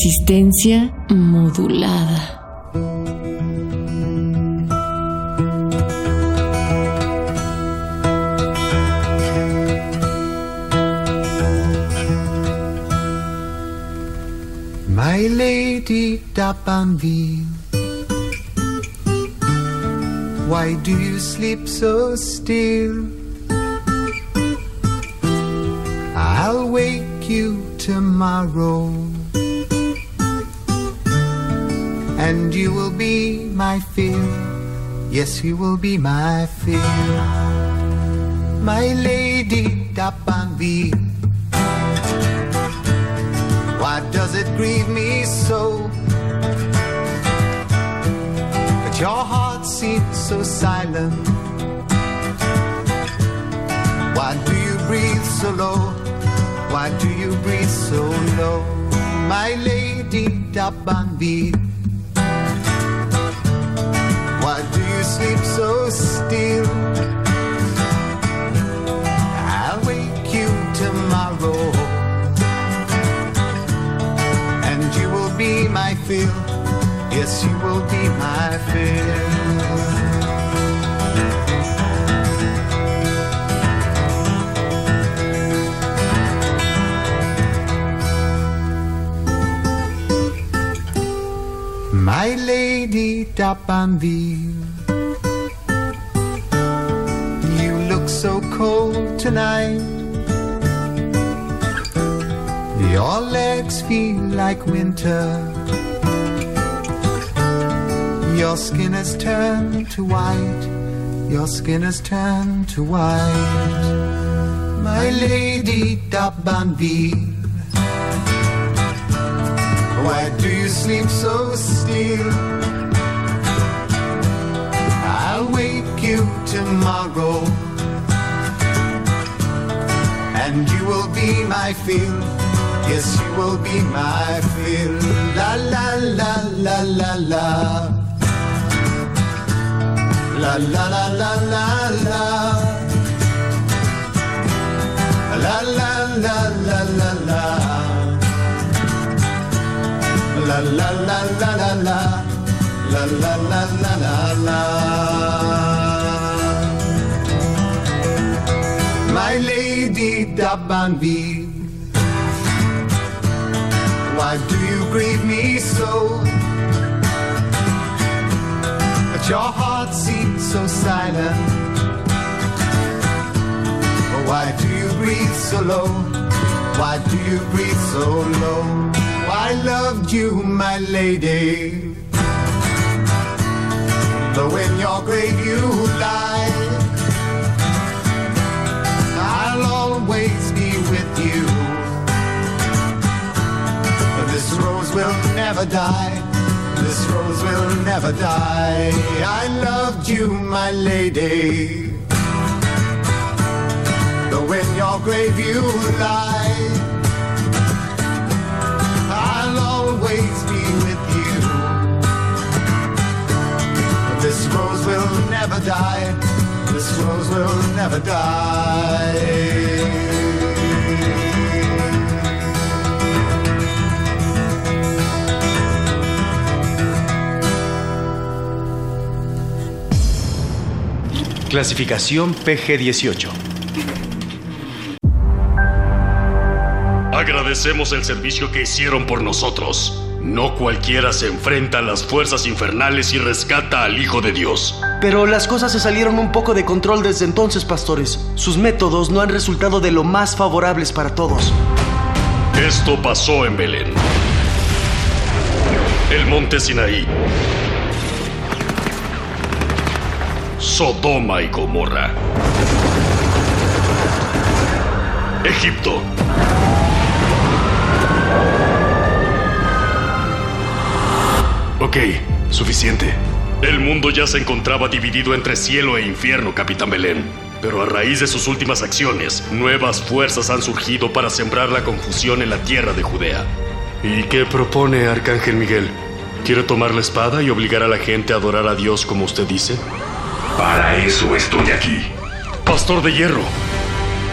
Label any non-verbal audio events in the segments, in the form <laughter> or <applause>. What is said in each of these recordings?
Resistencia modulada. My lady Dapanville, why do you sleep so still? I'll wake you tomorrow. Yes, you will be my fear. My lady Dapanvi. Why does it grieve me so? That your heart seems so silent. Why do you breathe so low? Why do you breathe so low? My lady Dabanbi. Why do you sleep so still? I'll wake you tomorrow. And you will be my fill. Yes, you will be my fill. My lady Dapanville, you look so cold tonight. Your legs feel like winter. Your skin has turned to white. Your skin has turned to white. My lady Dapanville. Why do you sleep so still? I'll wake you tomorrow. And you will be my fill. Yes, you will be my fill. La la la la la la. La la la la la la. La la la la la la. La la la la la la. La la la la la. My lady Dabanvi. Why do you grieve me so? But your heart seems so silent. Why do you breathe so low? Why do you breathe so low? I loved you, my lady. Though in your grave you lie, I'll always be with you. This rose will never die. This rose will never die. I loved you, my lady. Though in your grave you lie, never die. This rose will never die. Clasificación PG-18. Agradecemos el servicio que hicieron por nosotros. No cualquiera se enfrenta a las fuerzas infernales y rescata al Hijo de Dios. Pero las cosas se salieron un poco de control desde entonces, pastores. Sus métodos no han resultado de lo más favorables para todos. Esto pasó en Belén. El monte Sinaí. Sodoma y Gomorra. Egipto. Ok, suficiente. El mundo ya se encontraba dividido entre cielo e infierno, Capitán Belén. Pero a raíz de sus últimas acciones, nuevas fuerzas han surgido para sembrar la confusión en la tierra de Judea. ¿Y qué propone Arcángel Miguel? ¿Quiere tomar la espada y obligar a la gente a adorar a Dios como usted dice? Para eso estoy aquí. Pastor de Hierro,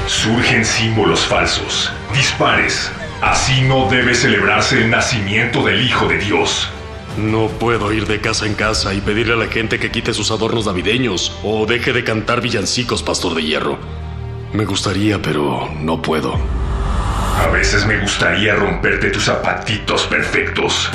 Surgen símbolos falsos, dispares. Así no debe celebrarse el nacimiento del Hijo de Dios. No puedo ir de casa en casa y pedirle a la gente que quite sus adornos navideños o deje de cantar villancicos, Pastor de Hierro. Me gustaría, pero no puedo. A veces me gustaría romperte tus zapatitos perfectos.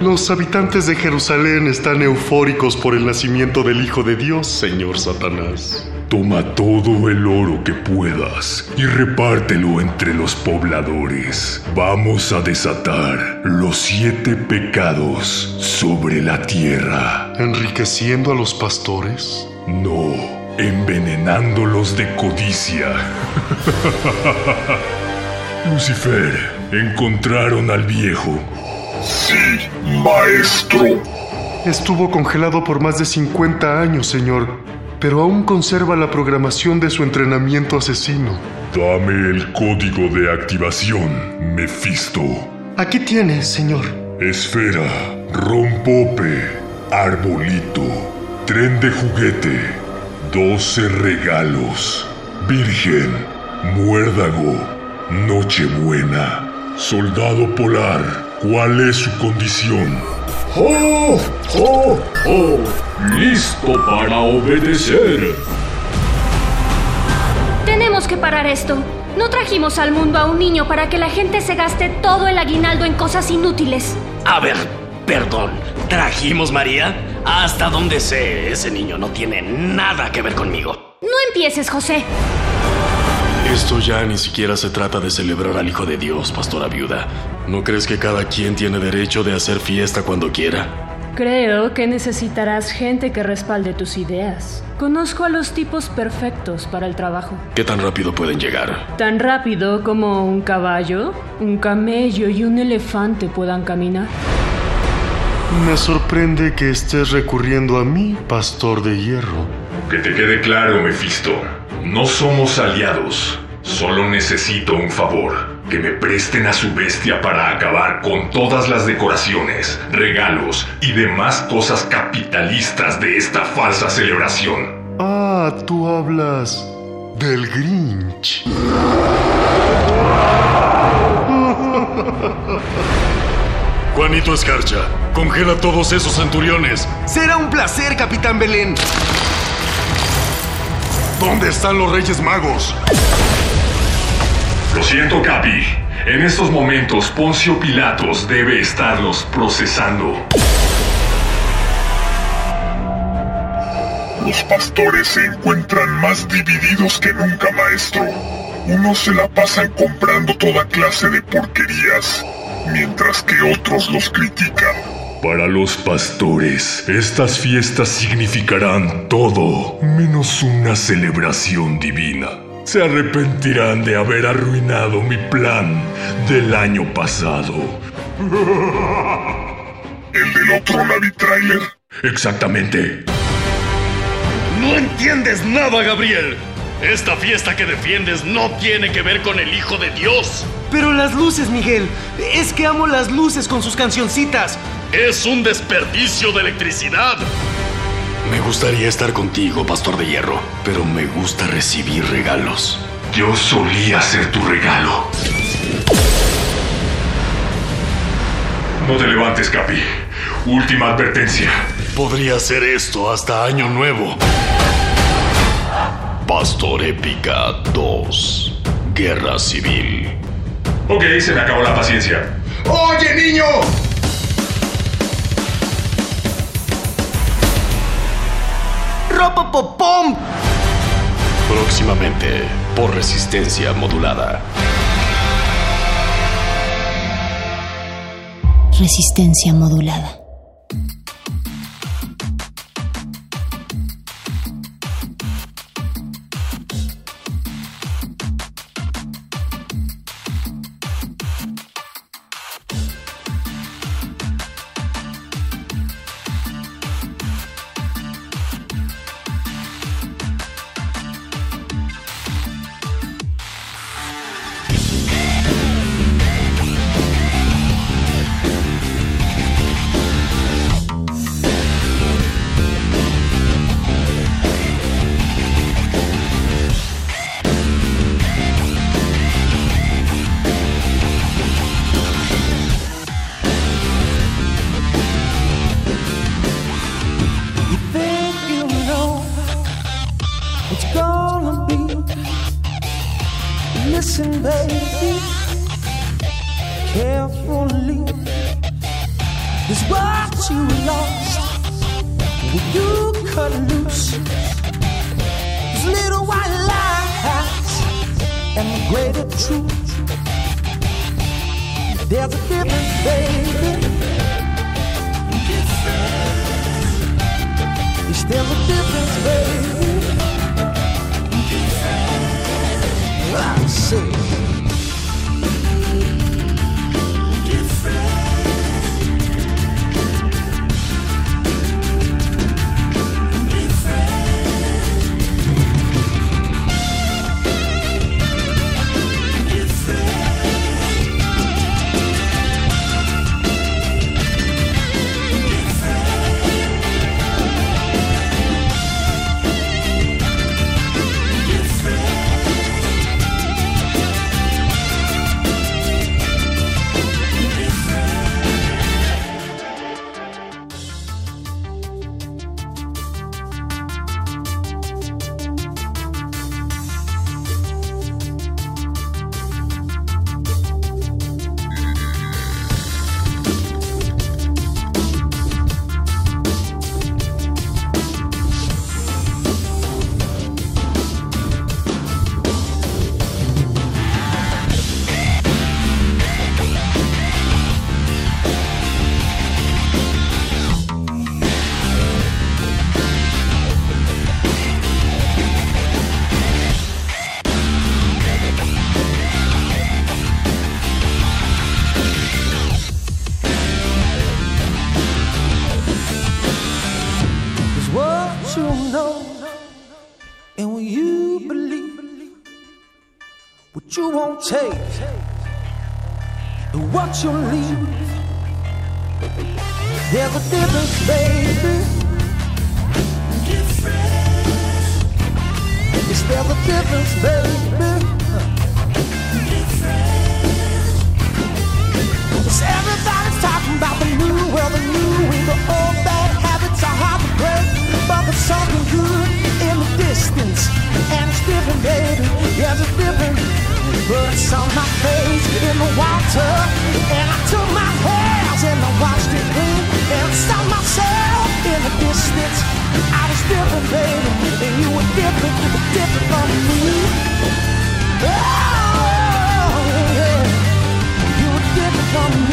Los habitantes de Jerusalén están eufóricos por el nacimiento del Hijo de Dios, señor Satanás. Toma todo el oro que puedas y repártelo entre los pobladores. Vamos a desatar los siete pecados sobre la tierra. ¿Enriqueciendo a los pastores? No, envenenándolos de codicia. <laughs> Lucifer, encontraron al viejo. Sí, maestro. Estuvo congelado por más de 50 años, señor, pero aún conserva la programación de su entrenamiento asesino. Dame el código de activación, Mephisto. Aquí tiene, señor. Esfera, rompope, arbolito, tren de juguete, 12 regalos, virgen, muérdago, nochebuena, soldado polar. ¿Cuál es su condición? ¡Oh! ¡Oh! ¡Oh! ¡Listo para obedecer! Tenemos que parar esto. No trajimos al mundo a un niño para que la gente se gaste todo el aguinaldo en cosas inútiles. A ver, perdón. ¿Trajimos María? Hasta donde sé, ese niño no tiene nada que ver conmigo. No empieces, José. Esto ya ni siquiera se trata de celebrar al Hijo de Dios, pastora viuda. ¿No crees que cada quien tiene derecho de hacer fiesta cuando quiera? Creo que necesitarás gente que respalde tus ideas. Conozco a los tipos perfectos para el trabajo. ¿Qué tan rápido pueden llegar? Tan rápido como un caballo, un camello y un elefante puedan caminar. Me sorprende que estés recurriendo a mí, pastor de hierro. Que te quede claro, Mephisto. No somos aliados. Solo necesito un favor. Que me presten a su bestia para acabar con todas las decoraciones, regalos y demás cosas capitalistas de esta falsa celebración. Ah, tú hablas del Grinch. <laughs> Juanito Escarcha, congela todos esos centuriones. Será un placer, Capitán Belén. ¿Dónde están los Reyes Magos? Lo siento, Capi. En estos momentos, Poncio Pilatos debe estarlos procesando. Los pastores se encuentran más divididos que nunca, maestro. Unos se la pasan comprando toda clase de porquerías, mientras que otros los critican. Para los pastores, estas fiestas significarán todo menos una celebración divina. Se arrepentirán de haber arruinado mi plan del año pasado. <laughs> ¿El del otro Navi Trailer? Exactamente. No entiendes nada, Gabriel. Esta fiesta que defiendes no tiene que ver con el Hijo de Dios. Pero las luces, Miguel. Es que amo las luces con sus cancioncitas. Es un desperdicio de electricidad. Me gustaría estar contigo, Pastor de Hierro, pero me gusta recibir regalos. Yo solía ser tu regalo. No te levantes, Capi. Última advertencia. Podría ser esto hasta Año Nuevo. Pastor Épica 2. Guerra Civil. Ok, se me acabó la paciencia. ¡Oye, niño! Próximamente, por resistencia modulada. Resistencia modulada. What you won't take what you leave there's a difference baby yes there's a difference baby Yes, everybody's talking about the new world, the new way, the old bad habits are hard to break. But there's something good in the distance, and it's different, baby. Yes, it's different. But it's on my face in the water, and I took my hands and I washed it clean, and I saw myself in the distance. I was different, baby, and you were different, different from me. Oh, yeah. You were different from me.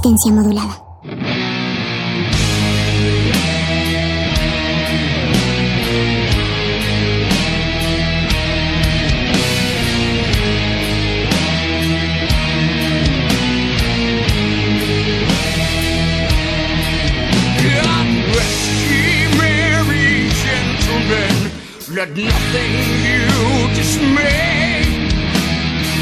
Resistencia modulada. Let nothing you dismay.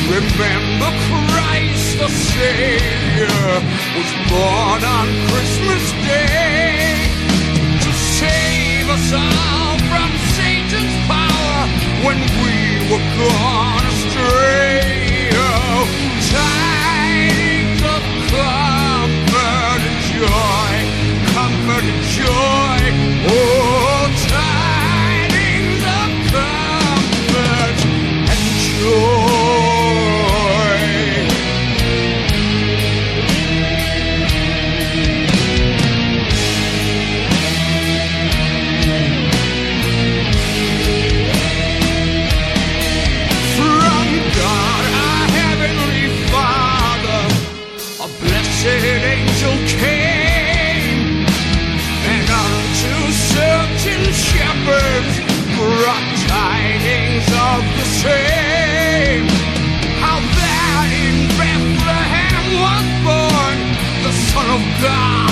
Remember Christ the Savior was born on Christmas Day to save us all from Satan's power when we were gone astray. Oh, tidings of comfort and joy, comfort and joy. Oh, Goodbye.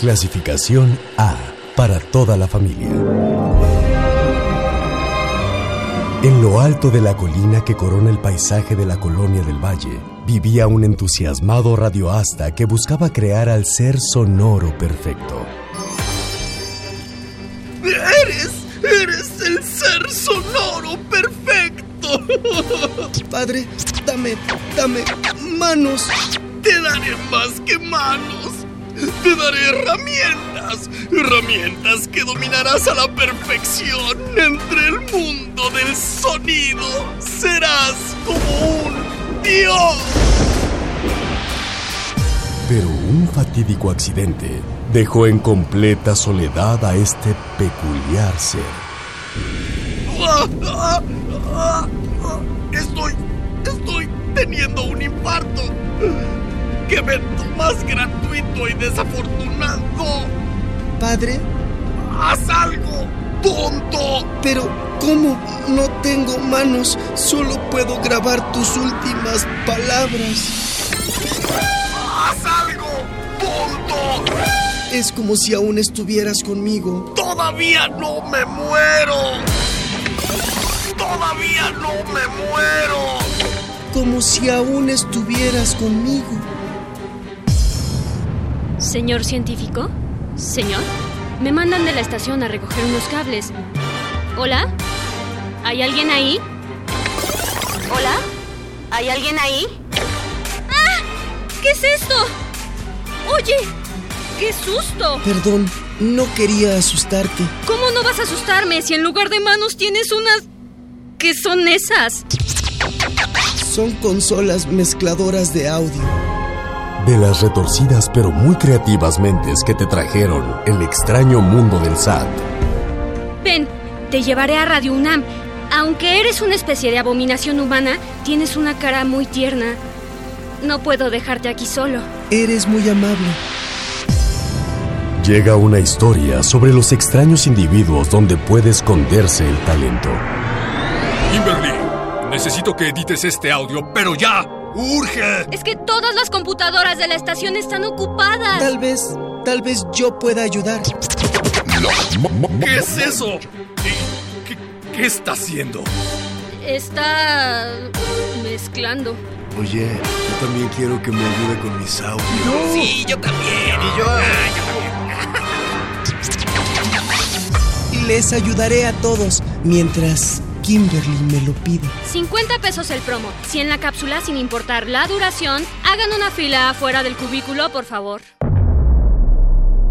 Clasificación A para toda la familia. En lo alto de la colina que corona el paisaje de la colonia del Valle, vivía un entusiasmado radioasta que buscaba crear al ser sonoro perfecto. ¡Eres! ¡Eres el ser sonoro perfecto! Padre, dame, dame manos. Te daré más que manos. Te daré herramientas. Herramientas que dominarás a la perfección entre el mundo del sonido. Serás como un dios. Pero un fatídico accidente dejó en completa soledad a este peculiar ser. <laughs> Estoy. Estoy teniendo un infarto. ¡Qué evento más gratuito y desafortunado! Padre, ¡Haz algo, tonto! pero ¿cómo? No tengo manos. Solo puedo grabar tus últimas palabras. ¡Haz algo, tonto! Es como si aún estuvieras conmigo. ¡Todavía no me muero! ¡Todavía no me muero! Como si aún estuvieras conmigo. Señor científico, señor, me mandan de la estación a recoger unos cables. ¿Hola? ¿Hay alguien ahí? ¿Hola? ¿Hay alguien ahí? ¡Ah! ¿Qué es esto? Oye, qué susto. Perdón, no quería asustarte. ¿Cómo no vas a asustarme si en lugar de manos tienes unas... ¿Qué son esas? Son consolas mezcladoras de audio. De las retorcidas pero muy creativas mentes que te trajeron el extraño mundo del SAT. Ven, te llevaré a Radio UNAM. Aunque eres una especie de abominación humana, tienes una cara muy tierna. No puedo dejarte aquí solo. Eres muy amable. Llega una historia sobre los extraños individuos donde puede esconderse el talento. Kimberly, necesito que edites este audio, pero ya. ¡Urge! Es que todas las computadoras de la estación están ocupadas. Tal vez, tal vez yo pueda ayudar. ¿Qué es eso? ¿Qué, qué- qué está haciendo? Está mezclando. Oye, yo también quiero que me ayude con mis audios. Sí, yo también. Y yo. Les ayudaré a todos mientras Kimberly me lo pide. 50 pesos el promo. Si en la cápsula, sin importar la duración, hagan una fila afuera del cubículo, por favor.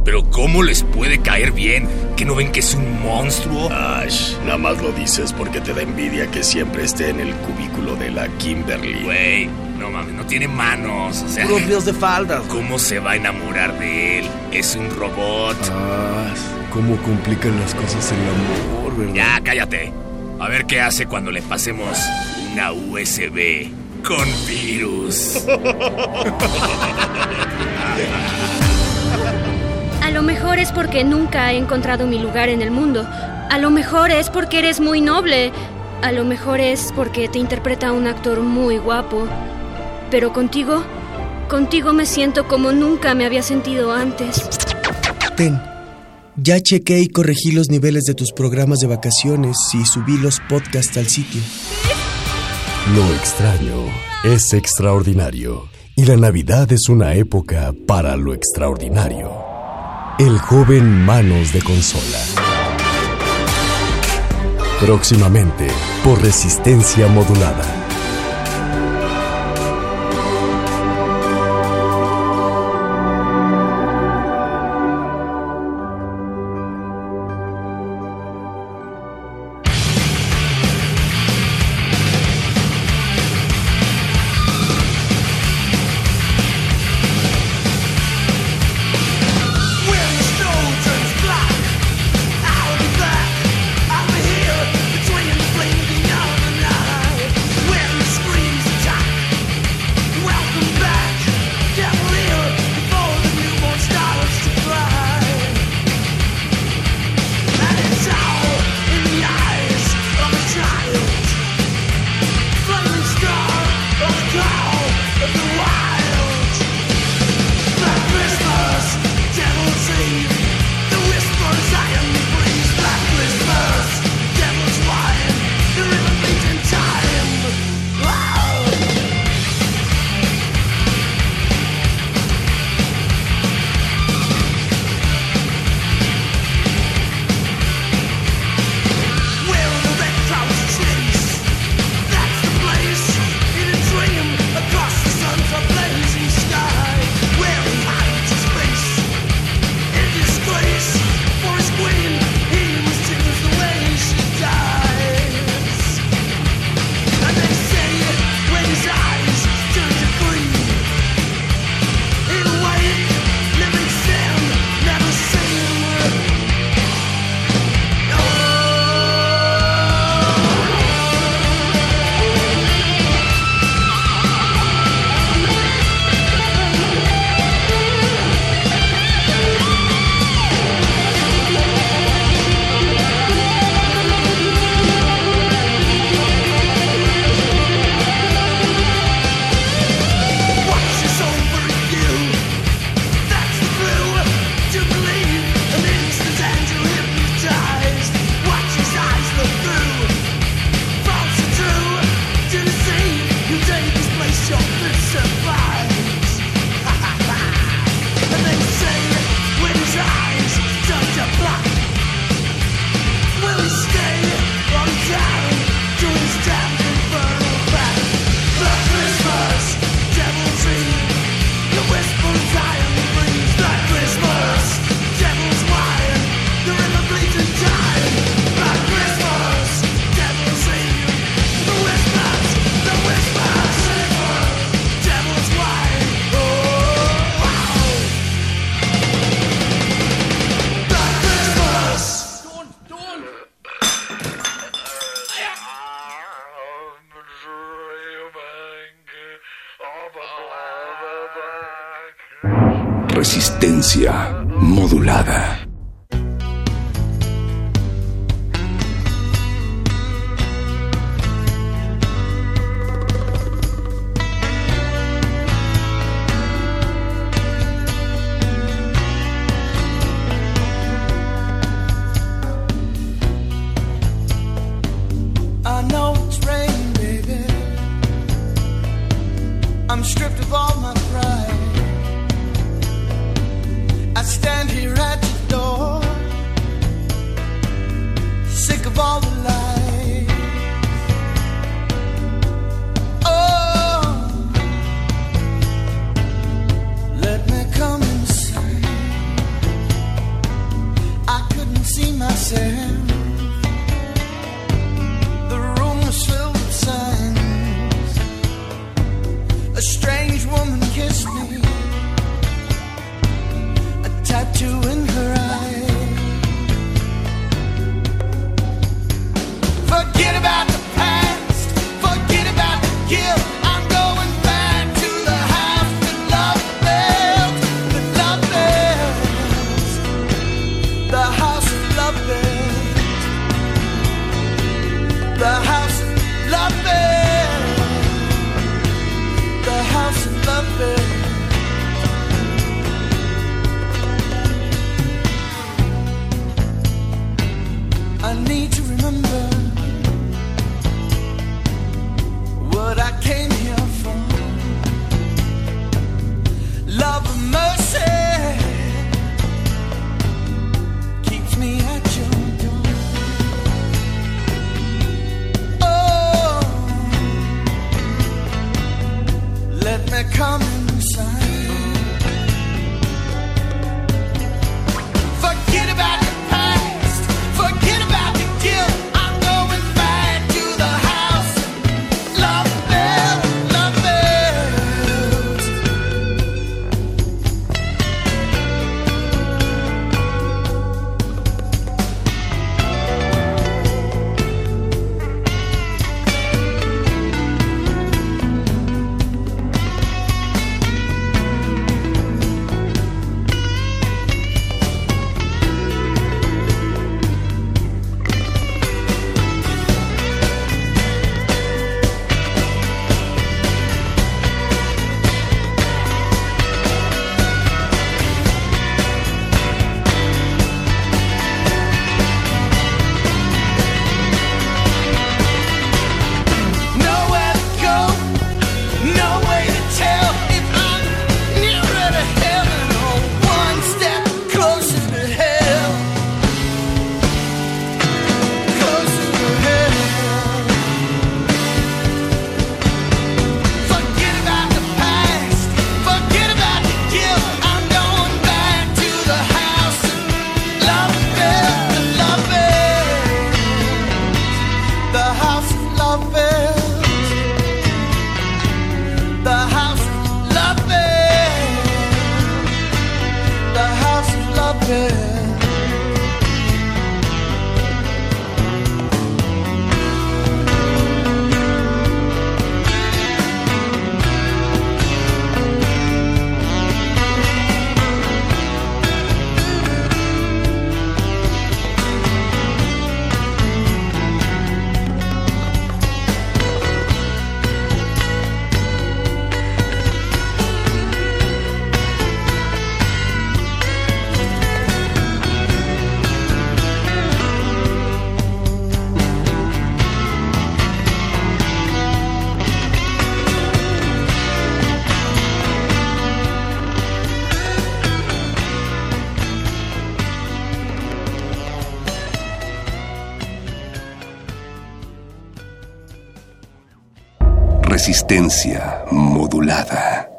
Pero ¿cómo les puede caer bien? ¿Que no ven que es un monstruo? Ash, nada más lo dices porque te da envidia que siempre esté en el cubículo de la Kimberly. Güey, no mames, no tiene manos. O sea, Puros líos de faldas. ¿cómo se va a enamorar de él? Es un robot. Ah, cómo complican las cosas el amor, ¿verdad? Ya, cállate. A ver qué hace cuando le pasemos una USB con virus. A lo mejor es porque nunca he encontrado mi lugar en el mundo. A lo mejor es porque eres muy noble. A lo mejor es porque te interpreta un actor muy guapo. Pero contigo, contigo me siento como nunca me había sentido antes. Ten. Ya chequé y corregí los niveles de tus programas de vacaciones y subí los podcasts al sitio. Lo extraño es extraordinario y la Navidad es una época para lo extraordinario. El joven Manos de Consola. Próximamente por resistencia modulada. Resistencia modulada.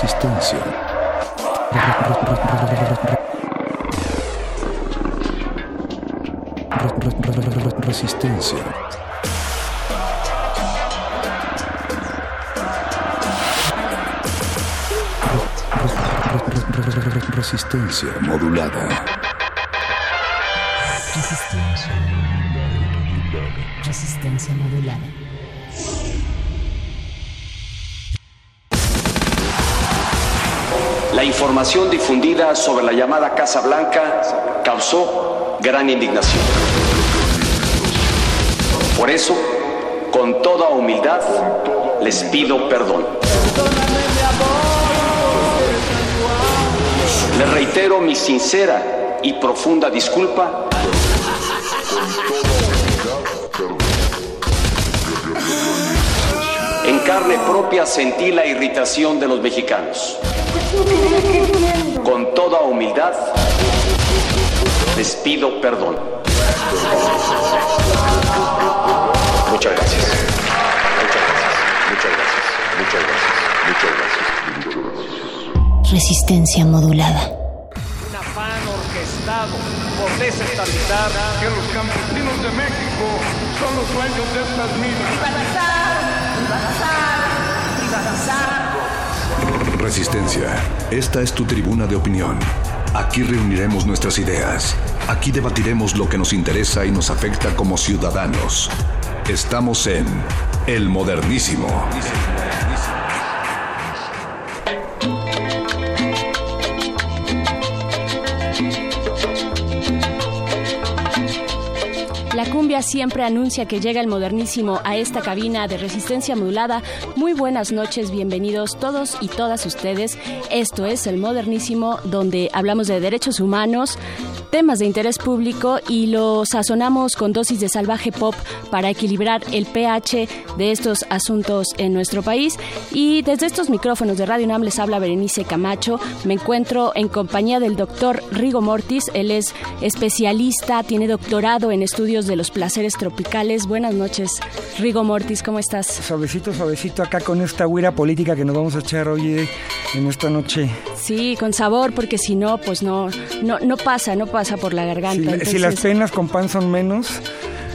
resistencia. Resistencia. Resistencia modulada. Resistencia modulada. Resistencia modulada. La información difundida sobre la llamada Casa Blanca causó gran indignación. Por eso, con toda humildad, les pido perdón. Les reitero mi sincera y profunda disculpa En carne propia sentí la irritación de los mexicanos. Con toda humildad, les pido perdón. Muchas gracias. Muchas gracias. Muchas gracias. Muchas gracias. Muchas gracias. Resistencia modulada. Un afán orquestado por desestabilizar que los campesinos de México son los dueños de estas minas. Resistencia. Esta es tu tribuna de opinión. Aquí reuniremos nuestras ideas. Aquí debatiremos lo que nos interesa y nos afecta como ciudadanos. Estamos en El Modernísimo. Siempre anuncia que llega el modernísimo a esta cabina de resistencia modulada. Muy buenas noches, bienvenidos todos y todas ustedes. Esto es el modernísimo donde hablamos de derechos humanos, temas de interés público y lo sazonamos con dosis de salvaje pop para equilibrar el pH de estos asuntos en nuestro país. Y desde estos micrófonos de Radio UNAM les habla Berenice Camacho. Me encuentro en compañía del doctor Rigo Mortis. Él es especialista, tiene doctorado en estudios de los placeres tropicales. Buenas noches, Rigo Mortis, ¿cómo estás? Suavecito, suavecito acá con esta huira política que nos vamos a echar hoy eh, en esta noche. Sí, con sabor, porque si no, pues no, no, no pasa, no pasa por la garganta. Si, la- si Entonces, las penas con pan son menos,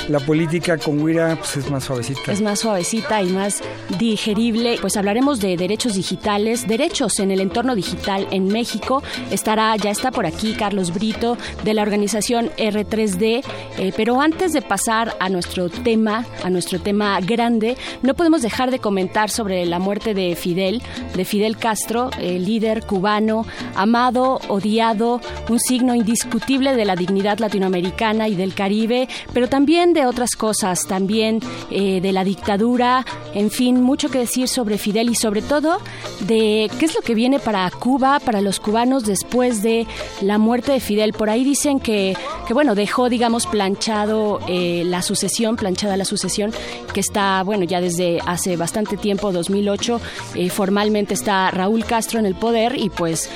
la política con huira pues, es más suavecita. es más suavecita y más digerible. Pues hablaremos de derechos digitales, derechos en el entorno digital en México. Estará, ya está por aquí Carlos Brito de la organización R3D. Eh, pero antes de pasar a nuestro tema, a nuestro tema grande, no podemos dejar de comentar sobre la muerte de Fidel, de Fidel Castro, el líder cubano, amado, odiado, un signo indiscutible de la dignidad latinoamericana y del Caribe, pero también de otras cosas, también eh, de la dictadura, en fin, mucho que decir sobre Fidel y sobre todo de qué es lo que viene para Cuba, para los cubanos después de la muerte de Fidel. Por ahí dicen que, que bueno, dejó, digamos, planchado eh, la sucesión, planchada la sucesión, que está, bueno, ya desde hace bastante tiempo, 2008, eh, formalmente está Raúl Castro en el poder y pues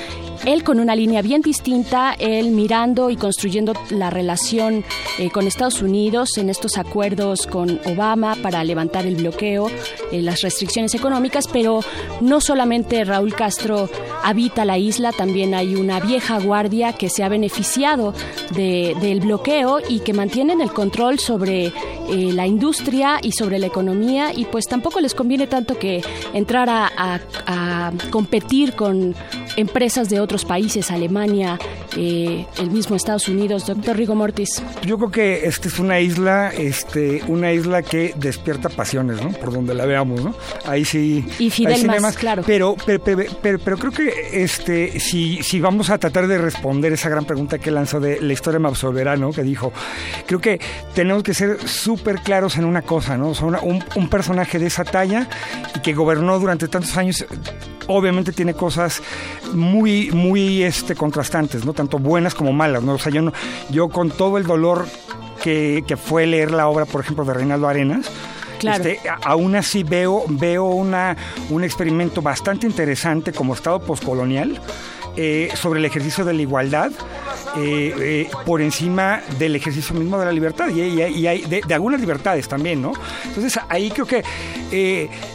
él con una línea bien distinta, él mirando y construyendo la relación eh, con Estados Unidos en estos acuerdos con Obama para levantar el bloqueo, eh, las restricciones económicas, pero no solamente Raúl Castro habita la isla, también hay una vieja guardia que se ha beneficiado de- del bloqueo y que mantienen el control sobre eh, la industria y sobre la economía y pues tampoco les conviene tanto que entrar a, competir con empresas de otros países, Alemania, eh, el mismo Estados Unidos. Doctor Rigo Mortis. Yo creo que esta es una isla, este, una isla que despierta pasiones, ¿no? Por donde la veamos, ¿no? Ahí sí. Y Fidel sí más, claro. Pero, pero, pero, pero- pero creo que este, si, si vamos a tratar de responder esa gran pregunta que lanzó de la historia me absolverá, ¿no? Que dijo, creo que tenemos que ser súper claros en una cosa, ¿no? O sea, una- un, un personaje de esa talla y que gobernó durante tantos años obviamente tiene cosas muy muy este contrastantes no tanto buenas como malas no o sea yo no yo con todo el dolor que, que fue leer la obra por ejemplo de Reinaldo Arenas Claro. este, aún así veo veo una un experimento bastante interesante como estado postcolonial eh, sobre el ejercicio de la igualdad eh, eh, por encima del ejercicio mismo de la libertad y, y- y hay de, de algunas libertades también, ¿no? Entonces ahí creo que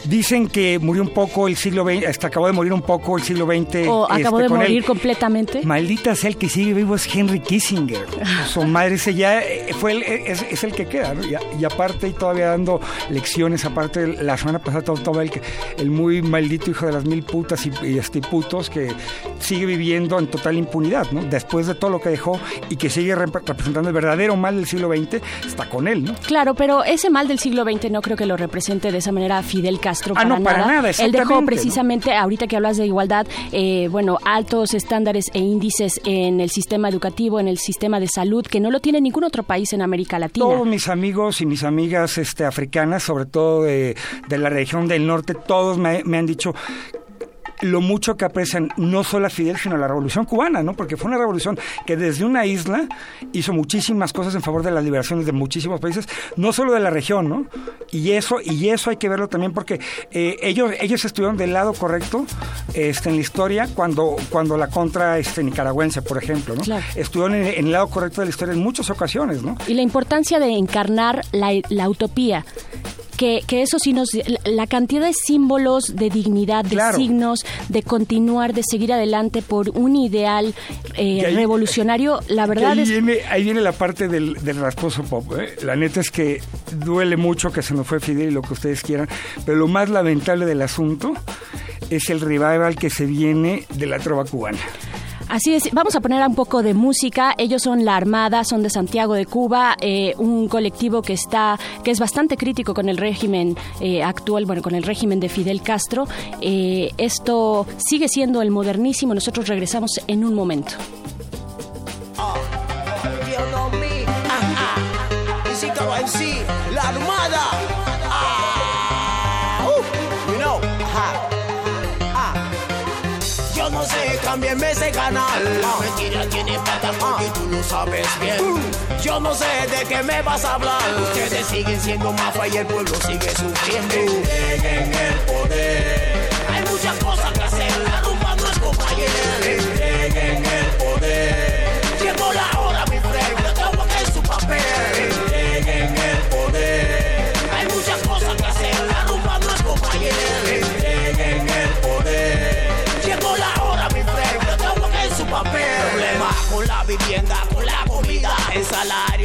dicen que murió un poco el siglo XX, hasta acabó de morir un poco el siglo XX. O acabó este, de con él. morir completamente. Maldita sea el que sigue vivo es Henry Kissinger. <laughs> Su madre ese ya fue el, es, es el que queda, ¿no? Y, aparte y todavía dando lecciones, aparte la semana pasada todo, todo el, el muy maldito hijo de las mil putas y, y este putos que, sigue viviendo en total impunidad, ¿no? Después de todo lo que dejó y que sigue rep- representando el verdadero mal del siglo XX, está con él, ¿no? Claro, pero ese mal del siglo XX no creo que lo represente de esa manera Fidel Castro Ah, para no, para nada, Él dejó precisamente, ahorita que hablas de igualdad, eh, bueno, altos estándares e índices en el sistema educativo, en el sistema de salud, que no lo tiene ningún otro país en América Latina. Todos mis amigos y mis amigas este, africanas, sobre todo de, de la región del norte, todos me, me han dicho lo mucho que aprecian no solo a Fidel, sino a la revolución cubana, ¿no? Porque fue una revolución que desde una isla hizo muchísimas cosas en favor de las liberaciones de muchísimos países, no solo de la región, ¿no? Y eso, y eso hay que verlo también porque eh, ellos, ellos estuvieron del lado correcto este, en la historia cuando, cuando la contra este, nicaragüense, por ejemplo, ¿no? Claro. Estuvieron en, en el lado correcto de la historia en muchas ocasiones, ¿no? Y la importancia de encarnar la, la utopía. Que, que eso sí nos... La, cantidad de símbolos, de dignidad, de Claro. signos, de continuar, de seguir adelante por un ideal eh, ahí- revolucionario, la verdad ahí, es... viene, ahí viene la parte del, del rasposo pop. ¿eh? La neta es que duele mucho que se nos fue Fidel y lo que ustedes quieran, pero lo más lamentable del asunto es el revival que se viene de la trova cubana. Así es, vamos a poner un poco de música. Ellos son La Armada, son de Santiago de Cuba, eh, un colectivo que está, que es bastante crítico con el régimen eh, actual, bueno, con el régimen de Fidel Castro. Eh, esto sigue siendo el modernísimo. Nosotros regresamos en un momento. Armada. Canal. La mentira tiene patas porque tú lo sabes bien. Yo no sé de qué me vas a hablar. Ustedes siguen siendo mafia y el pueblo sigue sufriendo. Entreguen el poder. Vivienda, con la comida. El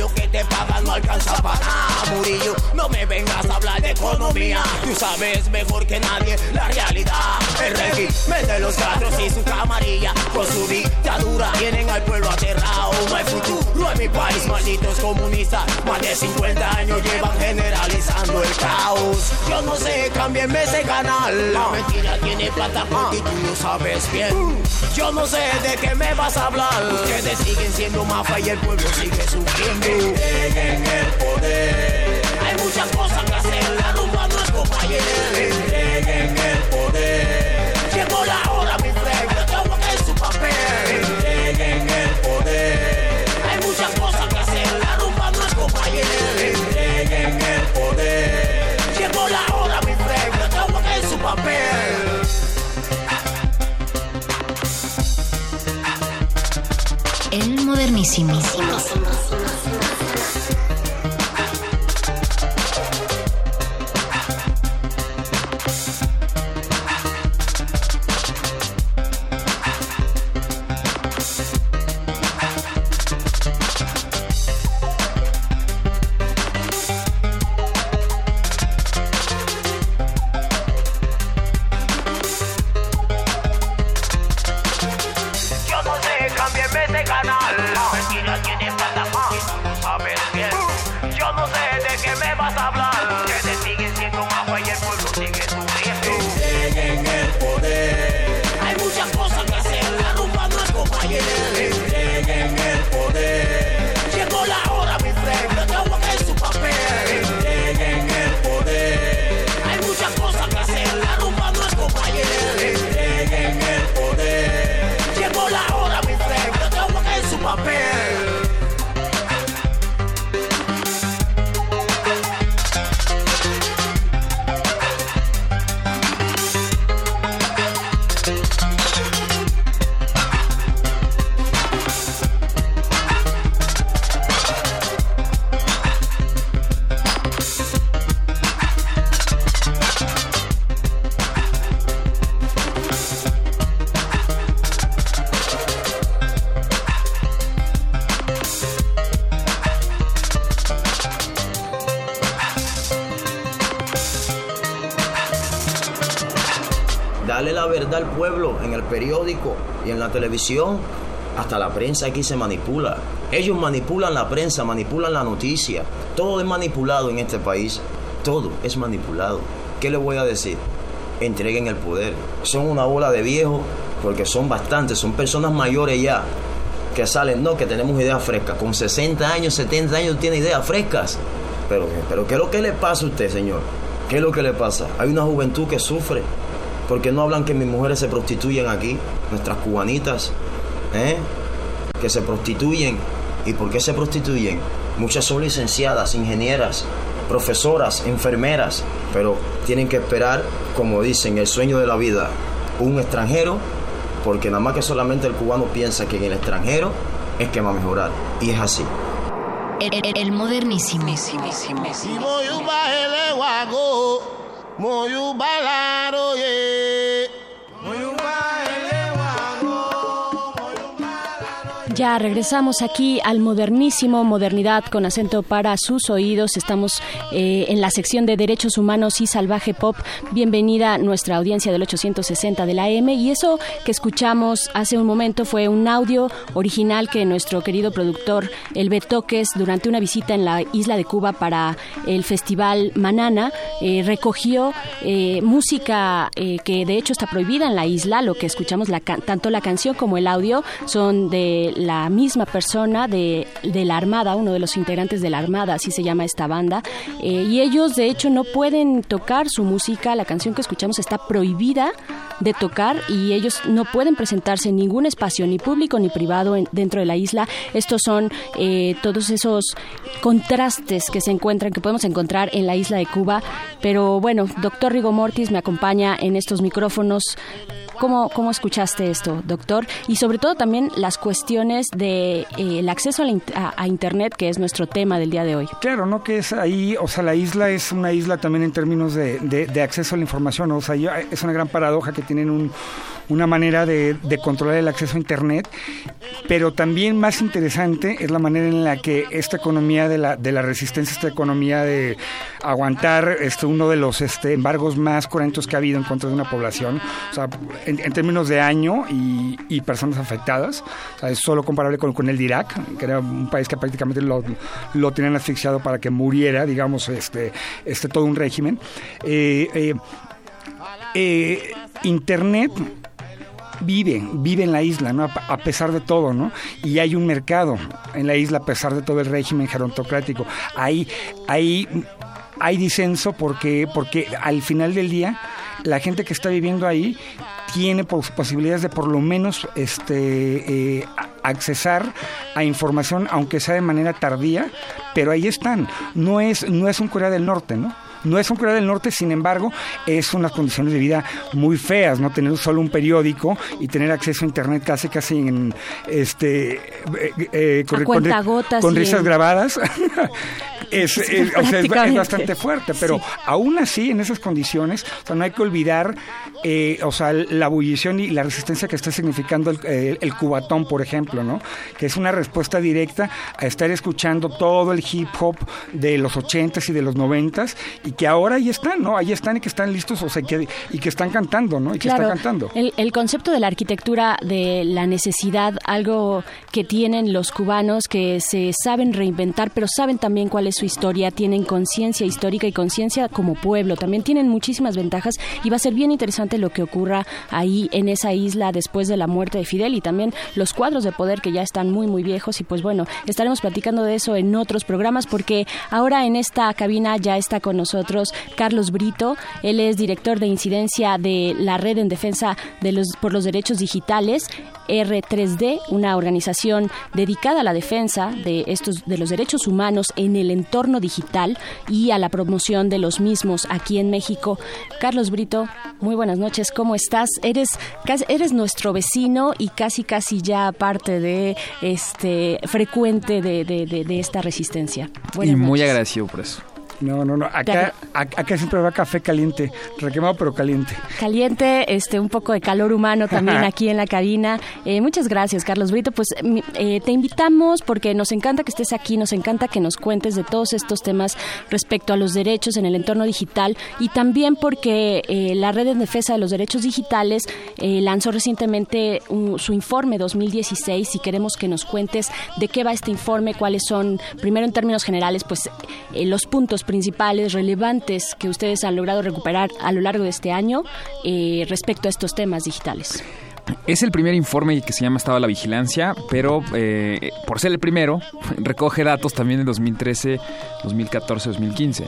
salario que te pagan no alcanza para nada, Murillo. No me vengas a hablar de economía. Tú sabes mejor que nadie la realidad. El régimen de los cuatros y su camarilla. Con su dictadura tienen al pueblo aterrado. No hay futuro en mi país, malditos comunistas. Más de 50 años llevan generalizando el caos. Yo no sé, cámbienme ese canal. La mentira tiene plata y tú lo sabes bien. Yo no sé de qué me vas a hablar. Ustedes siguen siendo mafia y el pueblo sigue sufriendo. Entreguen el poder. Hay muchas cosas que hacer. La rumba no es compañera. Entreguen el poder. Llegó la hora, mi friend. No tengo que en su papel. Entreguen el poder. Hay muchas cosas que hacer. La rumba no es compañera. Entreguen el poder. Llegó la hora, mi friend. No tengo que en su papel. El modernísimo. En la televisión. Hasta la prensa aquí se manipula. Ellos manipulan la prensa, manipulan la noticia. Todo es manipulado en este país. Todo es manipulado. ¿Qué les voy a decir? Entreguen el poder. Son una bola de viejos, porque son bastantes, son personas mayores ya, que salen, no, que tenemos ideas frescas. Con 60 años, 70 años tiene ideas frescas. Pero, pero ¿qué es lo que le pasa a usted, señor? ¿Qué es lo que le pasa? Hay una juventud que sufre. Porque no hablan que mis mujeres se prostituyen aquí? Nuestras cubanitas, ¿eh? Que se prostituyen. ¿Y por qué se prostituyen? Muchas son licenciadas, ingenieras, profesoras, enfermeras, pero tienen que esperar, como dicen, el sueño de la vida, un extranjero, porque nada más que solamente el cubano piensa que en el extranjero es que va a mejorar. Y es así. El, el- el modernísimo. Ya regresamos aquí al modernísimo, modernidad con acento para sus oídos. Estamos eh, en la sección de Derechos Humanos y Salvaje Pop. Bienvenida nuestra audiencia del 860 de la M. Y eso que escuchamos hace un momento fue un audio original que nuestro querido productor El Betoques, durante una visita en la isla de Cuba para el Festival Manana, eh, recogió eh, música que de hecho está prohibida en la isla. Lo que escuchamos, la tanto la canción como el audio, son de la misma persona de, de la Armada, uno de los integrantes de la Armada, así se llama esta banda. Eh, y ellos, de hecho, no pueden tocar su música. La canción que escuchamos está prohibida de tocar y ellos no pueden presentarse en ningún espacio, ni público ni privado, en- dentro de la isla. Estos son eh, todos esos contrastes que se encuentran, que podemos encontrar en la isla de Cuba. Pero bueno, doctor Rigo Mortis me acompaña en estos micrófonos. ¿Cómo, ¿Cómo escuchaste esto, doctor? Y sobre todo también las cuestiones del de, eh, acceso a, la Internet, que es nuestro tema del día de hoy. Claro, ¿no? Que es ahí, o sea, la isla es una isla también en términos de, de- de acceso a la información, ¿no? o sea, yo- es una gran paradoja que tienen un- una manera de, controlar el acceso a Internet, pero también más interesante es la manera en la que esta economía de la, de la resistencia, esta economía de aguantar este, uno de los este, embargos más cruentos que ha habido en contra de una población, o sea, en, términos de año y, personas afectadas, o sea, es solo comparable con, el de Irak, que era un país que prácticamente lo, lo tenían asfixiado para que muriera, digamos, este, este todo un régimen. Eh, eh, eh, Internet vive, vive en la isla, ¿no? A, pesar de todo, ¿no? Y hay un mercado en la isla a pesar de todo el régimen gerontocrático. Ahí, ahí hay disenso porque, porque al final del día la gente que está viviendo ahí tiene pos- posibilidades de por lo menos este eh, accesar a información aunque sea de manera tardía pero ahí están no es no es un Corea del Norte no no es un Corea del Norte, sin embargo, es unas condiciones de vida muy feas, no tener solo un periódico y tener acceso a internet casi casi en este eh, eh, cuentagotas con risas grabadas. <laughs> es, es- <laughs> o sea, es- es bastante fuerte, pero Sí. aún así, en esas condiciones, o sea, no hay que olvidar eh, o sea, la ebullición y la resistencia que está significando el, eh, el cubatón, por ejemplo, ¿no? Que es una respuesta directa a estar escuchando todo el hip hop de los 80s y de los 90s y que ahora ahí están, ¿no? Ahí están y que están listos, o sea, que, y que están cantando, ¿no? Y que Claro, están cantando. El, el concepto de la arquitectura de la necesidad, algo que tienen los cubanos que se saben reinventar, pero saben también cuál es su historia, tienen conciencia histórica y conciencia como pueblo. También tienen muchísimas ventajas y va a ser bien interesante lo que ocurra ahí en esa isla después de la muerte de Fidel y también los cuadros de poder que ya están muy, muy viejos. Y pues bueno, estaremos platicando de eso en otros programas porque ahora en esta cabina ya está con nosotros Carlos Brito. Él es director de incidencia de la Red en Defensa de los, por los Derechos Digitales. R3D, una organización dedicada a la defensa de estos de los derechos humanos en el entorno digital y a la promoción de los mismos aquí en México. Carlos Brito, muy buenas noches, ¿cómo estás? Eres eres nuestro vecino y casi casi ya parte de este frecuente de, de- de- de esta resistencia. y muy agradecido por eso. No, no, no. Acá, ac- acá siempre va café caliente, requemado pero caliente. Caliente, este, un poco de calor humano también <laughs> aquí en la cabina. Eh, muchas gracias, Carlos Brito. Pues eh, te invitamos porque nos encanta que estés aquí, nos encanta que nos cuentes de todos estos temas respecto a los derechos en el entorno digital y también porque eh, la Red en Defensa de los Derechos Digitales eh, lanzó recientemente un- su informe 2016 y queremos que nos cuentes de qué va este informe, cuáles son, primero en términos generales, pues los puntos principales relevantes que ustedes han logrado recuperar a lo largo de este año eh, respecto a estos temas digitales. Es el primer informe que se llama Estado de la Vigilancia, pero eh, por ser el primero, <laughs> recoge datos también de 2013, 2014, 2015.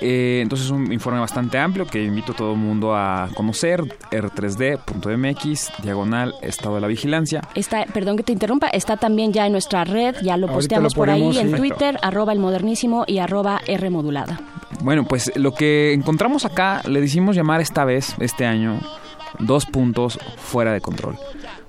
Eh, entonces es un informe bastante amplio que invito a todo el mundo a conocer, r3d.mx, diagonal Estado de la Vigilancia. Está, perdón que te interrumpa, está también ya en nuestra red, ya lo Ahorita posteamos lo por ahí en sí. Twitter, arroba el modernísimo y arroba R modulada. Bueno, pues lo que encontramos acá le decimos llamar esta vez, este año, dos puntos fuera de control.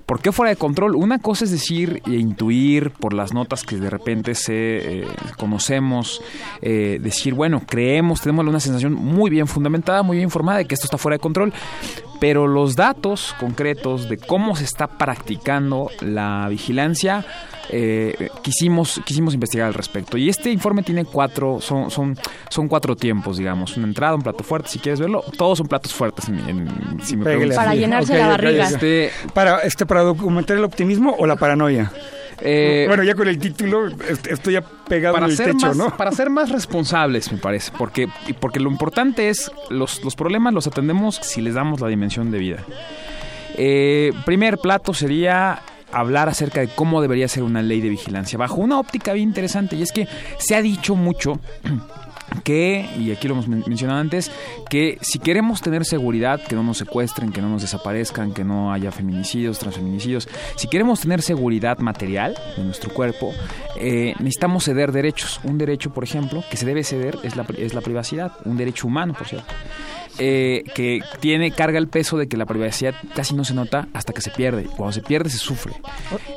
¿Por qué fuera de control? Una cosa es decir e intuir por las notas que de repente se eh, conocemos, eh, decir, bueno, creemos, tenemos una sensación muy bien fundamentada, muy bien informada de que esto está fuera de control, pero los datos concretos de cómo se está practicando la vigilancia, eh, quisimos, quisimos investigar al respecto. Y este informe tiene cuatro, son, son, son cuatro tiempos, digamos. Una entrada, un plato fuerte, si quieres verlo. Todos son platos fuertes, en mi- en- si me preguntas. así. Ok, ok, Este, Para, este, para documentar el optimismo o la paranoia. Eh, bueno, ya con el título est- estoy ya pegado para en el ser techo, más, ¿no? Para ser más responsables, me parece. Porque, y porque lo importante es, los, los problemas los atendemos si les damos la dimensión de vida. Eh, primer plato sería hablar acerca de cómo debería ser una ley de vigilancia bajo una óptica bien interesante y es que se ha dicho mucho que, y aquí lo hemos men- mencionado antes, que si queremos tener seguridad, que no nos secuestren, que no nos desaparezcan, que no haya feminicidios, transfeminicidios, si queremos tener seguridad material de nuestro cuerpo, eh, necesitamos ceder derechos. Un derecho, por ejemplo, que se debe ceder es la, es la privacidad, un derecho humano, por cierto. Eh, que tiene carga el peso de que la privacidad casi no se nota hasta que se pierde. Cuando se pierde se sufre.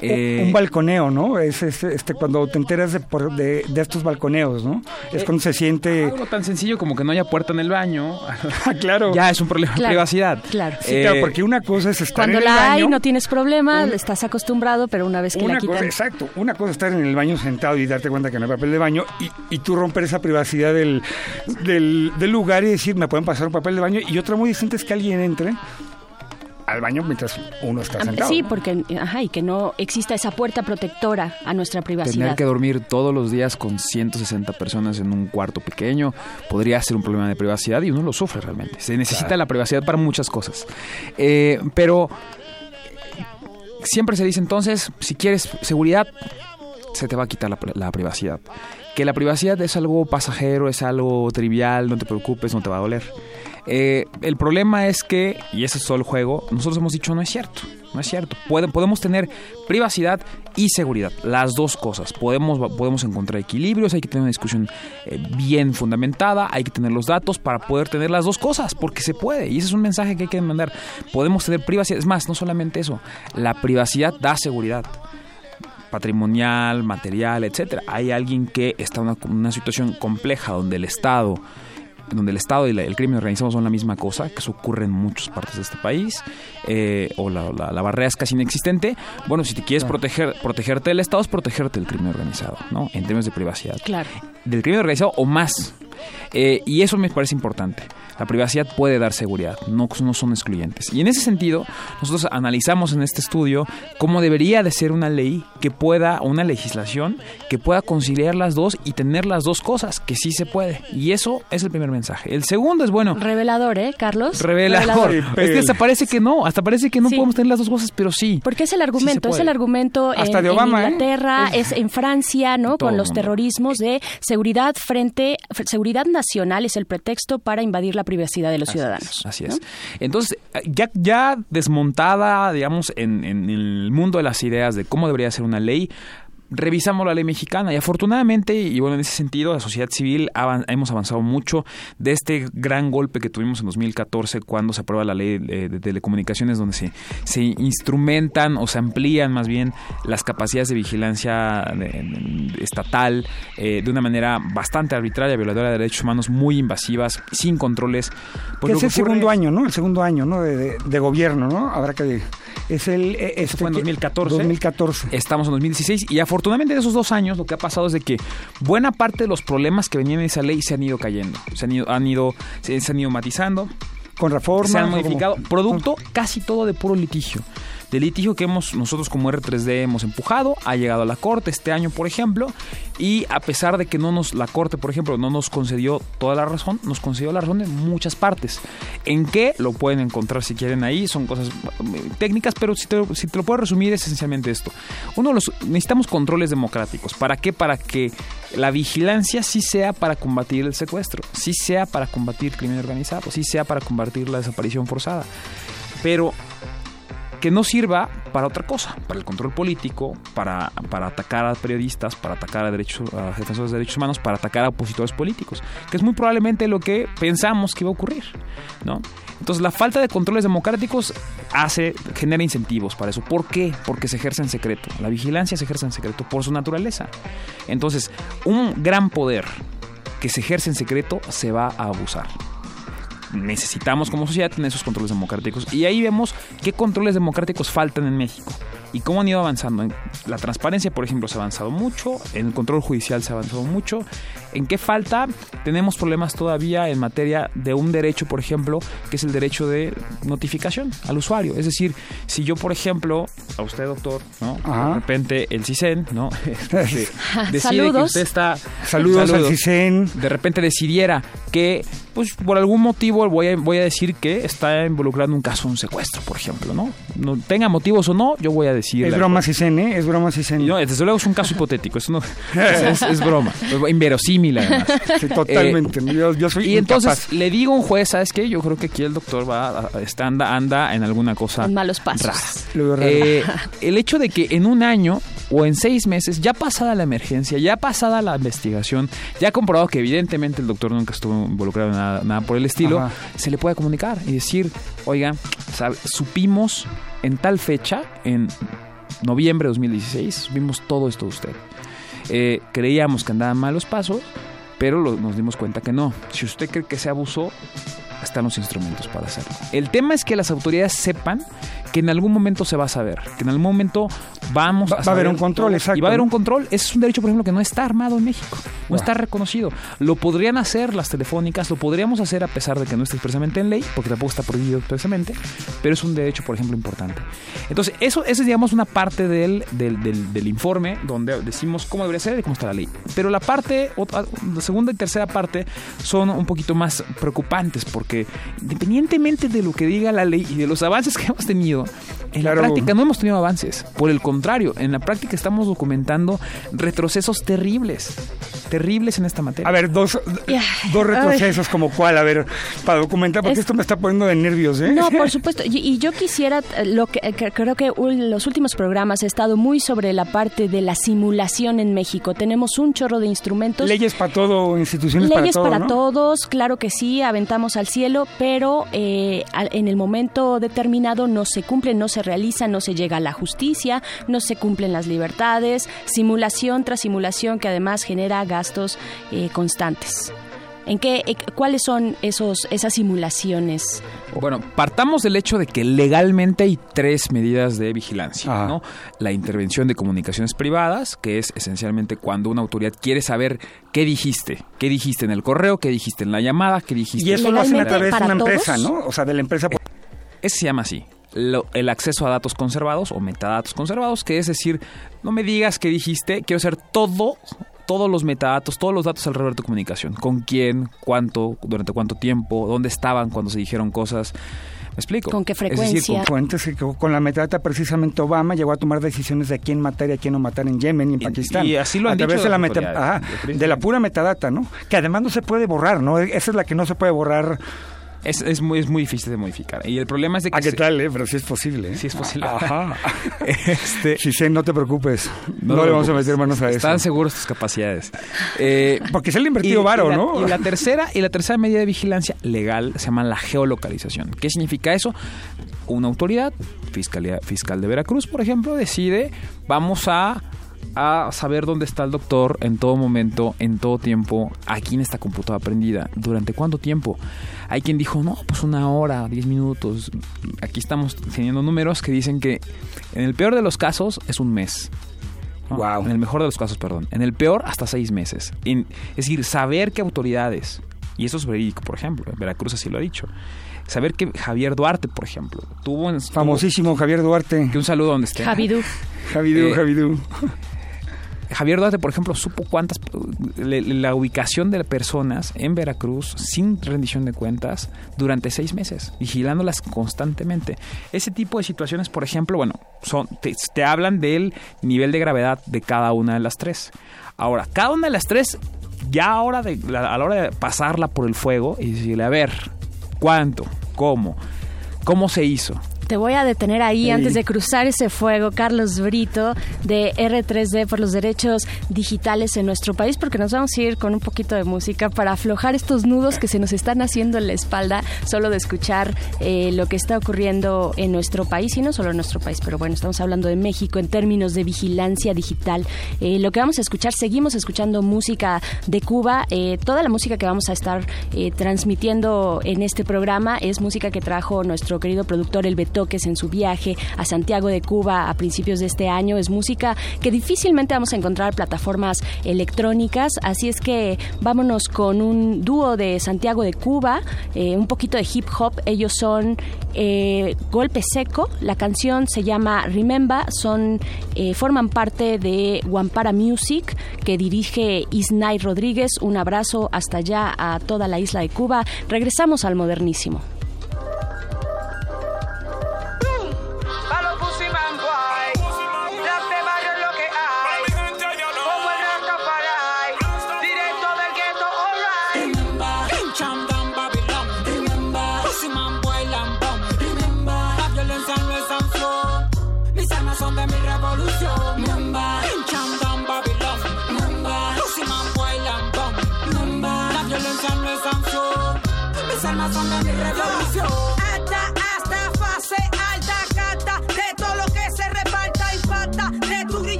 Eh, un balconeo, ¿no? Es, es, este, cuando te enteras de, por- de, de estos balconeos, ¿no? Es Eh, cuando se siente... Algo tan sencillo como que no haya puerta en el baño. <laughs> claro. Ya es un problema de privacidad. Claro. Sí, Eh, claro, porque una cosa es estar Cuando en el la hay baño, no tienes problema, estás acostumbrado, pero una vez que la Una quitan... cosa, exacto, una cosa es estar en el baño sentado y darte cuenta que no hay papel de baño y, y tú romper esa privacidad del, del, del lugar y decir, me pueden pasar un papel de baño. Y otra muy distinta es que alguien entre al baño mientras uno está Ah, sentado. Sí, porque ajá, y que no exista esa puerta protectora a nuestra privacidad. Tener que dormir todos los días con 160 personas en un cuarto pequeño podría ser un problema de privacidad y uno lo sufre realmente. Se necesita la privacidad para muchas cosas. Eh, pero siempre se dice entonces, si quieres seguridad, se te va a quitar la, pri- la privacidad. Que la privacidad es algo pasajero, es algo trivial, no te preocupes, no te va a doler. Eh, el problema es que, y ese es todo el juego, nosotros hemos dicho no es cierto, no es cierto. Puede- podemos tener privacidad y seguridad, las dos cosas. Podemos, podemos encontrar equilibrios, hay que tener una discusión eh, bien fundamentada, hay que tener los datos para poder tener las dos cosas, porque se puede. Y ese es un mensaje que hay que mandar. Podemos tener privacidad, es más, no solamente eso, la privacidad da seguridad patrimonial, material, etcétera. Hay alguien que está en una, situación compleja donde el Estado donde el Estado y el crimen organizado son la misma cosa, que eso ocurre en muchas partes de este país, eh, o la, la- la barrera es casi inexistente, bueno, si te quieres proteger, protegerte del Estado es protegerte del crimen organizado, ¿no? En términos de privacidad. Claro. Del crimen organizado o más. Eh, y eso me parece importante. La privacidad puede dar seguridad, no, no son excluyentes. Y en ese sentido, nosotros analizamos en este estudio cómo debería de ser una ley que pueda, una legislación que pueda conciliar las dos y tener las dos cosas, que sí se puede. Y eso es el primer mensaje. El segundo es, bueno, Revelador, ¿eh, Carlos? revelador. Es que hasta parece que no, hasta parece que no podemos tener las dos cosas, pero sí. Porque es el argumento, es el argumento en, Hasta de en Obama, ¿eh? Inglaterra, es en Francia, ¿no? todo Con los terrorismos de seguridad frente, seguridad nacional es el pretexto para invadir la privacidad de los ciudadanos. Así es. Entonces, ya, ya desmontada, digamos, en, en el mundo de las ideas de cómo debería ser una ley, revisamos la ley mexicana y afortunadamente, y bueno, en ese sentido, la sociedad civil avan- hemos avanzado mucho de este gran golpe que tuvimos en 2014 cuando se aprueba la ley de, de telecomunicaciones donde se, se instrumentan o se amplían más bien las capacidades de vigilancia de- de- estatal eh, de una manera bastante arbitraria, violadora de derechos humanos, muy invasivas, sin controles. Pues es el segundo año, ¿no? El segundo año, ¿no? De, gobierno, ¿no? Habrá que... Es el... eh, Este fue en que- 2014. 2014. Estamos en 2016 y afortunadamente de esos dos años lo que ha pasado es de que buena parte de los problemas que venían en esa ley se han ido cayendo, se han ido, han ido, se, se han ido matizando. Con reformas. Se han como- modificado. Producto casi todo de puro litigio. De litigio que hemos nosotros como R3D hemos empujado, ha llegado a la Corte este año, por ejemplo, y a pesar de que no nos la Corte, por ejemplo, no nos concedió toda la razón, nos concedió la razón en muchas partes. ¿En qué? Lo pueden encontrar si quieren ahí, son cosas eh, técnicas, pero si te, si te lo puedo resumir es esencialmente esto. Uno, los, necesitamos controles democráticos. ¿Para qué? Para que la vigilancia sí sea para combatir el secuestro, sí sea para combatir el crimen organizado, sí sea para combatir la desaparición forzada. Pero que no sirva para otra cosa, para el control político, para, para atacar a periodistas, para atacar a, derechos, a defensores de derechos humanos, para atacar a opositores políticos, que es muy probablemente lo que pensamos que iba a ocurrir, ¿no? Entonces la falta de controles democráticos hace, genera incentivos para eso. ¿Por qué? Porque se ejerce en secreto. La vigilancia se ejerce en secreto por su naturaleza. Entonces, un gran poder que se ejerce en secreto se va a abusar necesitamos como sociedad tener esos controles democráticos. Y ahí vemos qué controles democráticos faltan en México y cómo han ido avanzando. En la transparencia, por ejemplo, se ha avanzado mucho, en el control judicial se ha avanzado mucho. ¿En qué falta? Tenemos problemas todavía en materia de un derecho, por ejemplo, que es el derecho de notificación al usuario. Es decir, si yo, por ejemplo, a usted, doctor, ¿no? Ajá. De repente el CISEN, ¿no? <laughs> Este, <laughs> decide que Saludos. usted está... Saludos al CISEN. De repente decidiera que, pues, por algún motivo voy a, voy a decir que está involucrado en un caso un secuestro, por ejemplo, ¿no? no tenga motivos o no, yo voy a decir... Es broma Cisen, ¿eh? Es broma Cisen. No, desde luego es un caso hipotético, eso no, es, <laughs> es- es broma, inverosímil además. Sí, totalmente. yo, yo soy Y entonces le digo a un juez, ¿sabes qué? Yo creo que aquí el doctor va, está, anda, anda en alguna cosa En malos pasos. rara. Lo veo raro. Eh, el hecho de que en un año o en seis meses, ya pasada la emergencia, ya pasada la investigación, ya comprobado que evidentemente el doctor nunca estuvo involucrado en nada, nada por el estilo, Ajá. se le puede comunicar y decir, oiga, sabe, supimos en tal fecha, en noviembre de 2016, supimos todo esto de usted. Eh, creíamos que andaban malos pasos, pero nos dimos cuenta que no. Si usted cree que se abusó, están los instrumentos para hacerlo. El tema es que las autoridades sepan que en algún momento se va a saber, que en algún momento vamos Va- a va a haber saber un control, exacto, Y va a haber un control. Ese es un derecho, por ejemplo, que no está armado en México. No está reconocido. Lo podrían hacer las telefónicas, lo podríamos hacer a pesar de que no esté expresamente en ley, porque tampoco está prohibido expresamente, pero es un derecho, por ejemplo, importante. Entonces, eso, esa es, digamos, una parte del, del, del- del informe donde decimos cómo debería ser y cómo está la ley. Pero la parte, otra- la segunda y tercera parte son un poquito más preocupantes, porque independientemente de lo que diga la ley y de los avances que hemos tenido, en Claro. la práctica no hemos tenido avances. Por el contrario, en la práctica estamos documentando retrocesos terribles, terribles en esta materia. A ver, dos, dos retrocesos como cuál, a ver, para documentar, porque Es- esto me está poniendo de nervios, ¿eh? No, <laughs> por supuesto. Y, y yo quisiera, eh, lo que, eh, que- creo que un- los últimos programas he estado muy sobre la parte de la simulación en México. Tenemos un chorro de instrumentos. Leyes para todo, instituciones Leyes para todo, para ¿no? todos, claro que sí, aventamos al cielo, pero eh, en el momento determinado no se cumplen, no se realizan, no se llega a la justicia, no se cumplen las libertades, simulación tras simulación que además genera gastos eh, constantes. ¿En qué, eh, cuáles son esos, esas simulaciones? Bueno, partamos del hecho de que legalmente hay tres medidas de vigilancia, ¿no? La intervención de comunicaciones privadas, que es esencialmente cuando una autoridad quiere saber qué dijiste, qué dijiste en el correo, qué dijiste en la llamada, qué dijiste. Y eso lo hacen a través de para una empresa, todos? ¿no? O sea, de la empresa. Ese se llama así. Lo- el acceso a datos conservados o metadatos conservados, que es decir, no me digas qué dijiste, quiero saber todo, todos los metadatos, todos los datos alrededor de tu comunicación. Con quién, cuánto, durante cuánto tiempo, dónde estaban cuando se dijeron cosas. ¿Me explico? ¿Con qué Es decir, frecuencia? con- Fuentes que con la metadata precisamente Obama llegó a tomar decisiones de a quién matar y a quién no matar en Yemen y en Pakistán. y así lo han a través dicho de la, meta- ajá, de de la pura metadata, ¿no? Que además no se puede borrar, ¿no? Esa es la que no se puede borrar Es, es muy, es muy difícil de modificar. Y el problema es de que... ¿A qué se- tal, eh? Pero sí es posible. ¿eh? Sí es posible. Ajá. <laughs> Este, sí, no te preocupes. No, le vamos a meter manos a eso. Están seguros tus capacidades. Eh, Porque se le ha invertido varo, ¿no? Y la tercera y la tercera medida de vigilancia legal se llama la geolocalización. ¿Qué significa eso? Una autoridad, fiscalía, fiscal de Veracruz, por ejemplo, decide vamos a a saber dónde está el doctor en todo momento, en todo tiempo, aquí en esta computadora prendida. ¿Durante cuánto tiempo? Hay quien dijo, no, pues una hora, diez minutos. Aquí estamos teniendo números que dicen que en el peor de los casos es un mes. Wow. En el mejor de los casos, perdón. En el peor, hasta seis meses. En- es decir, saber que autoridades, y eso es verídico, por ejemplo, Veracruz así lo ha dicho. Saber que Javier Duarte, por ejemplo, tuvo en. Famosísimo Javier Duarte. Que un saludo donde esté. Javidú. Javidú, Eh, Javidú. Javier Duarte, por ejemplo, supo cuántas le- la ubicación de personas en Veracruz sin rendición de cuentas durante seis meses, vigilándolas constantemente. Ese tipo de situaciones, por ejemplo, bueno, son te, te hablan del nivel de gravedad de cada una de las tres. Ahora, cada una de las tres, ya ahora de, la- a la hora de pasarla por el fuego y decirle, a ver, ¿cuánto? ¿Cómo? ¿Cómo se hizo? Te voy a detener ahí Sí. antes de cruzar ese fuego, Carlos Brito, de R3D por los derechos digitales en nuestro país, porque nos vamos a ir con un poquito de música para aflojar estos nudos que se nos están haciendo en la espalda, solo de escuchar eh, lo que está ocurriendo en nuestro país, y no solo en nuestro país, pero bueno, estamos hablando de México en términos de vigilancia digital. Eh, lo que vamos a escuchar, seguimos escuchando música de Cuba, eh, toda la música que vamos a estar transmitiendo en este programa es música que trajo nuestro querido productor El Betoques en su viaje a Santiago de Cuba a principios de este año. Es música que difícilmente vamos a encontrar en plataformas electrónicas, así es que vámonos con un dúo de Santiago de Cuba, eh, un poquito de hip hop. Ellos son eh, Golpe Seco, la canción se llama Remember, son, eh, forman parte de Wampara Music que dirige Isnay Rodríguez. Un abrazo hasta allá a toda la isla de Cuba. Regresamos al modernísimo. De mi revolución.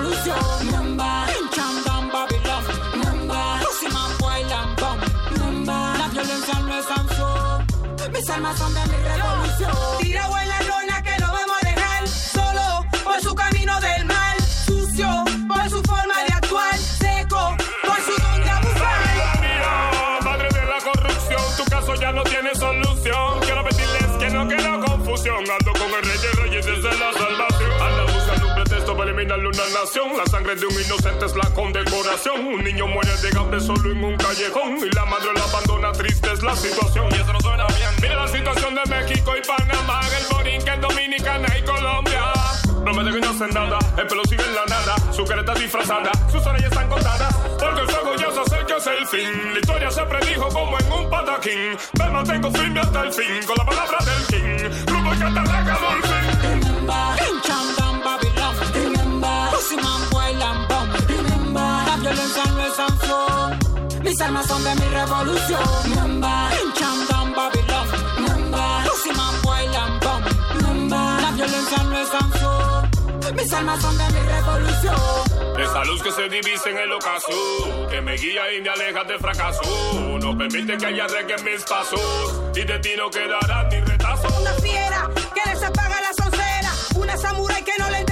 De mi revolución. Remember, Cham Down Babylon. Remember, Pussyman Boy Lambón. Remember, la violencia no es sanción. Mis armas son de mi revolución. Tirado eliminarle una nación. La sangre de un inocente es la condecoración. Un niño muere de hambre solo en un callejón. Y la madre lo abandona, triste es la situación. Y eso no suena bien. Mira la situación de México y Panamá, el Borinquen, Dominicana y Colombia. Promete que no hacen nada, el pelo sigue en la nada, su cara disfrazada, sus orejas están contadas, porque el fuego ya se acerca es el fin. La historia se predijo como en un pataquín, me mantengo firme hasta el fin, con la palabra del king, grupo que ataca Dolphin. Remember, la violencia no es sanción. Mis armas son de mi revolución. Remember, Babylon. La violencia no es sanción. Mis armas son de mi revolución. Esa luz que se divisa en el ocaso, que me guía y me aleja del fracaso, no permite que haya reggae en mis pasos, y de ti no quedará ni retazo. Una fiera que les apaga la soncera, una samurai que no le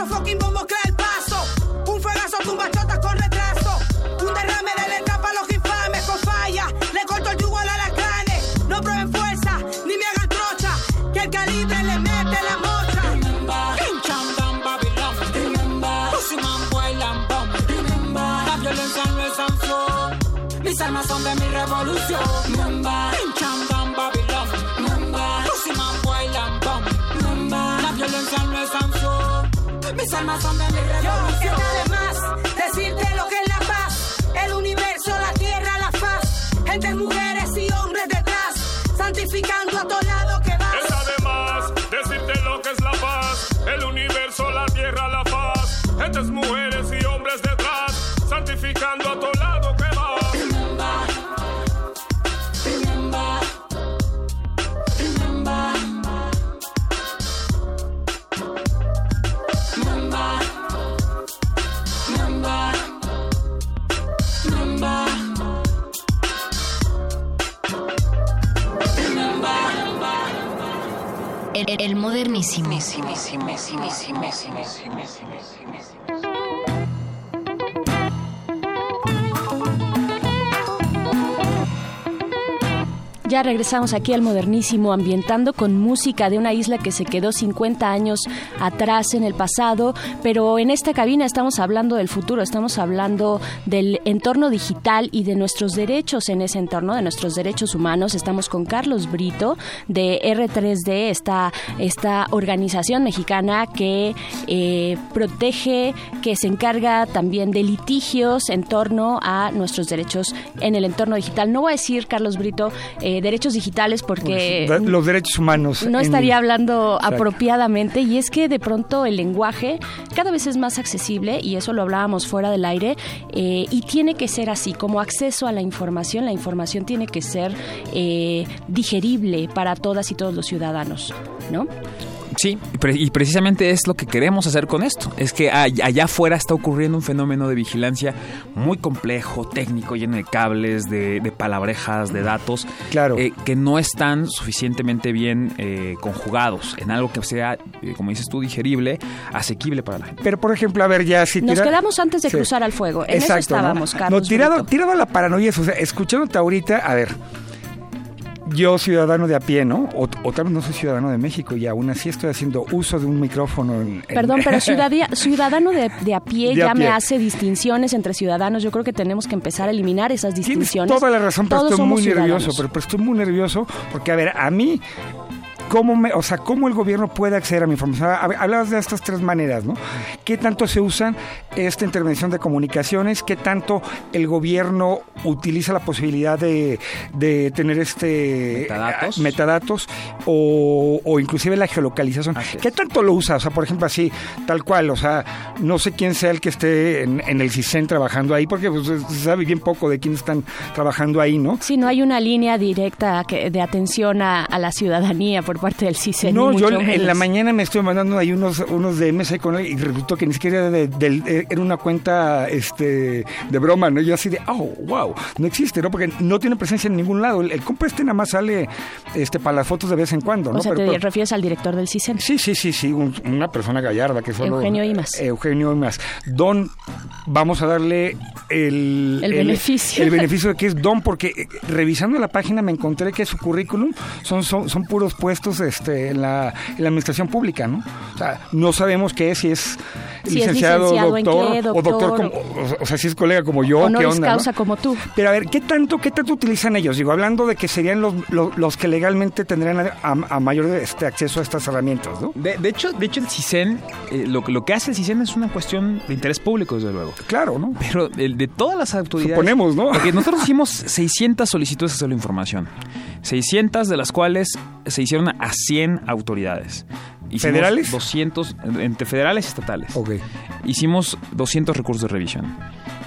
esos fucking bombos crea el paso. Un fuegazo tumba chotas con retraso. Un derrame de letra para los infames con falla. Le corto el yugo al alacrane. No prueben fuerza, ni me hagan trocha. Que el calibre le mete la mocha. La violencia no es sanción. Mis armas son de mi revolución. Chamban Mis armas son de mi Yo, ¿qué revolución. tal de más? Decirte lo que es la paz. El universo, la tierra, la faz. Gentes, mujeres y hombres detrás. Santificando a todo lado que vas. Es además decirte lo que es la paz, el universo, la tierra, la paz, gentes, mujeres y hombres detrás, santificando a El, modernísimo. Ya regresamos aquí al modernísimo, ambientando con música de una isla que se quedó 50 años atrás en el pasado, pero en esta cabina estamos hablando del futuro, estamos hablando del entorno digital y de nuestros derechos en ese entorno, de nuestros derechos humanos. Estamos con Carlos Brito de R3D, esta, esta organización mexicana que eh, protege, que se encarga también de litigios en torno a nuestros derechos en el entorno digital. No voy a decir, Carlos Brito, eh, derechos digitales porque Los derechos humanos. no estaría hablando Exacto. apropiadamente y es que de pronto el lenguaje cada vez es más accesible y eso lo hablábamos fuera del aire eh, y tiene que ser así como acceso a la información la información tiene que ser eh, digerible para todas y todos los ciudadanos no Sí, y pre- y precisamente es lo que queremos hacer con esto. Es que all- allá afuera está ocurriendo un fenómeno de vigilancia muy complejo, técnico, lleno de cables, de, de palabrejas, de datos, claro. que no están suficientemente bien eh, conjugados en algo que sea, eh, como dices tú, digerible, asequible para la gente. Pero, por ejemplo, a ver, ya si nos tira- quedamos antes de Sí. cruzar al fuego en eso Exacto, ¿no? estábamos Carlos No, tirado, tirado a la paranoia, o sea, escuchándote ahorita, a ver, yo ciudadano de a pie, ¿no? O, o tal vez no soy ciudadano de México y aún así estoy haciendo uso de un micrófono. en- en- Perdón, pero ciudadia- <laughs> ciudadano de, de a pie De ya a me hace distinciones entre ciudadanos. Yo creo que tenemos que empezar a eliminar esas Tienes distinciones. toda la razón, pero Todos estoy muy nervioso, pero, pero estoy muy nervioso porque, a ver, a mí, ¿cómo, me, o sea, ¿cómo el gobierno puede acceder a mi información? Hablabas de estas tres maneras, ¿no? ¿Qué tanto se usan esta intervención de comunicaciones? ¿Qué tanto el gobierno utiliza la posibilidad de, de tener este Metadatos. eh, metadatos o, o inclusive la geolocalización? ¿Qué tanto lo usa? O sea, por ejemplo, así, tal cual, o sea, no sé quién sea el que esté en, en el CISEN trabajando ahí, porque pues, se sabe bien poco de quién están trabajando ahí, ¿no? Sí, no hay una línea directa que- de atención a, a la ciudadanía por parte del CISEN. No, yo en, la mañana me estoy mandando ahí unos, unos DMs ahí con él y resultó que ni siquiera era, de- del- eh, era una cuenta este, de broma, ¿no? Yo así de, oh, wow, no existe, ¿no? Porque no tiene presencia en ningún lado. El, el compa este nada más sale este, para las fotos de vez en cuando, ¿no? O sea, Pero- te pero- refieres al director del CISEN. Sí, sí, sí, sí, un- una persona gallarda que solo... Eugenio Imas. Eugenio Imas. Don, vamos a darle el... El beneficio. El beneficio de que es Don, porque eh, revisando la página me encontré que su currículum son, son, son puros puestos este, en, la, en la administración pública, ¿no? O sea, no sabemos qué es, si es Si es licenciado, licenciado en doctor, qué, o doctor, como- o, o sea, si es colega como yo, qué Honoris onda, ¿no? causa como tú. Pero a ver, ¿qué tanto, qué tanto utilizan ellos? Digo, hablando de que serían los, los, los que legalmente tendrían a, a- a mayor este, acceso a estas herramientas, ¿no? De, de hecho, de hecho, el CISEN, eh, lo, que- lo que hace el CISEN es una cuestión de interés público, desde luego. Claro, ¿no? Pero el de todas las autoridades... Suponemos, ¿no? Porque nosotros hicimos 600 solicitudes de información. 600 de las cuales se hicieron a 100 autoridades. Hicimos ¿Federales? 200, entre federales y estatales. Hicimos 200 recursos de revisión.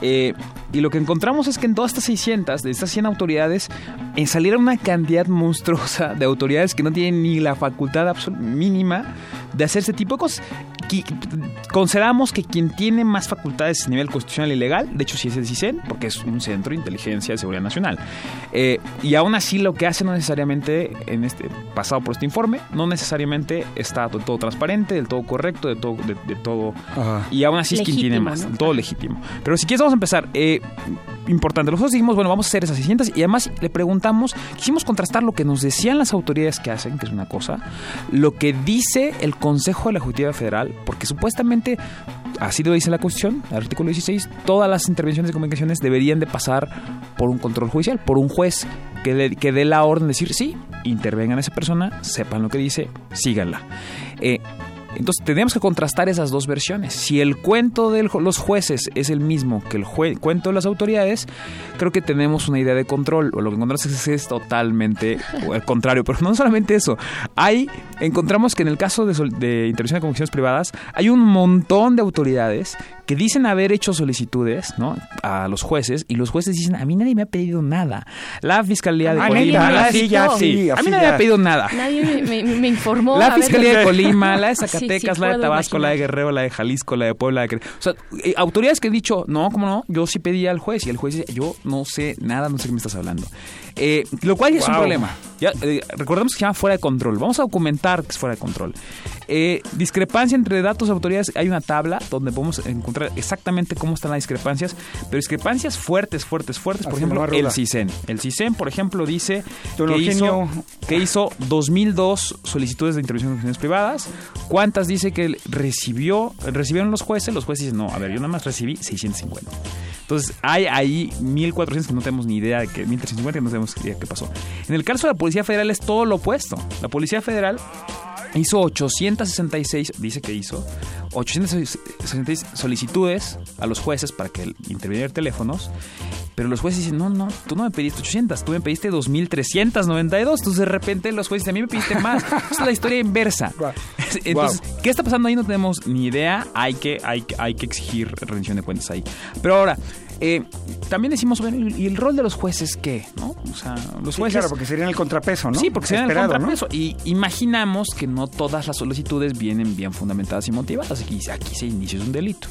Eh, y lo que encontramos es que en todas estas 600, de estas 100 autoridades, eh, salieron una cantidad monstruosa de autoridades que no tienen ni la facultad mínima de hacer ese tipo de cosas. consideramos que quien tiene más facultades a nivel constitucional y legal, de hecho sí es el CISEN, porque es un centro de inteligencia de seguridad nacional. Eh, y aún así lo que hace no necesariamente, en este pasado por este informe, no necesariamente está del todo transparente, del todo correcto, de todo, de, de todo y aún así es quien tiene más, ¿no? todo legítimo. Pero si quieres vamos a empezar. Eh, importante, nosotros dijimos, bueno, vamos a hacer esas 600 y además le preguntamos, quisimos contrastar lo que nos decían las autoridades que hacen, que es una cosa, lo que dice el Consejo de la Justicia Federal, porque supuestamente, así lo dice la Constitución, artículo 16, todas las intervenciones de comunicaciones deberían de pasar por un control judicial, por un juez que, que dé la orden de decir, sí, intervengan a esa persona, sepan lo que dice, síganla. Eh, entonces tendríamos que contrastar esas dos versiones. Si el cuento de los jueces es el mismo que el cuento de las autoridades, creo que tenemos una idea de control. O lo que encontramos es, es totalmente el contrario. Pero no solamente eso. Hay, encontramos que en el caso de, intervención de comunicaciones privadas, hay un montón de autoridades que dicen haber hecho solicitudes ¿no? a los jueces y los jueces dicen, a mí nadie me ha pedido nada. La Fiscalía de Ah, Colima... la- ya, sí, a mí nadie me ha pedido nada. Nadie me, me- me informó. La ver, Fiscalía de <laughs> ¿qué- Colima, la de Sí, sí, Zacatecas, la de Tabasco, la de. Guerrero, la de Jalisco, la de Puebla. La de... O sea, eh, autoridades que han dicho, no, ¿cómo no? Yo sí pedí al juez y el juez dice, yo no sé nada, no sé qué me estás hablando. Eh, lo cual ya es un problema. Ya, eh, recordemos que se llama fuera de control. Vamos a documentar que es fuera de control. Eh, discrepancia entre datos de autoridades. Hay una tabla donde podemos encontrar exactamente cómo están las discrepancias, pero discrepancias fuertes, fuertes, fuertes. Por Así ejemplo, el. CISEN. El CISEN, por ejemplo, dice que hizo, que hizo 2002 solicitudes de intervención de funciones privadas. ¿Cuántas dice que recibió, recibieron los jueces? Los jueces dicen, no, a ver, yo nada más recibí 650. Entonces, hay ahí 1400 que no tenemos ni idea de que, 1350 que no tenemos de qué pasó. En el caso de la Policía Federal es todo lo opuesto. La Policía Federal hizo 866, dice que hizo, 866 solicitudes a los jueces para que intervinieran teléfonos, pero los jueces dicen, no, no, tú no me pediste 800, tú me pediste 2392, entonces de repente los jueces dicen, a mí me pediste más. <laughs> Es la historia inversa. Entonces, ¿qué está pasando ahí? No tenemos ni idea, hay que, hay, hay que exigir rendición de cuentas ahí. Pero ahora, eh, también decimos, bueno, ¿y el rol de los jueces qué? ¿No? O sea, los Sí, jueces... claro, porque serían el contrapeso, ¿no? Sí, porque serían el contrapeso. Y imaginamos que no todas las solicitudes vienen bien fundamentadas y motivadas. Aquí, aquí se inicia un delito.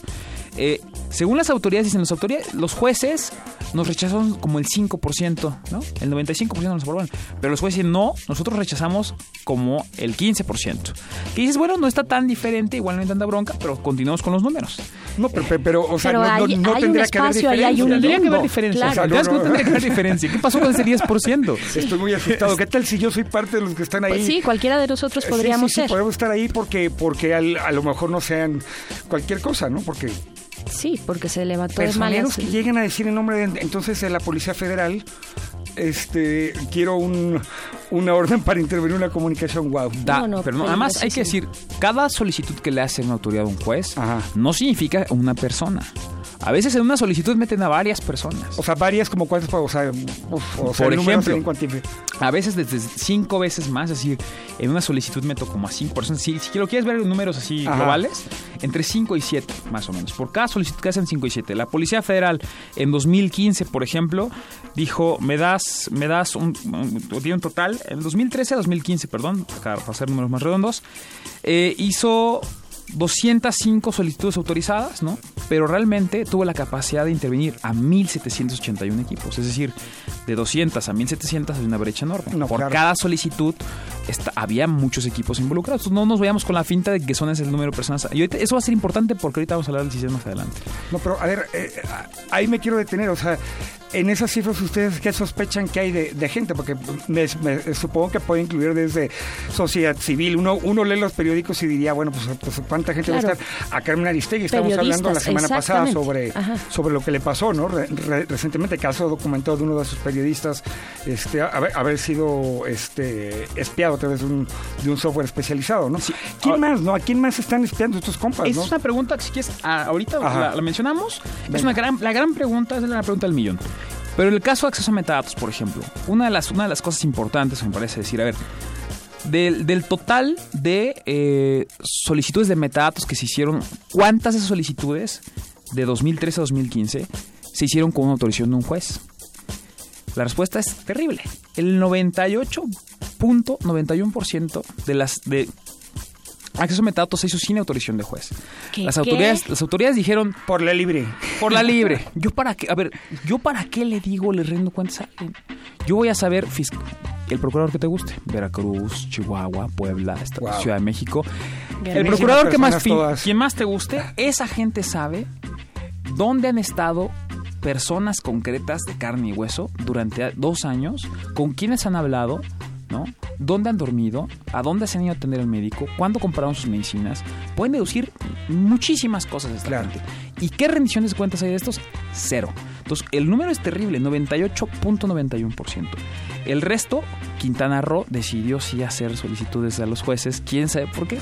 Eh, según las autoridades, dicen las autoridades, los jueces nos rechazaron como el 5%, ¿no? El 95% nos aprobaron. Pero los jueces dicen, no, nosotros rechazamos como el 15%. Que dices, bueno, no está tan diferente, igual no hay tanta bronca, pero continuamos con los números. No, pero, pero, pero, o sea, Pero no, no- hay- no hay un tendría que haber hay diferencia. Tendría que haber diferencia. claro. O sea, ¿te das cuenta? Tendría que haber diferencia. ¿Qué pasó con ese 10%? <laughs> Estoy muy asustado. ¿Qué tal si yo soy parte de los que están ahí? Pues sí, cualquiera de nosotros Sí, podríamos sí, sí, ser. podemos estar ahí porque, porque al- a lo mejor no sean cualquier cosa, ¿no? Porque Sí, porque se levantó de personeros malas. que lleguen a decir en nombre de entonces de la Policía Federal, este, quiero un, una orden para intervenir una comunicación, wow. Da, pero no, además hay que decir, cada solicitud que le hace una autoridad a un juez no significa una persona. A veces en una solicitud meten a varias personas. O sea, varias como cuántas, o sea, uf, o sea, Por ejemplo, a veces desde cinco veces más, es decir, en una solicitud meto como a cinco personas. Si, si lo quieres ver en números así Ajá. globales, entre 5 y 7 más o menos. Por cada solicitud que hacen 5 y 7. La Policía Federal en 2015, por ejemplo, dijo, me das, me das un, un- un total, en 2013 a 2015, perdón, para hacer números más redondos, eh, hizo 205 solicitudes autorizadas, ¿no? Pero realmente tuvo la capacidad de intervenir a 1.781 equipos. Es decir, de 200 a 1.700 hay una brecha enorme. No, Por claro. cada solicitud está- había muchos equipos involucrados. No nos vayamos con la finta de que son ese el número de personas. Y ahorita- eso va a ser importante porque ahorita vamos a hablar del sistema más adelante. No, pero a ver, eh, ahí me quiero detener, o sea, en esas cifras ustedes qué sospechan que hay de, de gente, porque me, me- supongo que puede incluir desde sociedad civil. Uno, uno lee los periódicos y diría, bueno, pues, pues, cuánta gente va a Claro. estar. A Carmen Aristegui estamos hablando la semana pasada sobre, Ajá. sobre lo que le pasó, ¿no? Re- re- recientemente caso documentado de uno de sus periodistas este, haber, haber sido este, espiado a través de un, de un software especializado, ¿no? ¿Quién más, no? ¿A quién más están espiando estos compas, Esa no? es una pregunta que si quieres, ah, ahorita la, la mencionamos. Es una gran, la gran pregunta, es la pregunta del millón. Pero en el caso de acceso a metadatos, por ejemplo, una de las, una de las cosas importantes, me parece decir, a ver, del, del total de eh, solicitudes de metadatos que se hicieron, ¿cuántas de esas solicitudes de 2013 a 2015 se hicieron con una autorización de un juez? La respuesta es terrible. El 98.91% de las de acceso a metadatos se hizo sin autorización de juez. ¿Qué? Las ¿Qué? autoridades, las autoridades dijeron por la libre. Por la libre. <laughs> Yo para qué, a ver, yo para qué le digo, le rindo cuentas a alguien. Yo voy a saber fisc- el procurador que te guste, Veracruz, Chihuahua, Puebla, esta- Wow. Ciudad de México. Bien. El procurador que más todas. quien más te guste, esa gente sabe dónde han estado personas concretas de carne y hueso durante dos años, con quiénes han hablado, ¿no? ¿Dónde han dormido? ¿A dónde se han ido a atender al médico? ¿Cuándo compraron sus medicinas? Pueden deducir muchísimas cosas de esta gente. ¿Y qué rendiciones de cuentas hay de estos? Cero. Entonces, el número es terrible, 98.91%. El resto, Quintana Roo decidió sí hacer solicitudes a los jueces, quién sabe por qué,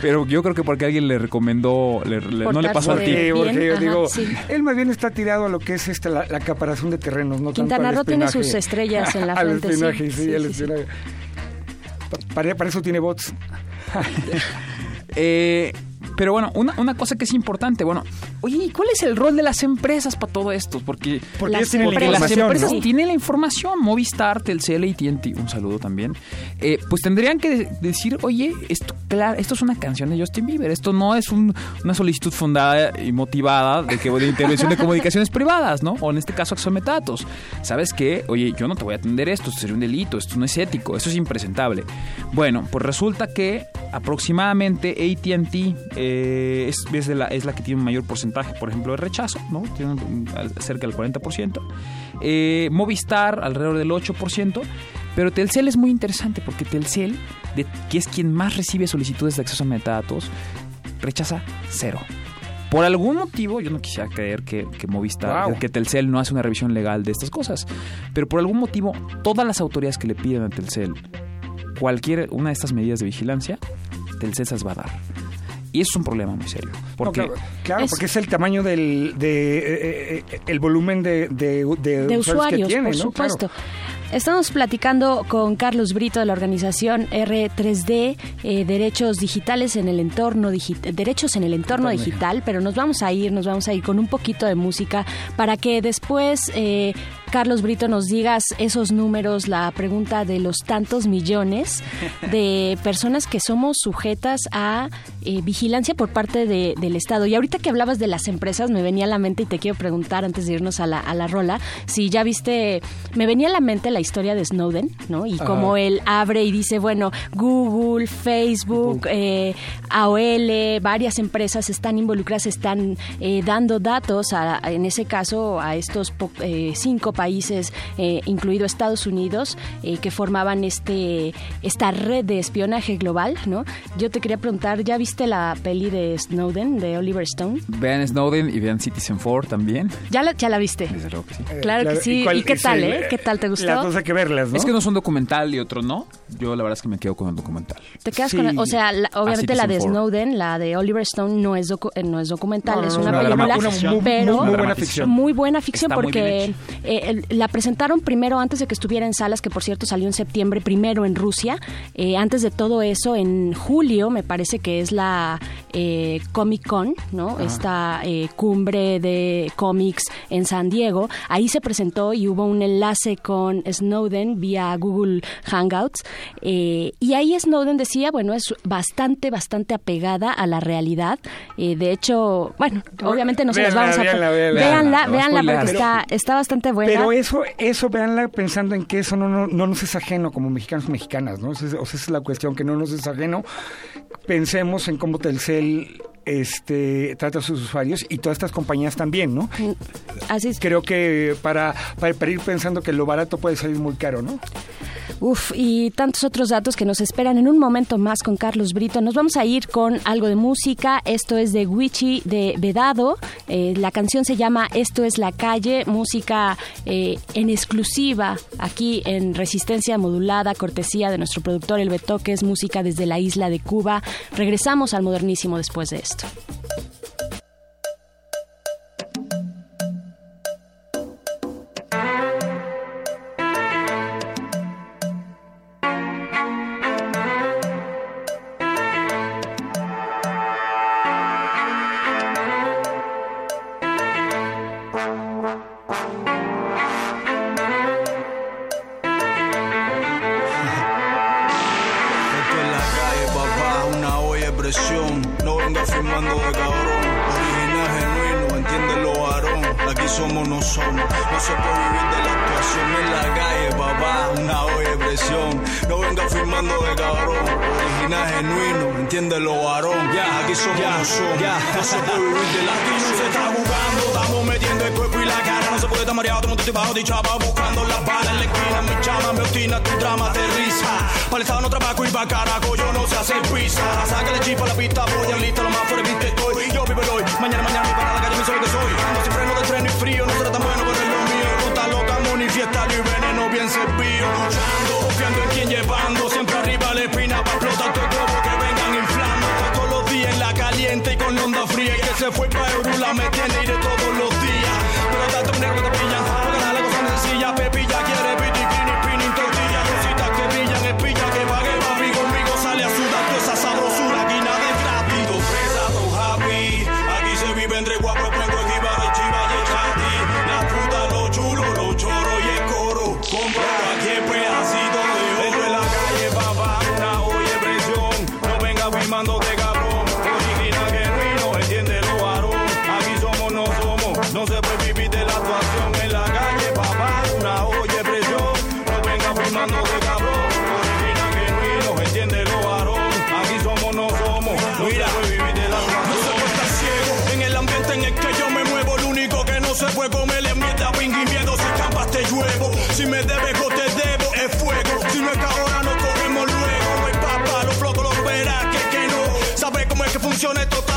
pero yo creo que porque alguien le recomendó, le- le- no le pasó a ti. Porque, porque yo ajá, digo, sí. él más bien está tirado a lo que es este, la, la acaparación de terrenos, no Quintana tanto Roo tiene sus estrellas en la <laughs> al frente, sí. sí, Sí, al sí, sí. espionaje. Pa- Para, para eso tiene bots. <laughs> Eh, pero bueno, una, una cosa que es importante, bueno, oye, ¿y cuál es el rol de las empresas para todo esto? Porque, Porque ellos tienen la porque las empresas ¿no? tienen la información, Movistar, Telcel, AT&T, un saludo también, eh, pues tendrían que de- decir, oye, esto, claro, esto es una canción de Justin Bieber, esto no es un- una solicitud fundada y motivada de que de intervención de <laughs> comunicaciones privadas, ¿no? O en este caso, acceso a metadatos. ¿Sabes qué? Oye, yo no te voy a atender esto, esto sería un delito, esto no es ético, esto es impresentable. Bueno, pues resulta que aproximadamente AT&T eh, es, es de la, es la que tiene mayor porcentaje, por ejemplo, de rechazo, ¿no? Tiene cerca del 40%. Eh, Movistar alrededor del 8%. Pero Telcel es muy interesante porque Telcel, de- que es quien más recibe solicitudes de acceso a metadatos, rechaza cero. Por algún motivo, yo no quisiera creer que, que Movistar, Wow. que Telcel no hace una revisión legal de estas cosas, pero por algún motivo, todas las autoridades que le piden a Telcel cualquier una de estas medidas de vigilancia, Telcel se las va a dar. Y eso es un problema muy serio. Porque No, claro, claro, Es- porque es el tamaño del de, eh, eh, eh, el volumen de, de, de de usuarios, usuarios, que tiene, por ¿no? supuesto. Claro. Estamos platicando con Carlos Brito de la organización R3D, eh, Derechos Digitales en el entorno digital, Derechos en el entorno Entorno digital, pero nos vamos a ir, nos vamos a ir con un poquito de música para que después eh, Carlos Brito nos digas esos números, la pregunta de los tantos millones de <laughs> personas que somos sujetas a eh, vigilancia por parte de- del Estado. Y ahorita que hablabas de las empresas, me venía a la mente y te quiero preguntar antes de irnos a la, a la rola, si ya viste, me venía a la mente la historia de Snowden, ¿no? Y cómo él abre y dice, bueno, Google, Facebook, eh, AOL, varias empresas están involucradas, están eh, dando datos, a- en ese caso, a estos eh, cinco países, eh, incluido Estados Unidos, eh, que formaban este esta red de espionaje global, ¿no? Yo te quería preguntar, ¿ya viste la peli de Snowden, de Oliver Stone? vean Snowden y vean Citizen 4 también. ¿Ya la, ya la viste? Desde luego que sí. Claro, que sí. ¿Y, qué tal, eh? ¿Qué tal te gustó? que verlas, ¿no? Es que uno es un documental y otro no. Yo la verdad es que me quedo con el documental. Te quedas Sí. con, o sea, la- obviamente la de Four. Snowden, la de Oliver Stone no es docu- eh, no es documental, No, no, es no, una no, una película, dramatización. Muy- pero muy buena ficción. muy buena ficción Está porque eh, el- la presentaron primero antes de que estuviera en salas, que por cierto salió en septiembre primero en Rusia. Eh, antes de todo eso, en julio me parece que es la eh, Comic Con, ¿no? Ah. Esta eh, cumbre de cómics en San Diego. Ahí se presentó y hubo un enlace con Snowden vía Google Hangouts. Eh, y ahí Snowden decía, bueno, es bastante, bastante apegada a la realidad. Eh, de hecho, bueno, obviamente no se las vamos a... véanla, véanla. Véanla, véanla porque está, está bastante buena. Pero eso, eso, véanla pensando en que eso no, no, no nos es ajeno como mexicanos y mexicanas, ¿no? O sea, esa es la cuestión, que no nos es ajeno. Pensemos en cómo Telcel este, trata a sus usuarios y todas estas compañías también, ¿no? Así es. Creo que para, para, para ir pensando que lo barato puede salir muy caro, ¿no? Uf, y tantos otros datos que nos esperan en un momento más con Carlos Brito. Nos vamos a ir con algo de música. Esto es de Wichi de Vedado. Eh, la canción se llama Esto es la calle, música eh, en exclusiva aquí en Resistencia Modulada, cortesía de nuestro productor El Betoques, música desde la isla de Cuba. Regresamos al modernísimo después de esto. No se de la actuación. se está jugando, estamos metiendo el cuerpo y la cara. No se puede estar mareado, todo el mundo bajo de chapa, buscando las balas en la esquina. Mi chama me obstina, tu drama te risa. Para el estado no trabajo y pa' carajo, yo no sé hacer pizza. Sácale chispa a la pista, voy al listo, lo más fuerte que estoy. Yo vivo el hoy, mañana, mañana, para la calle, me sé lo que soy. Ando sin freno de tren y frío, no será tan bueno, pero es lo mío. Ruta loca, manifiesta y veneno bien servido. Luchando, confiando en quien llevando, siempre arriba la espina pa' explotar todo el globo que se fue pa' Eurula me tiene ir todos los días. Pero tanto que te pillan, cómo es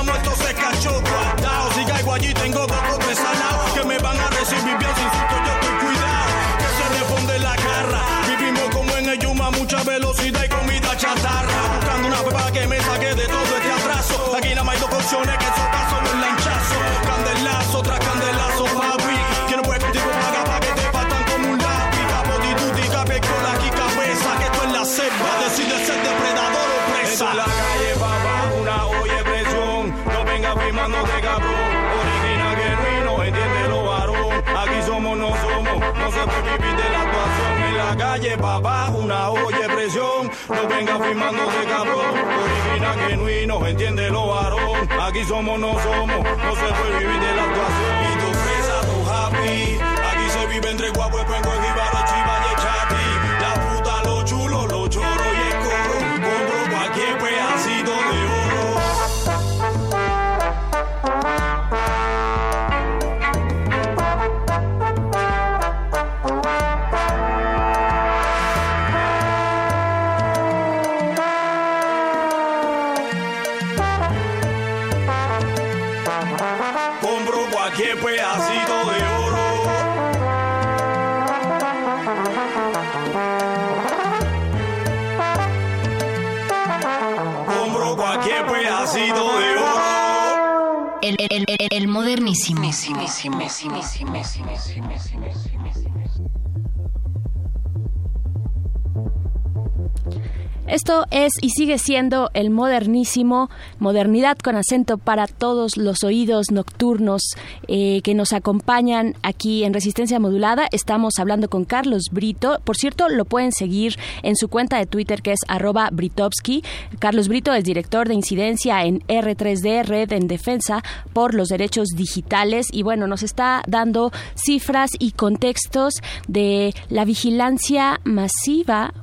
de la actuación en la calle, papá, una olla de presión. No venga firmando de cabrón. Original, genuino, entiéndelo, varón. Aquí somos, no somos. No se puede vivir de la actuación. Y tu presa, tu happy. Aquí se vive entre guapo, el cuenco, el Esto es y sigue siendo el modernísimo, modernidad con acento para todos los oídos nocturnos eh, que nos acompañan aquí en Resistencia Modulada. Estamos hablando con Carlos Brito. Por cierto, lo pueden seguir en su cuenta de Twitter que es arroba Britovsky. Carlos Brito es director de incidencia en R3D, Red en Defensa por los Derechos Digitales. Y bueno, nos está dando cifras y contextos de la vigilancia masiva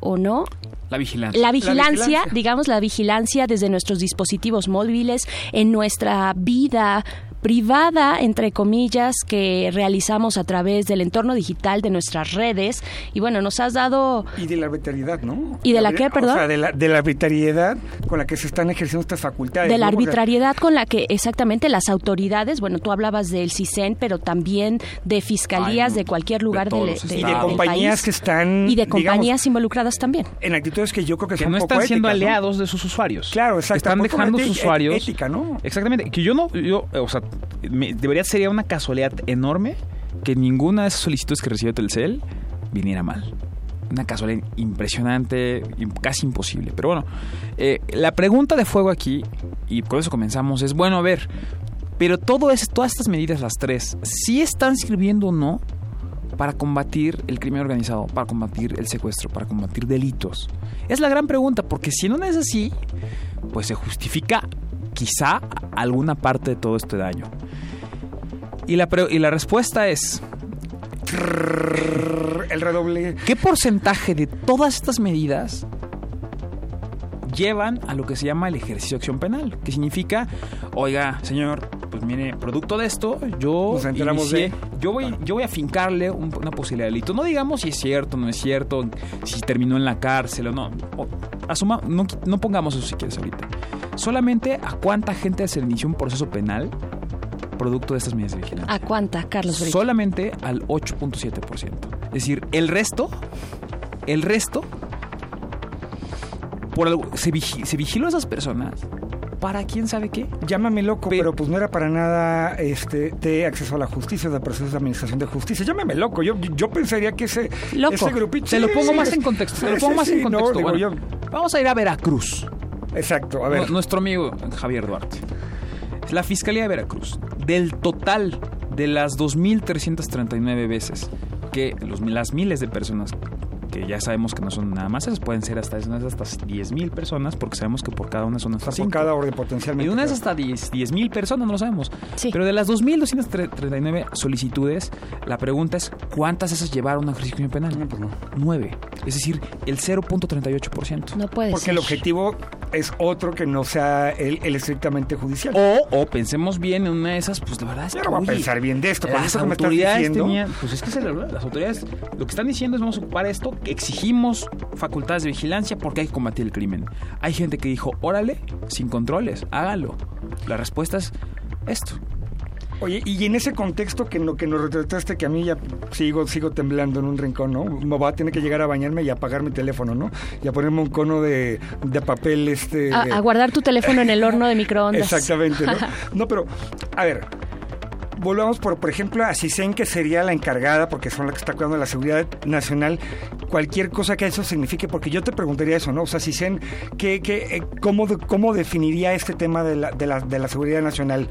o no La vigilancia. la vigilancia, digamos, la vigilancia desde nuestros dispositivos móviles, en nuestra vida privada, entre comillas, que realizamos a través del entorno digital de nuestras redes. Y bueno, nos has dado... Y de la arbitrariedad, ¿no? ¿Y de la qué, perdón? O sea, de la, de la arbitrariedad con la que se están ejerciendo estas facultades. de la arbitrariedad con la que exactamente las autoridades, bueno, tú hablabas del CISEN, pero también de fiscalías de cualquier lugar todos del, de- Y de compañías país. que están, Y de digamos, compañías involucradas también. En actitudes que yo creo que, que son no poco están siendo éticas, ¿no? aliados de sus usuarios. Claro, exacto. Están dejando sus usuarios. ética, ¿no? Exactamente. Que yo no, yo, o sea, debería sería una casualidad enorme que ninguna de esas solicitudes que recibió Telcel viniera mal. Una casualidad impresionante, casi imposible. Pero bueno, eh, la pregunta de fuego aquí, y con eso comenzamos, es, bueno, a ver, pero todo es, todas estas medidas, las tres, ¿sí están sirviendo o no para combatir el crimen organizado, para combatir el secuestro, para combatir delitos? Es la gran pregunta, porque si no es así, pues se justifica quizá alguna parte de todo este daño? Y la, y la respuesta es... El redoble. ¿Qué porcentaje de todas estas medidas llevan a lo que se llama el ejercicio de acción penal? Que significa, oiga, señor, pues mire, producto de esto, yo Nos enteramos inicié- de- yo voy, yo voy a fincarle un- una posibilidad de delito. No digamos si es cierto, no es cierto, si terminó en la cárcel o no. O- asuma, no, no pongamos eso si quieres ahorita. Solamente a cuánta gente se le inició un proceso penal producto de estas medidas de vigilancia. ¿A cuánta, Carlos Brito? Solamente al 8.7%. Es decir, el resto, el resto, por algo, se, vigi- se vigiló a esas personas para quién sabe qué. Llámame loco, pero pues no era para nada este de acceso a la justicia, de procesos de administración de justicia. Llámame loco. Yo, yo pensaría que ese, Loco. ese grupito. Te lo pongo más en contexto. Te lo pongo más en no, contexto. digo, Bueno, yo- Vamos a ir a Veracruz. Exacto, a ver. Nu- Nuestro amigo Javier Duarte. La Fiscalía de Veracruz, del total de las 2.339 veces que los, las miles de personas que ya sabemos que no son nada más, esas pueden ser hasta, hasta 10.000 personas, porque sabemos que por cada una son hasta por 5. cada orden Y potencialmente. de una es hasta 10 10.000 personas, no lo sabemos. Pero de las 2.239 solicitudes, la pregunta es, ¿cuántas de esas llevaron a ejecución penal? No, pues no. 9. Es decir, el 0.38%. No puede Porque ser. el objetivo es otro que no sea el, el estrictamente judicial. O, o pensemos bien en una de esas, pues la verdad es Yo que. no voy a pensar bien de esto, Las eso me autoridades diciendo. tenían. Pues es que se las autoridades lo que están diciendo es vamos a ocupar esto, exigimos facultades de vigilancia porque hay que combatir el crimen. Hay gente que dijo, órale, sin controles, hágalo. La respuesta es esto. Oye, y en ese contexto que, no, que nos retrataste, que a mí ya sigo, sigo temblando en un rincón, ¿no? Me va a tener que llegar a bañarme y apagar mi teléfono, ¿no? Y a ponerme un cono de, de papel este... A, a guardar tu teléfono en el horno de microondas. <laughs> Exactamente, ¿no? <laughs> No, pero, a ver, volvamos por, por ejemplo, a CISEN, que sería la encargada, porque son la que está cuidando de la seguridad nacional, cualquier cosa que eso signifique, porque yo te preguntaría eso, ¿no? O sea, CISEN, ¿qué, qué, eh, cómo, de- ¿cómo definiría este tema de la, de, la, de la seguridad nacional,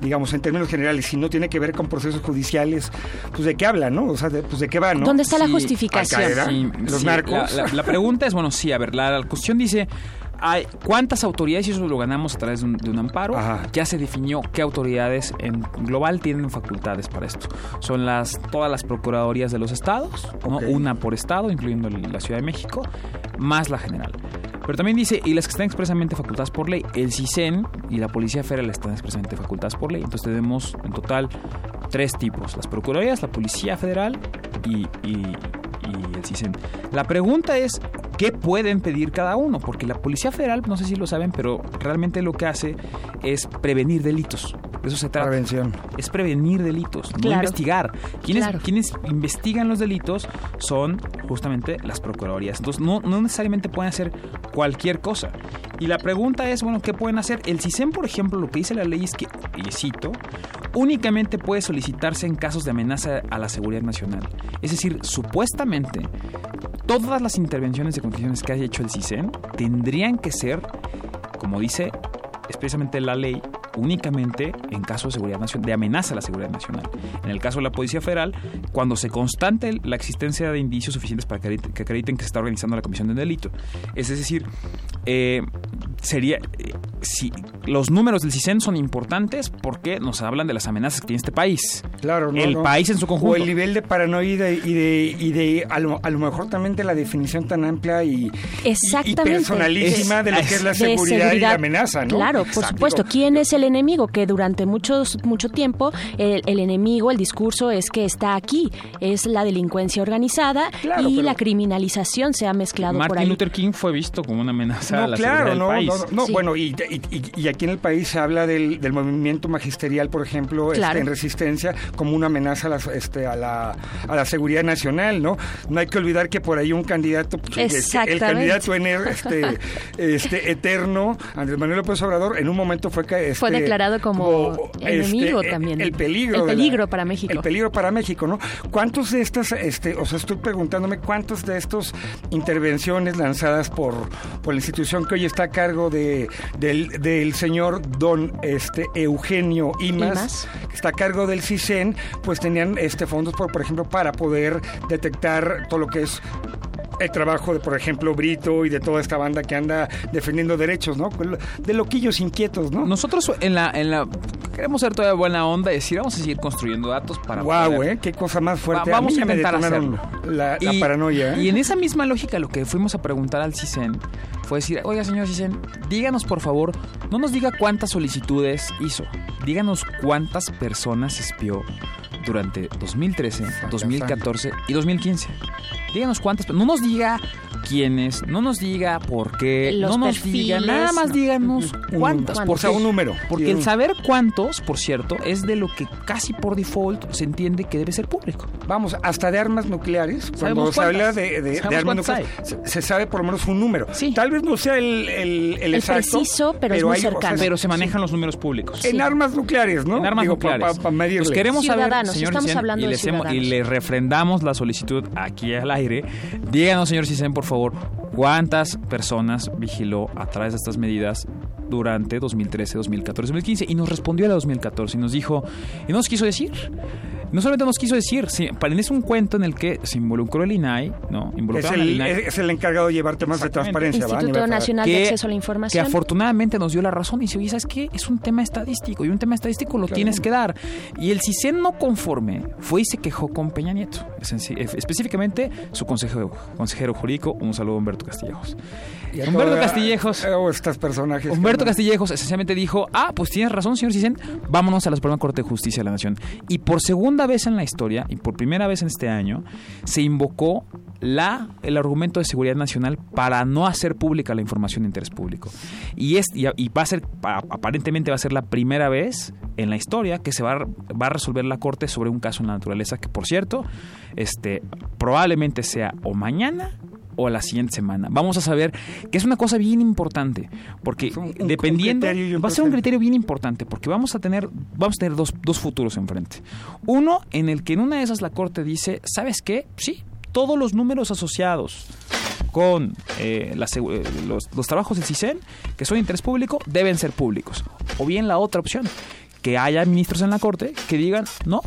digamos, en términos generales? Si no tiene que ver con procesos judiciales, pues de qué habla, ¿no? O sea, de, pues de qué va, ¿no? ¿Dónde está la justificación? Sí, los sí, narcos. La, la- la pregunta es, bueno, sí, a ver, la, la cuestión dice, hay, ¿cuántas autoridades, y eso lo ganamos a través de un, de un amparo, ya se definió qué autoridades en global tienen facultades para esto? Son las todas las procuradorías de los estados, ¿no? Ok. una por estado, incluyendo la Ciudad de México, más la general. Pero también dice, y las que están expresamente facultadas por ley, el CISEN y la Policía Federal están expresamente facultadas por ley. Entonces tenemos en total tres tipos, las Procuradorías, la Policía Federal y, y- y el CISEN. La pregunta es, ¿qué pueden pedir cada uno? Porque la Policía Federal, no sé si lo saben, pero realmente lo que hace es prevenir delitos. De eso se trata. Prevención. Es prevenir delitos, no investigar. Quienes, Claro. quienes investigan los delitos son justamente las procuradorías. Entonces, no, no necesariamente pueden hacer cualquier cosa. Y la pregunta es, bueno, ¿qué pueden hacer? El CISEN, por ejemplo, lo que dice la ley es que, y cito, únicamente puede solicitarse en casos de amenaza a la seguridad nacional. Es decir, supuestamente, todas las intervenciones de condiciones que haya hecho el CISEN tendrían que ser, como dice expresamente la ley, únicamente en caso de seguridad nacional, de amenaza a la seguridad nacional. En el caso de la Policía Federal, cuando se constante la existencia de indicios suficientes para que acrediten que, acrediten que se está organizando la comisión de un delito. Es decir, eh, sería eh, si los números del CISEN son importantes porque nos hablan de las amenazas que tiene este país. Claro, no, el no. país en su conjunto. O el nivel de paranoia y de, y de, y de a, lo, a lo mejor también de la definición tan amplia y, Exactamente. y personalísima de lo que es la seguridad, y la amenaza, ¿no? Claro, por Exacto. supuesto. ¿Quién es el enemigo? Que durante muchos, mucho tiempo el, el enemigo, el discurso es que está aquí. Es la delincuencia organizada Claro, y la criminalización se ha mezclado por Martin ahí. Luther King fue visto como una amenaza a No, la claro, seguridad del no, país. no, no, bueno, y, y- aquí en el país se habla del, del movimiento magisterial, por ejemplo, este, en resistencia, como una amenaza a la, este, a, la, a la seguridad nacional, ¿no? No hay que olvidar que por ahí un candidato, pues, el candidato ener- este, <laughs> este, eterno, Andrés Manuel López Obrador, en un momento fue. Este, Fue declarado como enemigo este, también. El peligro. El la- peligro para México. El peligro para México, ¿no? ¿Cuántos de estas, este, o sea, estoy preguntándome cuántos de estos intervenciones lanzadas por, por la institución que hoy está a cargo de, del, del señor don este, Eugenio Imas, Imas. que está a cargo del CISEN, pues tenían este fondos, por, por ejemplo, para poder detectar todo lo que es el trabajo de, por ejemplo, Brito y de toda esta banda que anda defendiendo derechos, ¿no? De loquillos inquietos, ¿no? Nosotros en la, en la queremos ser todavía buena onda y decir, vamos a seguir construyendo datos para Guau, poder- ¿eh? Qué cosa más fuerte. Va- vamos mí a ya me intentar hacerlo. La, la Y- paranoia, ¿eh? Y en esa misma lógica lo que fuimos a preguntar al CISEN fue decir, oiga señor CISEN, díganos por favor, no nos diga cuántas solicitudes hizo, díganos cuántas personas espió durante 2013, 2014 y 2015. Díganos cuántas, no nos diga quiénes, no nos diga por qué, Los no nos perfiles. diga, nada más díganos cuántas. O sea, un número. Porque el saber cuántos, por cierto, es de lo que casi por default se entiende que debe ser público. Vamos, hasta de armas nucleares, cuando se habla de, de- de Sabemos armas nucleares, se, se sabe por lo menos un número. Tal vez no sea el, el, el El exacto. preciso, pero es muy hay- o sea, cercano. Pero se manejan los números públicos. En armas nucleares, ¿no? En armas Digo, pa- nucleares. pa- pa medirle. Pues queremos saber, Ciudadanos, señor estamos hablando y, de le hacemos- y ciudadanos. le refrendamos la solicitud aquí al aire. Díganos, señor Cisen, por favor, cuántas personas vigiló a través de estas medidas durante 2013, 2014, 2015. Y nos respondió a la 2014 y nos dijo, y nos quiso decir. No solamente nos quiso decir, sí, es un cuento en el que se involucró el INAI, ¿no? Es el, INAI. es el encargado de llevar temas de transparencia, Instituto. Nacional de Acceso a la que Información. afortunadamente nos dio la razón y dice, oye, ¿sabes qué? Es un tema estadístico y un tema estadístico lo Claro. tienes que dar. Y el CISEN no conforme fue y se quejó con Peña Nieto, específicamente su consejero, consejero jurídico, un saludo a Humberto Castillejos. Y Humberto Castillejos. o estos personajes. Humberto Castillejos esencialmente dijo, ah, pues tienes razón, señor Cisen, vámonos a la Suprema Corte de Justicia de la Nación. Y por segunda vez en la historia, y por primera vez en este año, se invocó la, el argumento de seguridad nacional para no hacer pública la información de interés público. Y, es, y, y va a ser, pa- aparentemente va a ser la primera vez en la historia que se va a, va a resolver la Corte sobre un caso en la naturaleza que, por cierto, este, probablemente sea o mañana o la siguiente semana. Vamos a saber que es una cosa bien importante, porque un dependiendo un va a ser un criterio bien importante, porque vamos a tener vamos a tener dos, dos futuros enfrente. Uno en el que en una de esas la corte dice, ¿sabes qué? Sí, todos los números asociados con eh, eh, los, los trabajos del CISEN, que son de interés público, deben ser públicos. O bien la otra opción, que haya ministros en la corte que digan, no,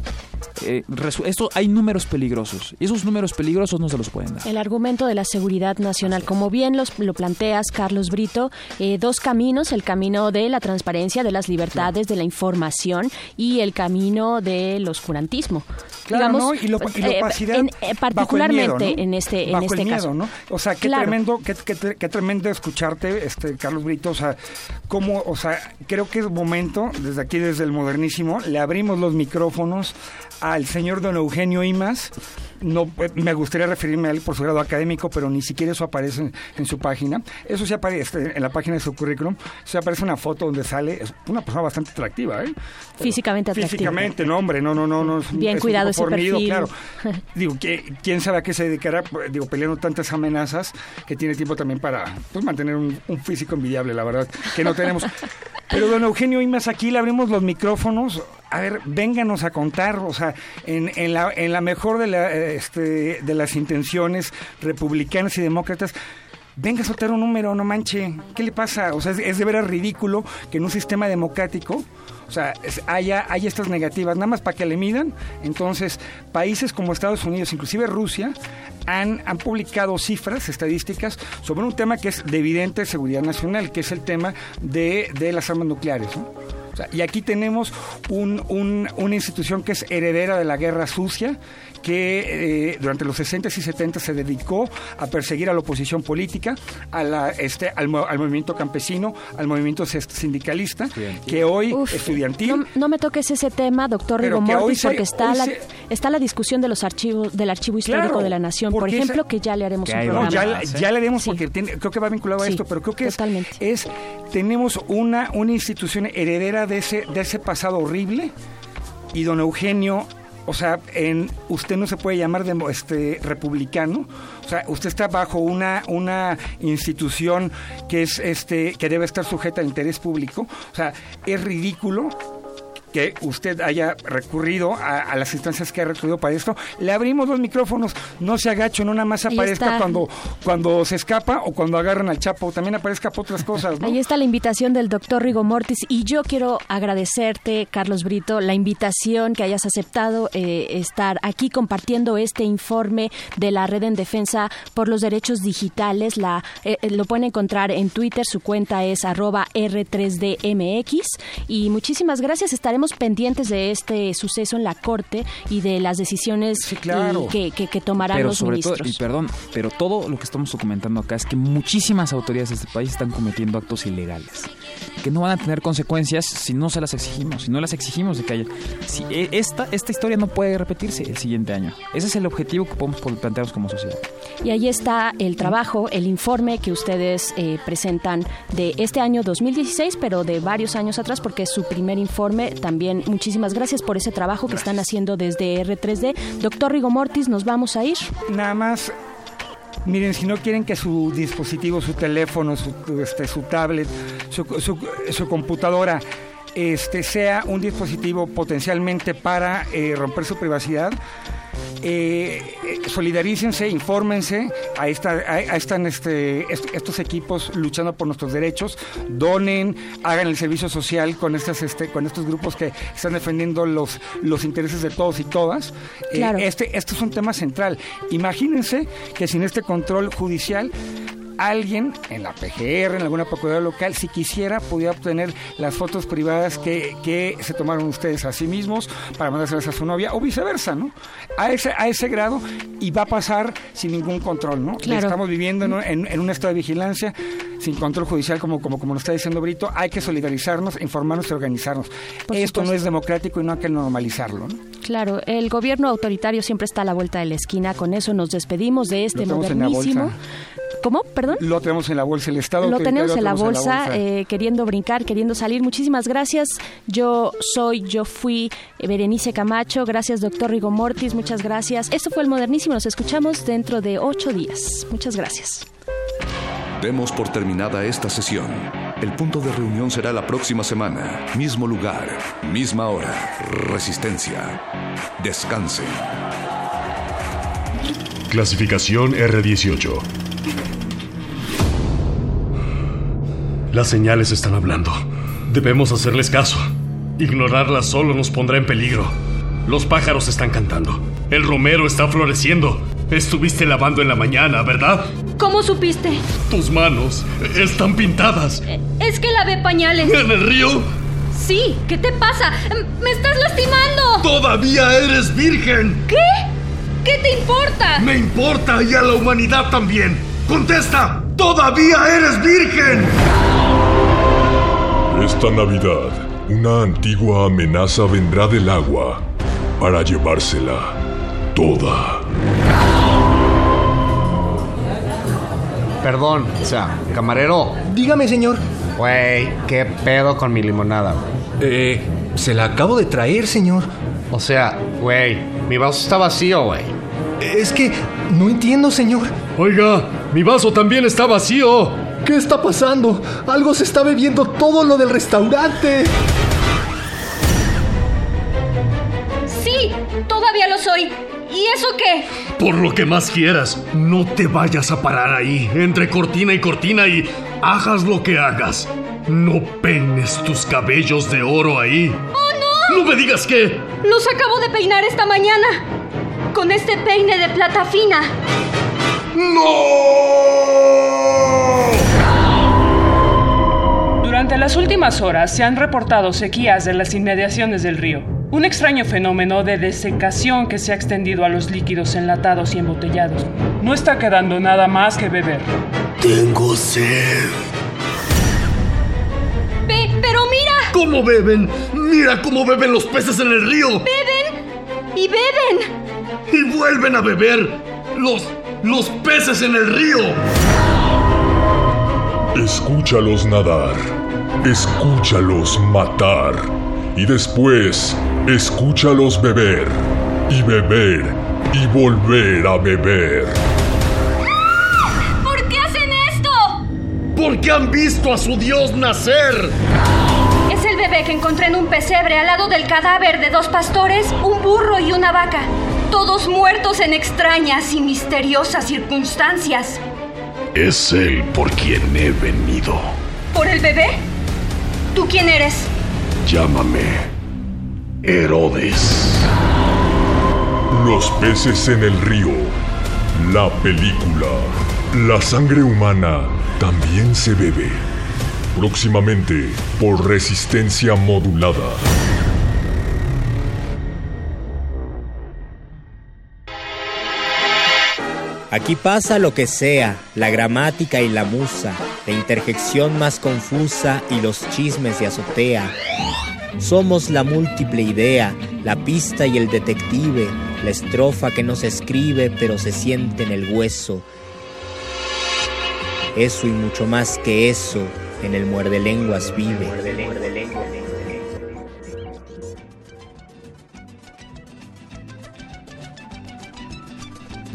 eh, esto hay números peligrosos, y esos números peligrosos no se los pueden dar. El argumento de la seguridad nacional, como bien los, lo planteas, Carlos Brito, eh, dos caminos, el camino de la transparencia, de las libertades, de la información y el camino del oscurantismo. Claro, Digamos, ¿no? Y, lo, y la eh, opacidad en- eh, bajo el particularmente miedo, ¿no? en este, en este el miedo, caso. ¿no? O sea, qué Claro. tremendo, qué, qué qué tremendo escucharte, este Carlos Brito, o sea, cómo, o sea, creo que es momento, desde aquí, desde el modernísimo, le abrimos los micrófonos al señor don Eugenio Imas. No, eh, me gustaría referirme a él por su grado académico, pero ni siquiera eso aparece en, en su página. Eso sí aparece en la página de su currículum. Se aparece una foto donde sale es una persona bastante atractiva, ¿eh? Físicamente atractivo. Físicamente, no, hombre, no, no, no. no Bien es cuidado ese fornido, perfil. claro. <laughs> Digo, ¿quién sabe a qué se dedicará? Pues, Digo, peleando tantas amenazas que tiene tiempo también para pues, mantener un, un físico envidiable, la verdad, que no tenemos. <laughs> Pero don Eugenio Imas, aquí le abrimos los micrófonos. A ver, vénganos a contar, o sea, en, la, en la mejor de, la, este, de las intenciones republicanas y demócratas, venga a soltar un número, no manche. ¿Qué le pasa? O sea, es, de veras ridículo que en un sistema democrático, o sea, haya, estas negativas, nada más para que le midan. Entonces, países como Estados Unidos, inclusive Rusia, han, han publicado cifras estadísticas sobre un tema que es de evidente seguridad nacional, que es el tema de, de las armas nucleares. ¿no? O sea, y aquí tenemos un- un- una institución que es heredera de la guerra sucia, que eh, durante los 60 y 70 se dedicó a perseguir a la oposición política, a la, este, al, mo- al movimiento campesino, al movimiento sindicalista, que hoy estudiantil. No, no me toques ese tema, doctor Pero Rigo que hoy Mortis, se- porque está, la, se- está la discusión de los archivos del archivo histórico Claro, de la nación, por ejemplo, esa- que ya le haremos un No, programa. ya, ya le haremos porque tiene- creo que va vinculado a Sí, esto, pero creo que es, es tenemos una, una institución heredera de ese, de ese pasado horrible y don Eugenio, o sea, en, usted no se puede llamar demo- este, republicano, o sea, usted está bajo una, una institución que es este que debe estar sujeta a interés público, o sea, es ridículo que usted haya recurrido a, a las instancias que ha recurrido para esto. Le abrimos los micrófonos, no se agacho, no nada más aparezca cuando, cuando se escapa o cuando agarran al Chapo, también aparezca por otras cosas, ¿no? Ahí está la invitación del doctor Rigo Mortis y yo quiero agradecerte, Carlos Brito, la invitación que hayas aceptado eh, estar aquí compartiendo este informe de la Red en Defensa por los Derechos Digitales. La, eh, eh, lo pueden encontrar en Twitter, su cuenta es arroba R3DMX y muchísimas gracias. Estaremos pendientes de este suceso en la Corte y de las decisiones claro. que, que- que tomarán Pero los sobre ministros. todo, y perdón, pero todo lo que estamos documentando acá es que muchísimas autoridades de este país están cometiendo actos ilegales que no van a tener consecuencias si no se las exigimos, si no las exigimos de que haya. Si e- esta, esta historia no puede repetirse el siguiente año. Ese es el objetivo que podemos plantearnos como sociedad. Y ahí está el trabajo, el informe que ustedes eh, presentan de este año 2016, pero de varios años atrás, porque es su primer informe. También muchísimas gracias por ese trabajo que están haciendo desde R3D. Doctor Rigo Mortis, nos vamos a ir. Nada más, miren, si no quieren que su dispositivo, su teléfono, su, este, su tablet, su, computadora, este, sea un dispositivo potencialmente para eh, romper su privacidad, eh, eh, solidarícense, infórmense, está, ahí, ahí están este, est- estos equipos luchando por nuestros derechos, donen, hagan el servicio social con, estas, este, con estos grupos que están defendiendo los, los intereses de todos y todas. Eh, Claro. este, esto es un tema central. Imagínense que sin este control judicial alguien en la PGR, en alguna procuraduría local, si quisiera, pudiera obtener las fotos privadas que, que se tomaron ustedes a sí mismos para mandárselas a su novia o viceversa, ¿no? A ese, a ese grado y va a pasar sin ningún control, ¿no? Claro. Estamos viviendo en, un- en- en un estado de vigilancia sin control judicial, como, como, como nos está diciendo Brito, hay que solidarizarnos, informarnos y organizarnos. Por Esto no es democrático y no hay que normalizarlo, ¿no? Claro, el gobierno autoritario siempre está a la vuelta de la esquina. Con eso nos despedimos de este Lo tenemos en la modernísimo. ¿Cómo? Perdón. Lo tenemos en la bolsa, el Estado Lo tenemos en la bolsa, eh, queriendo brincar, queriendo salir. Muchísimas gracias. Yo soy, yo fui eh, Berenice Camacho. Gracias, doctor Rigo Mortis. Muchas gracias. Esto fue el Modernísimo. Nos escuchamos dentro de ocho días. Muchas gracias. Demos por terminada esta sesión. El punto de reunión será la próxima semana. Mismo lugar, misma hora. Resistencia. Descansen. Clasificación R18. Las señales están hablando. Debemos hacerles caso. Ignorarlas solo nos pondrá en peligro. Los pájaros están cantando. El romero está floreciendo. Estuviste lavando en la mañana, ¿verdad? ¿Cómo supiste? Tus manos están pintadas. Es que lavé pañales. ¿En el río? Sí, ¿qué te pasa? ¡Me estás lastimando! ¡Todavía eres virgen! ¿Qué? ¿Qué te importa? Me importa y a la humanidad también. ¡Contesta! ¡Todavía eres virgen! Esta Navidad, una antigua amenaza vendrá del agua para llevársela toda. Perdón, o sea, camarero. Dígame, señor. Güey, ¿qué pedo con mi limonada? Eh, se la acabo de traer, señor. O sea, güey, mi vaso está vacío, güey. Es que no entiendo, señor. Oiga, mi vaso también está vacío. ¿Qué está pasando? Algo se está bebiendo todo lo del restaurante. Sí, todavía lo soy. ¿Y eso qué? Por lo que más quieras, no te vayas a parar ahí, entre cortina y cortina y hagas lo que hagas. No peines tus cabellos de oro ahí. ¡Oh, no! No me digas que... Los acabo de peinar esta mañana. Con este peine de plata fina. Durante las últimas horas se han reportado sequías en las inmediaciones del río. Un extraño fenómeno de desecación que se ha extendido a los líquidos enlatados y embotellados. No está quedando nada más que beber. Tengo sed. Pe- pero mira. ¿Cómo beben? Mira cómo beben los peces en el río. Beben y beben. Y vuelven a beber los los peces en el río. Escúchalos nadar, escúchalos matar y después escúchalos beber y beber y volver a beber. ¿Por qué hacen esto? Porque han visto a su dios nacer. Es el el bebé que encontré en un pesebre al lado del cadáver de dos pastores, un burro y una vaca, todos muertos en extrañas y misteriosas circunstancias. Es él por quien he venido. ¿Por el bebé? ¿Tú quién eres? Llámame Herodes. Los peces en el río. La película. La sangre humana también se bebe. Próximamente por resistencia modulada. Aquí pasa lo que sea, la gramática y la musa, la interjección más confusa y los chismes de azotea. Somos la múltiple idea, la pista y el detective, la estrofa que no se escribe pero se siente en el hueso. Eso y mucho más que eso en el muerde lenguas vive.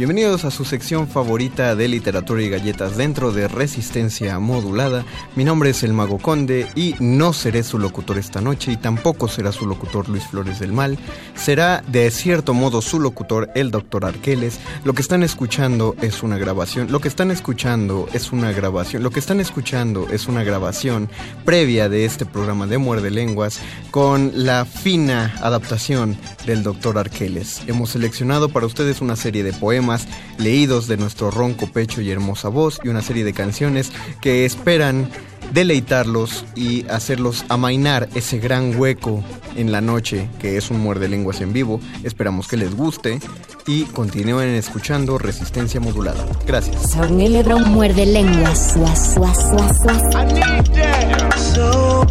Bienvenidos a su sección favorita de literatura y galletas dentro de Resistencia Modulada. Mi nombre es el Mago Conde y no seré su locutor esta noche y tampoco será su locutor Luis Flores del Mal. Será de cierto modo su locutor el Dr. Arqueles. Lo que están escuchando es una grabación. Lo que están escuchando es una grabación. Lo que están escuchando es una grabación previa de este programa de Muerde Lenguas con la fina adaptación del Dr. Arqueles. Hemos seleccionado para ustedes una serie de poemas leídos de nuestro ronco pecho y hermosa voz y una serie de canciones que esperan deleitarlos y hacerlos amainar ese gran hueco en la noche que es un muerde lenguas en vivo. Esperamos que les guste y continúen escuchando Resistencia Modulada. Gracias. Un muerde lenguas. Guas, guas, guas, guas. I need that. So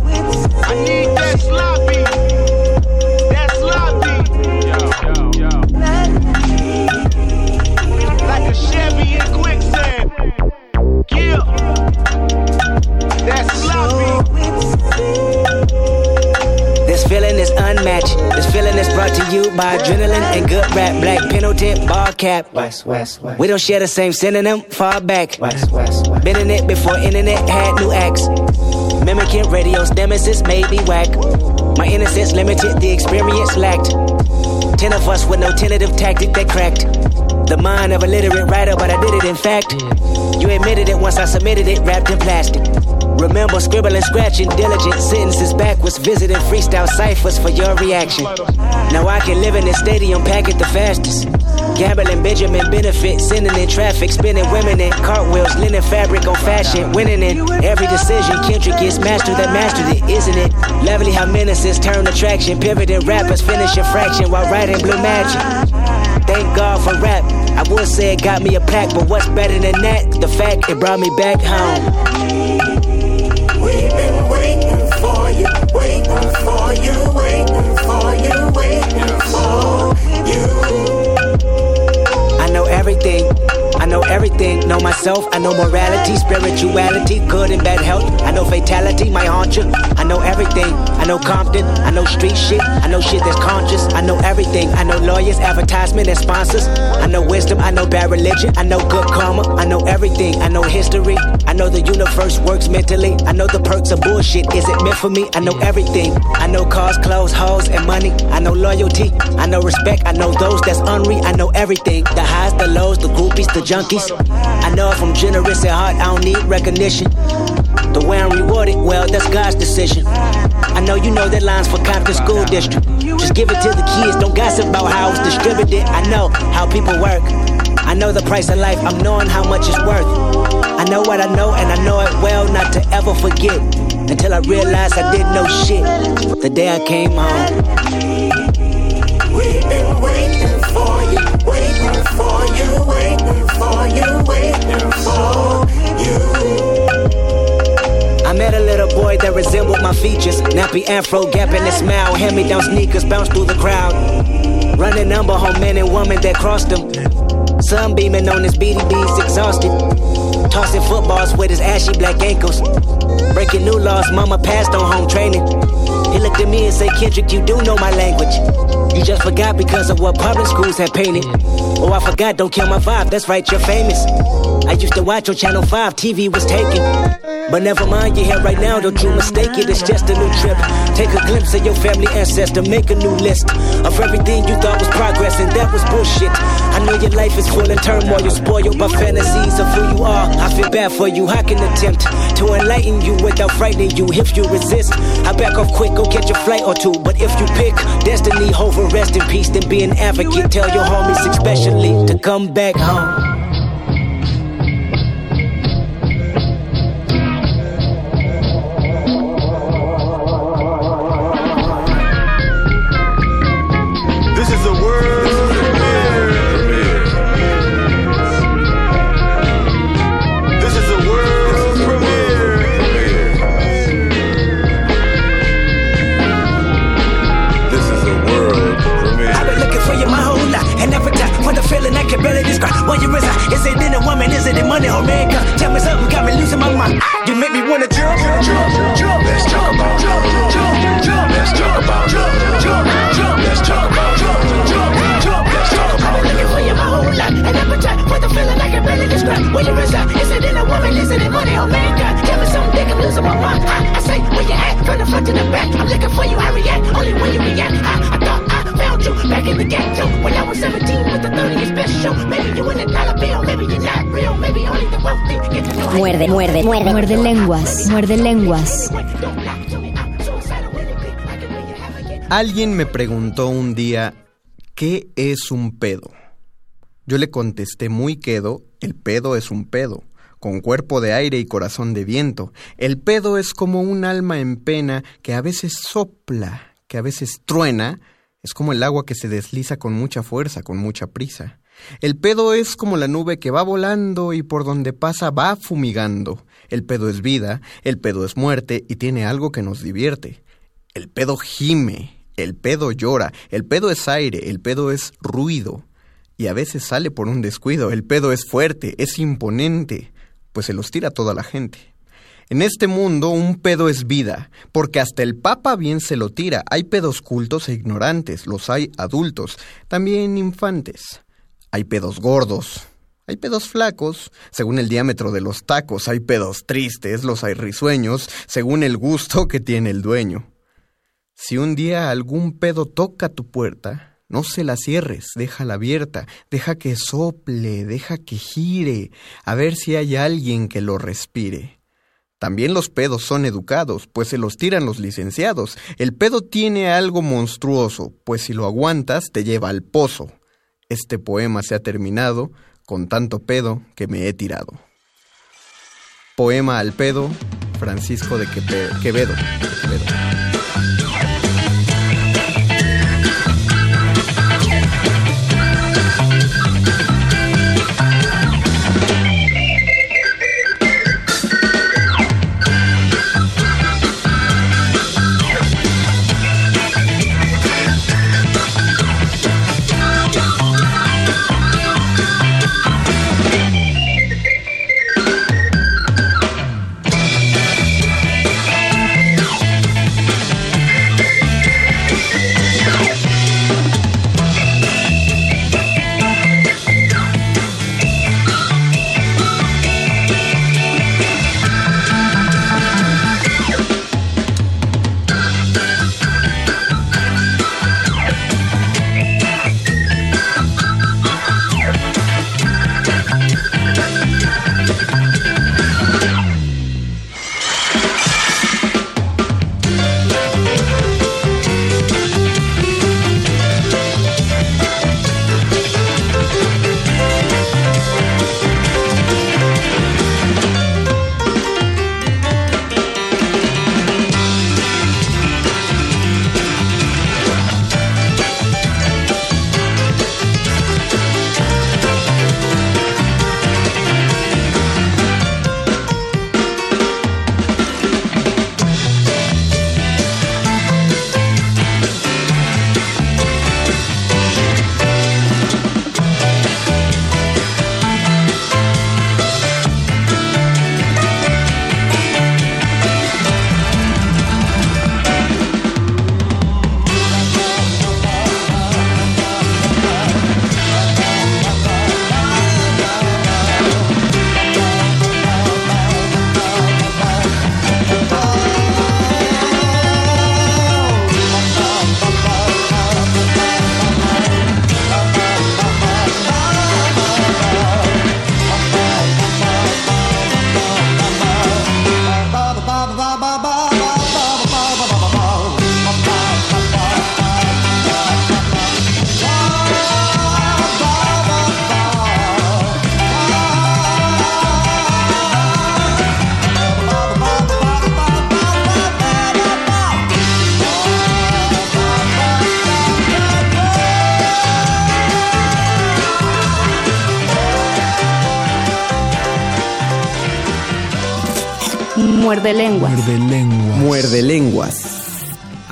I need that sloppy. By adrenaline and good rap. Black Pendleton, ball cap. West, west, west. We don't share the same synonym, far back. West, west, west. Been in it before internet had new acts. Mimicking radio's nemesis made me whack. My innocence limited, the experience lacked. Ten of us with no tentative tactic that cracked. The mind of a literate writer, but I did it in fact. You admitted it once I submitted it, wrapped in plastic. Remember scribbling, scratching, diligent sentences backwards, visiting freestyle ciphers for your reaction. Now I can live in this stadium, pack it the fastest. Gambling, Benjamin benefit, sending in traffic, spinning women in cartwheels, linen fabric on fashion, winning in every decision. Kendrick gets mastered that mastered it, isn't it? Lovely how menaces turn attraction, pivoting rappers finish a fraction while writing blue magic. Thank God for rap. I would say it got me a pack, but what's better than that? The fact it brought me back home. We've been waiting for you, waiting for you, waiting for you, waiting for you. I know everything. I know everything. Know myself. I know morality, spirituality, good and bad health. I know fatality, my haunt you. I know everything. I know Compton. I know street shit. I know shit that's conscious. I know everything. I know lawyers, advertisement, and sponsors. I know wisdom. I know bad religion. I know good karma. I know everything. I know history. I know the universe works mentally. I know the perks of bullshit. Is it meant for me? I know everything. I know cars, clothes, hoes, and money. I know loyalty. I know respect. I know those that's unreal. I know everything. The highs, the lows, the groupies, the junkies. I know if I'm generous at heart, I don't need recognition. The way I'm rewarded, well, that's God's decision. I know you know that line's for Compton School District. Just give it to the kids, don't gossip about how it's distributed. I know how people work. I know the price of life, I'm knowing how much it's worth. I know what I know, and I know it well not to ever forget. Until I realized I didn't know shit the day I came home. That resembled my features. Nappy afro, gap in his smile. Hand me down sneakers, bounce through the crowd. Running number home men and women that crossed him. Sun beaming on his BDBs, exhausted. Tossing footballs with his ashy black ankles. Breaking new laws, mama passed on home training. He looked at me and said, Kendrick, you do know my language. You just forgot because of what public schools have painted. Oh, I forgot, don't kill my vibe. That's right, you're famous. I used to watch on Channel 5, TV was taken. But never mind, you're here right now, don't you mistake it, it's just a new trip. Take a glimpse of your family ancestor, make a new list of everything you thought was progress, and that was bullshit. I know your life is full of turmoil, spoiled by fantasies of who you are. I feel bad for you, I can attempt to enlighten you without frightening you. If you resist, I back off quick, go catch a flight or two. But if you pick destiny over rest in peace, then be an advocate. Tell your homies, especially, to come back home. Muerde, lenguas, muerde lenguas. Alguien me preguntó un día, ¿qué es un pedo? Yo le contesté muy quedo, el pedo es un pedo, con cuerpo de aire y corazón de viento. El pedo es como un alma en pena que a veces sopla, que a veces truena, es como el agua que se desliza con mucha fuerza, con mucha prisa. El pedo es como la nube que va volando y por donde pasa va fumigando. El pedo es vida, el pedo es muerte y tiene algo que nos divierte. El pedo gime, el pedo llora, el pedo es aire, el pedo es ruido. Y a veces sale por un descuido, el pedo es fuerte, es imponente, pues se los tira toda la gente. En este mundo un pedo es vida, porque hasta el Papa bien se lo tira. Hay pedos cultos e ignorantes, los hay adultos, también infantes. Hay pedos gordos, hay pedos flacos, según el diámetro de los tacos, hay pedos tristes, los hay risueños, según el gusto <laughs> que tiene el dueño. Si un día algún pedo toca tu puerta, no se la cierres, déjala abierta, deja que sople, deja que gire, a ver si hay alguien que lo respire. También los pedos son educados, pues se los tiran los licenciados. El pedo tiene algo monstruoso, pues si lo aguantas te lleva al pozo. Este poema se ha terminado con tanto pedo que me he tirado. Poema al pedo, Francisco de. Quevedo.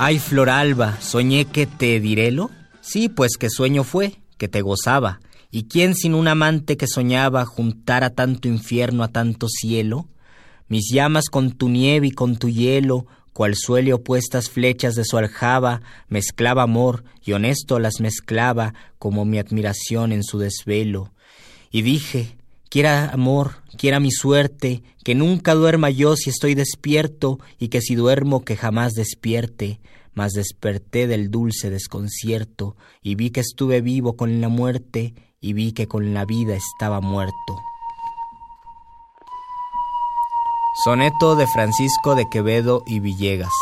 Ay, Floralba, soñé que te direlo. Sí, pues que sueño fue, que te gozaba. ¿Y quién sin un amante que soñaba juntara tanto infierno a tanto cielo? Mis llamas con tu nieve y con tu hielo, cual suele opuestas flechas de su aljaba, mezclaba amor y honesto las mezclaba como mi admiración en su desvelo. Y dije, quiera amor, quiera mi suerte, que nunca duerma yo si estoy despierto, y que si duermo que jamás despierte, mas desperté del dulce desconcierto, y vi que estuve vivo con la muerte, y vi que con la vida estaba muerto. Soneto de Francisco de Quevedo y Villegas.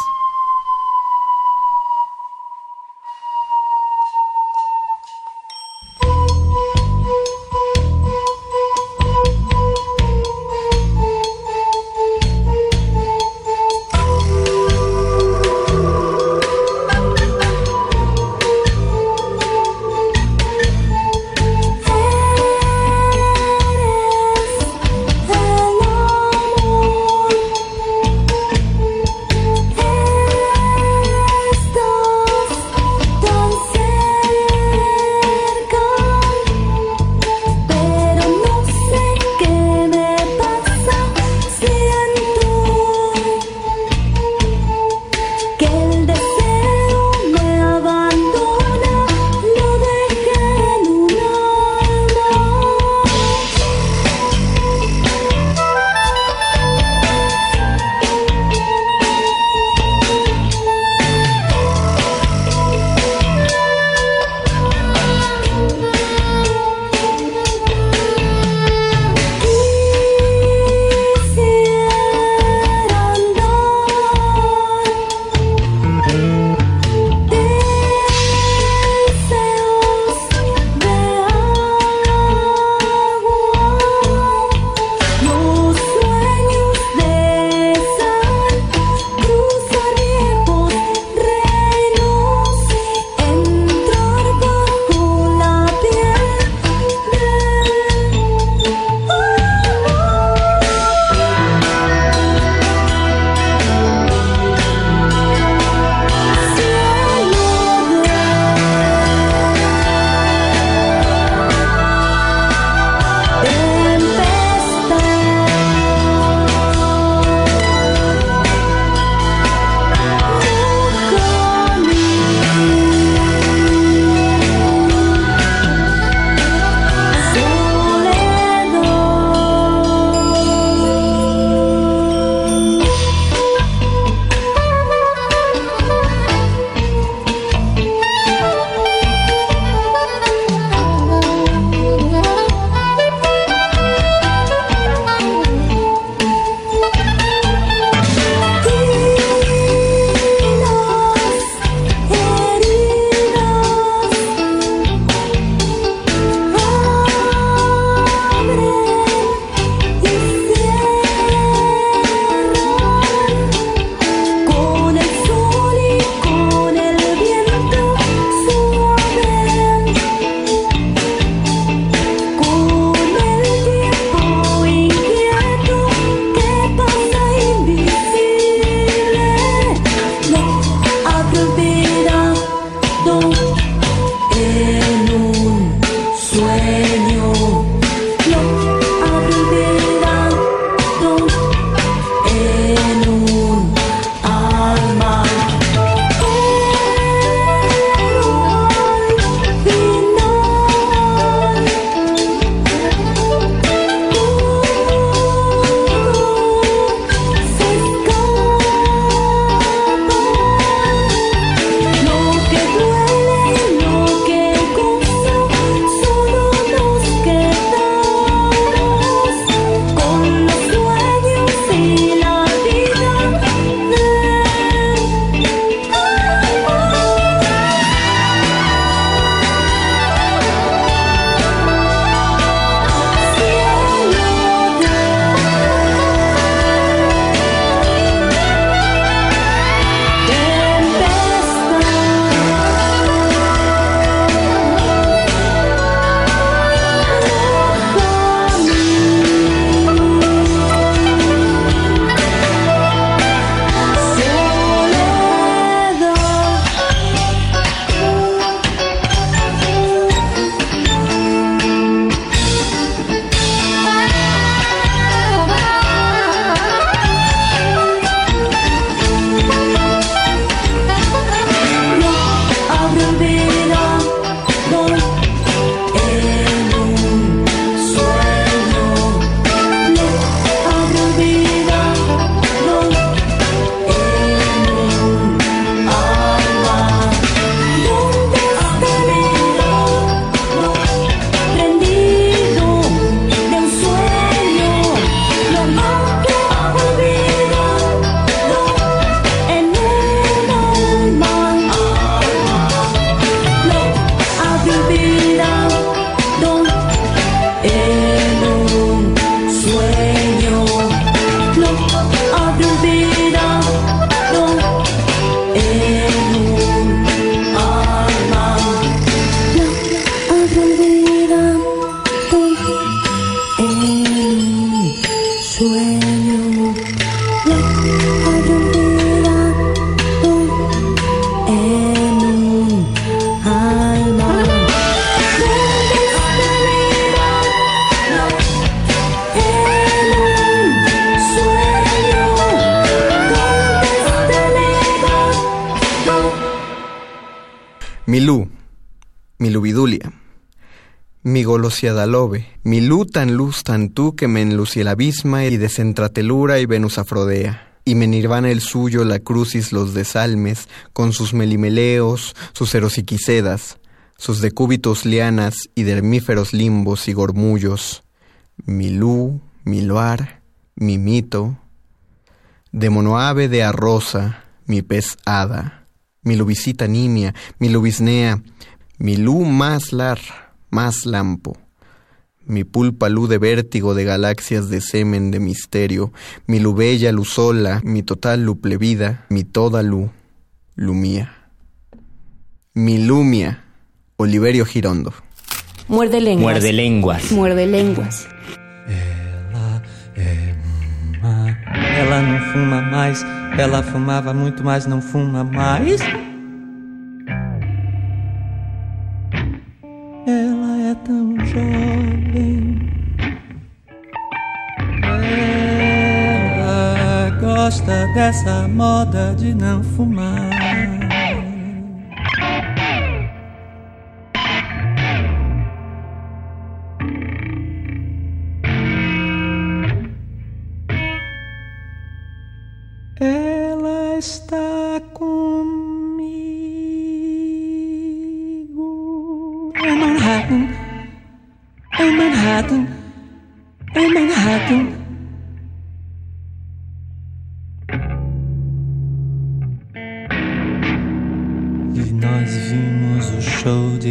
Mi golosiadalobe, mi lú tan luz tan tú que me enlucie el abisma y desentratelura y Venus afrodea. Y me nirvana el suyo la crucis los desalmes, con sus melimeleos, sus erosiquisedas, sus decúbitos lianas y dermíferos limbos y gormullos. Mi lú, mi mito, de monoave de arrosa, mi pez hada, mi lubicita nimia, mi lubisnea, mi lú más lar, más lampo, mi pulpa lú de vértigo de galaxias de semen de misterio, mi lubella luzola, mi total luplevida, mi toda lú, lumía. Mi lumia, Oliverio Girondo. Muerde lenguas. Muerde lenguas. Muerde lenguas. Ela não fuma mais, ela fumava muito, mas não fuma mais. De não fumar. Ela está comigo em Manhattan, em Manhattan, em Manhattan.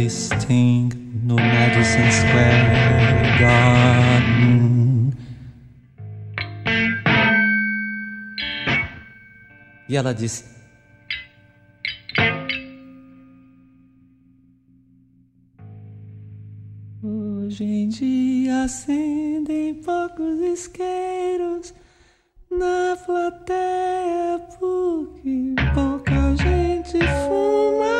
Sting no Madison Square Garden. E ela disse: Hoje em dia acendem poucos isqueiros na plateia porque pouca gente fuma.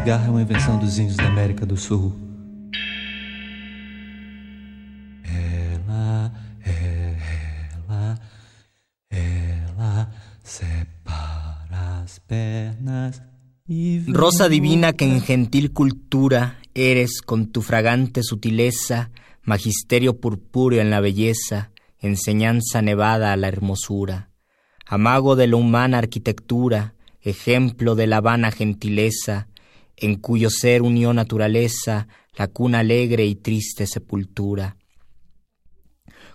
Cigarro é uma invenção dos índios da América do Sul. Ela, ela, ela separa as pernas y Rosa divina que en gentil cultura eres con tu fragante sutileza, magisterio purpúreo en la belleza, enseñanza nevada a la hermosura, amago de la humana arquitectura, ejemplo de la vana gentileza, en cuyo ser unió naturaleza, la cuna alegre y triste sepultura.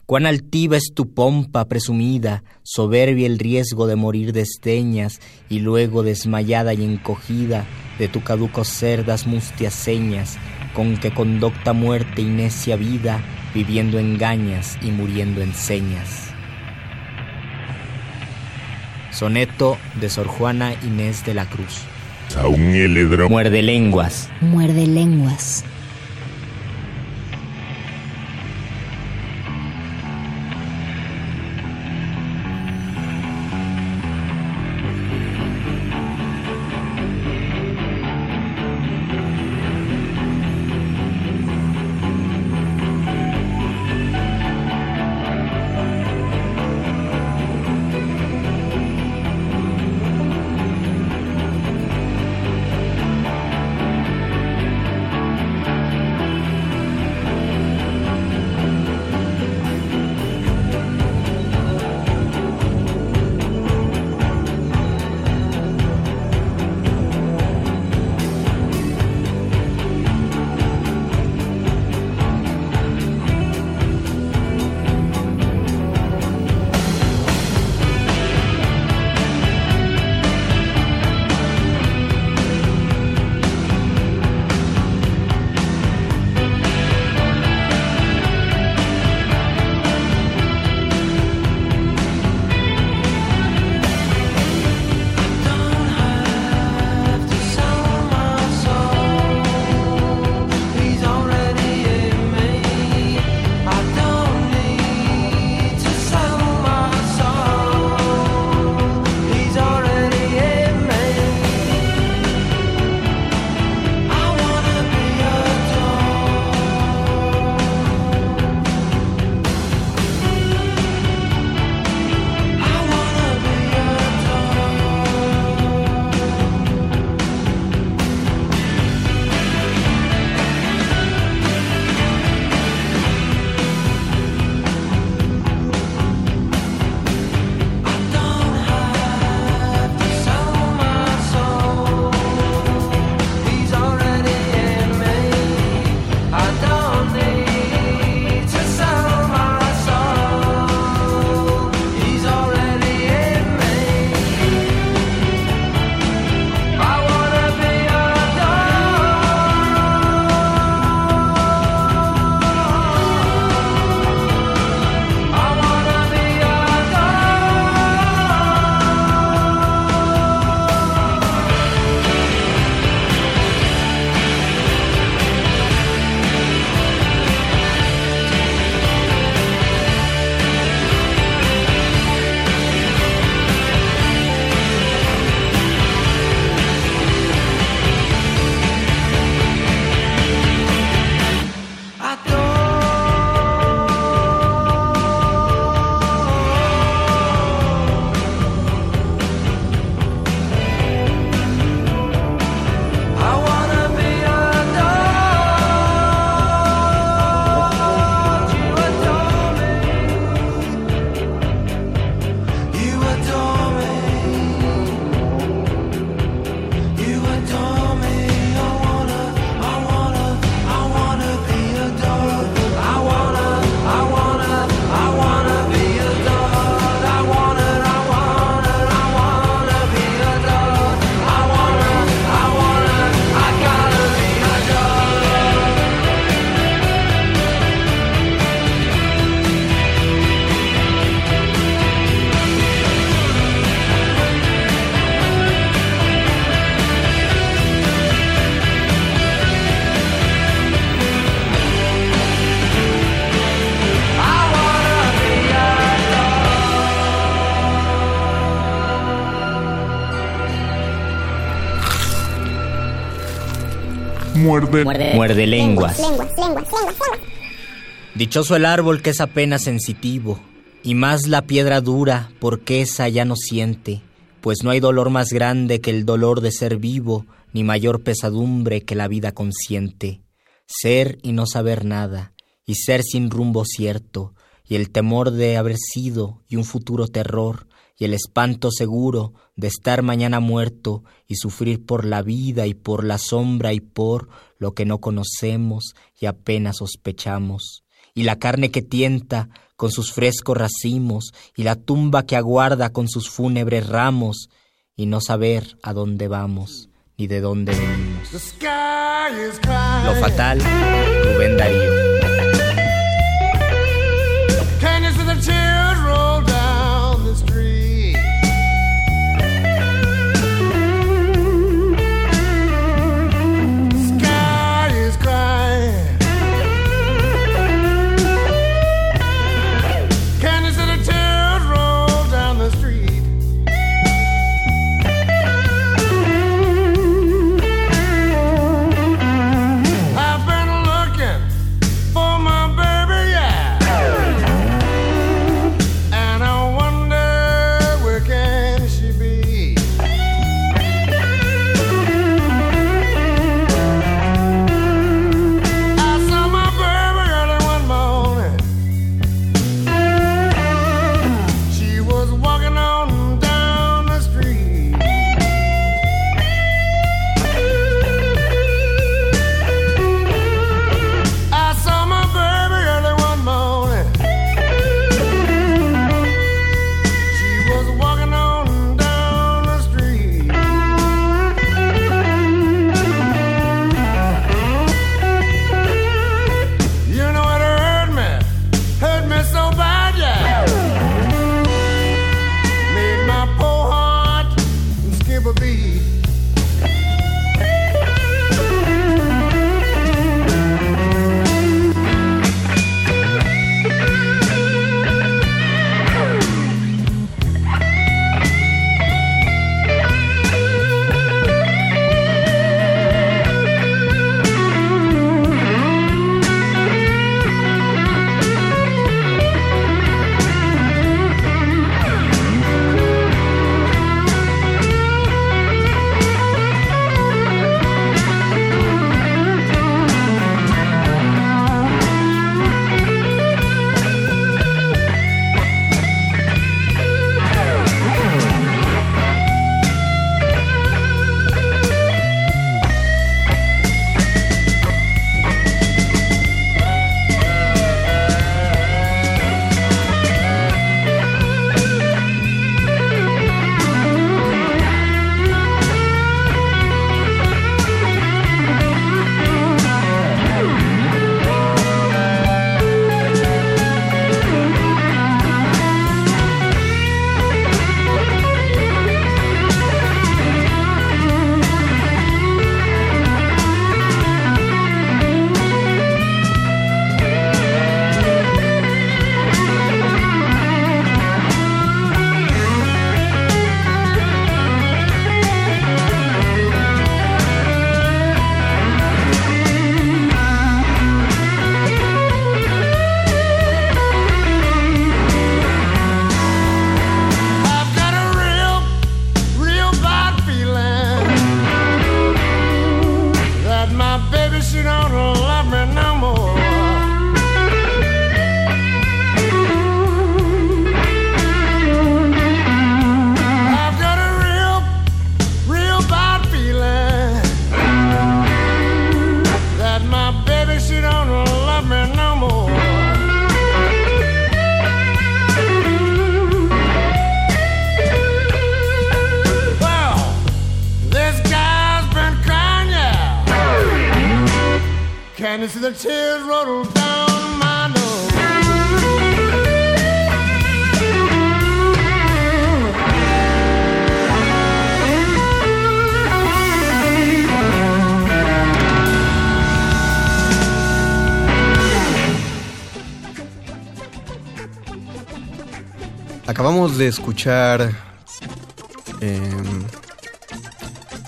Cuán altiva es tu pompa presumida, soberbia el riesgo de morir desdeñas, y luego desmayada y encogida, de tu caduco ser das mustias señas, con que conducta muerte y necia vida, viviendo engañas y muriendo en señas. Soneto de Sor Juana Inés de la Cruz. Muerde lenguas. Muerde lenguas. Muerde. Muerde lenguas. Dichoso el árbol que es apenas sensitivo, y más la piedra dura, porque esa ya no siente, pues no hay dolor más grande que el dolor de ser vivo, ni mayor pesadumbre que la vida consciente. Ser y no saber nada, y ser sin rumbo cierto, y el temor de haber sido, y un futuro terror, y el espanto seguro de estar mañana muerto, y sufrir por la vida y por la sombra y por lo que no conocemos y apenas sospechamos y la carne que tienta con sus frescos racimos, y la tumba que aguarda con sus fúnebres ramos, y no saber a dónde vamos, ni de dónde venimos. Lo fatal, Rubén Darío. De escuchar em,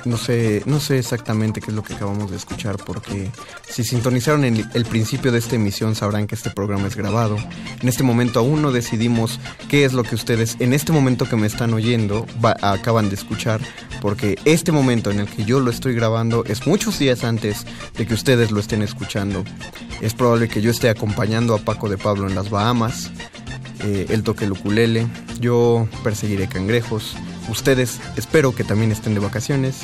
no sé, no sé exactamente qué es lo que acabamos de escuchar porque si sintonizaron en el principio de esta emisión sabrán que este programa es grabado. En este momento aún no decidimos qué es lo que ustedes en este momento que me están oyendo acaban de escuchar porque este momento en el que yo lo estoy grabando es muchos días antes de que ustedes lo estén escuchando. Es probable que yo esté acompañando a Paco de Pablo en las Bahamas. Eh, él toque el yo perseguiré cangrejos, ustedes espero que también estén de vacaciones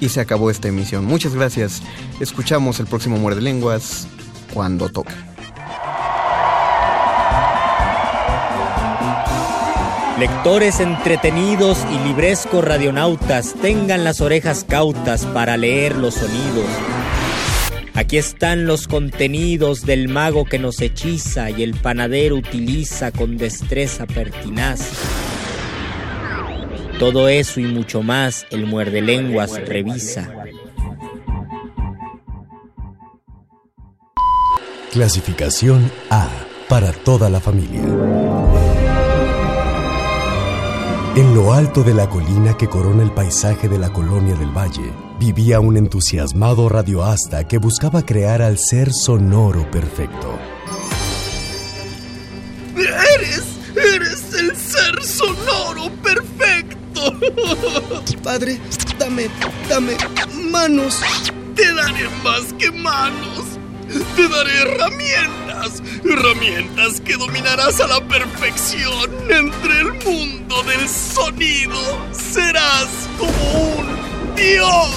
y se acabó esta emisión. Muchas gracias, escuchamos el próximo Muerde Lenguas cuando toque. Lectores entretenidos y librescos radionautas, tengan las orejas cautas para leer los sonidos. Aquí están los contenidos del mago que nos hechiza y el panadero utiliza con destreza pertinaz. Todo eso y mucho más el muerde lenguas revisa. Clasificación A para toda la familia. En lo alto de la colina que corona el paisaje de la colonia del Valle, vivía un entusiasmado radioasta que buscaba crear al ser sonoro perfecto. Eres, eres el ser sonoro perfecto. <laughs> Padre, dame, dame manos. Te daré más que manos. Te daré herramientas, herramientas que dominarás a la perfección entre el mundo del sonido. Serás como un dios.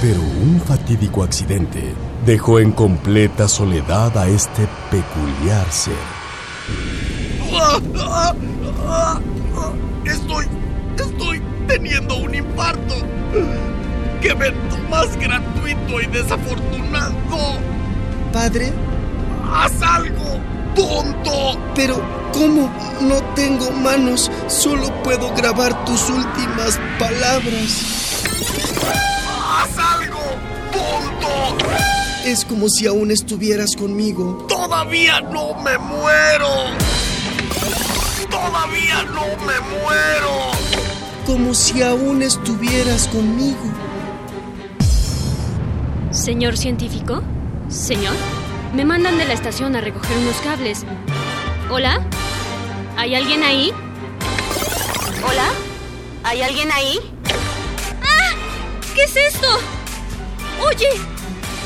Pero un fatídico accidente dejó en completa soledad a este peculiar ser. Estoy, estoy teniendo un infarto. ¡Qué evento más gratuito y desafortunado! Padre, ¡Haz algo, tonto! pero ¿cómo? No tengo manos, solo puedo grabar tus últimas palabras. ¡Haz algo, tonto! Es como si aún estuvieras conmigo. ¡Todavía no me muero! ¡Todavía no me muero! Como si aún estuvieras conmigo. Señor científico, señor, me mandan de la estación a recoger unos cables. ¿Hola? ¿Hay alguien ahí? ¿Hola? ¿Hay alguien ahí? ¡Ah! ¿Qué es esto? Oye,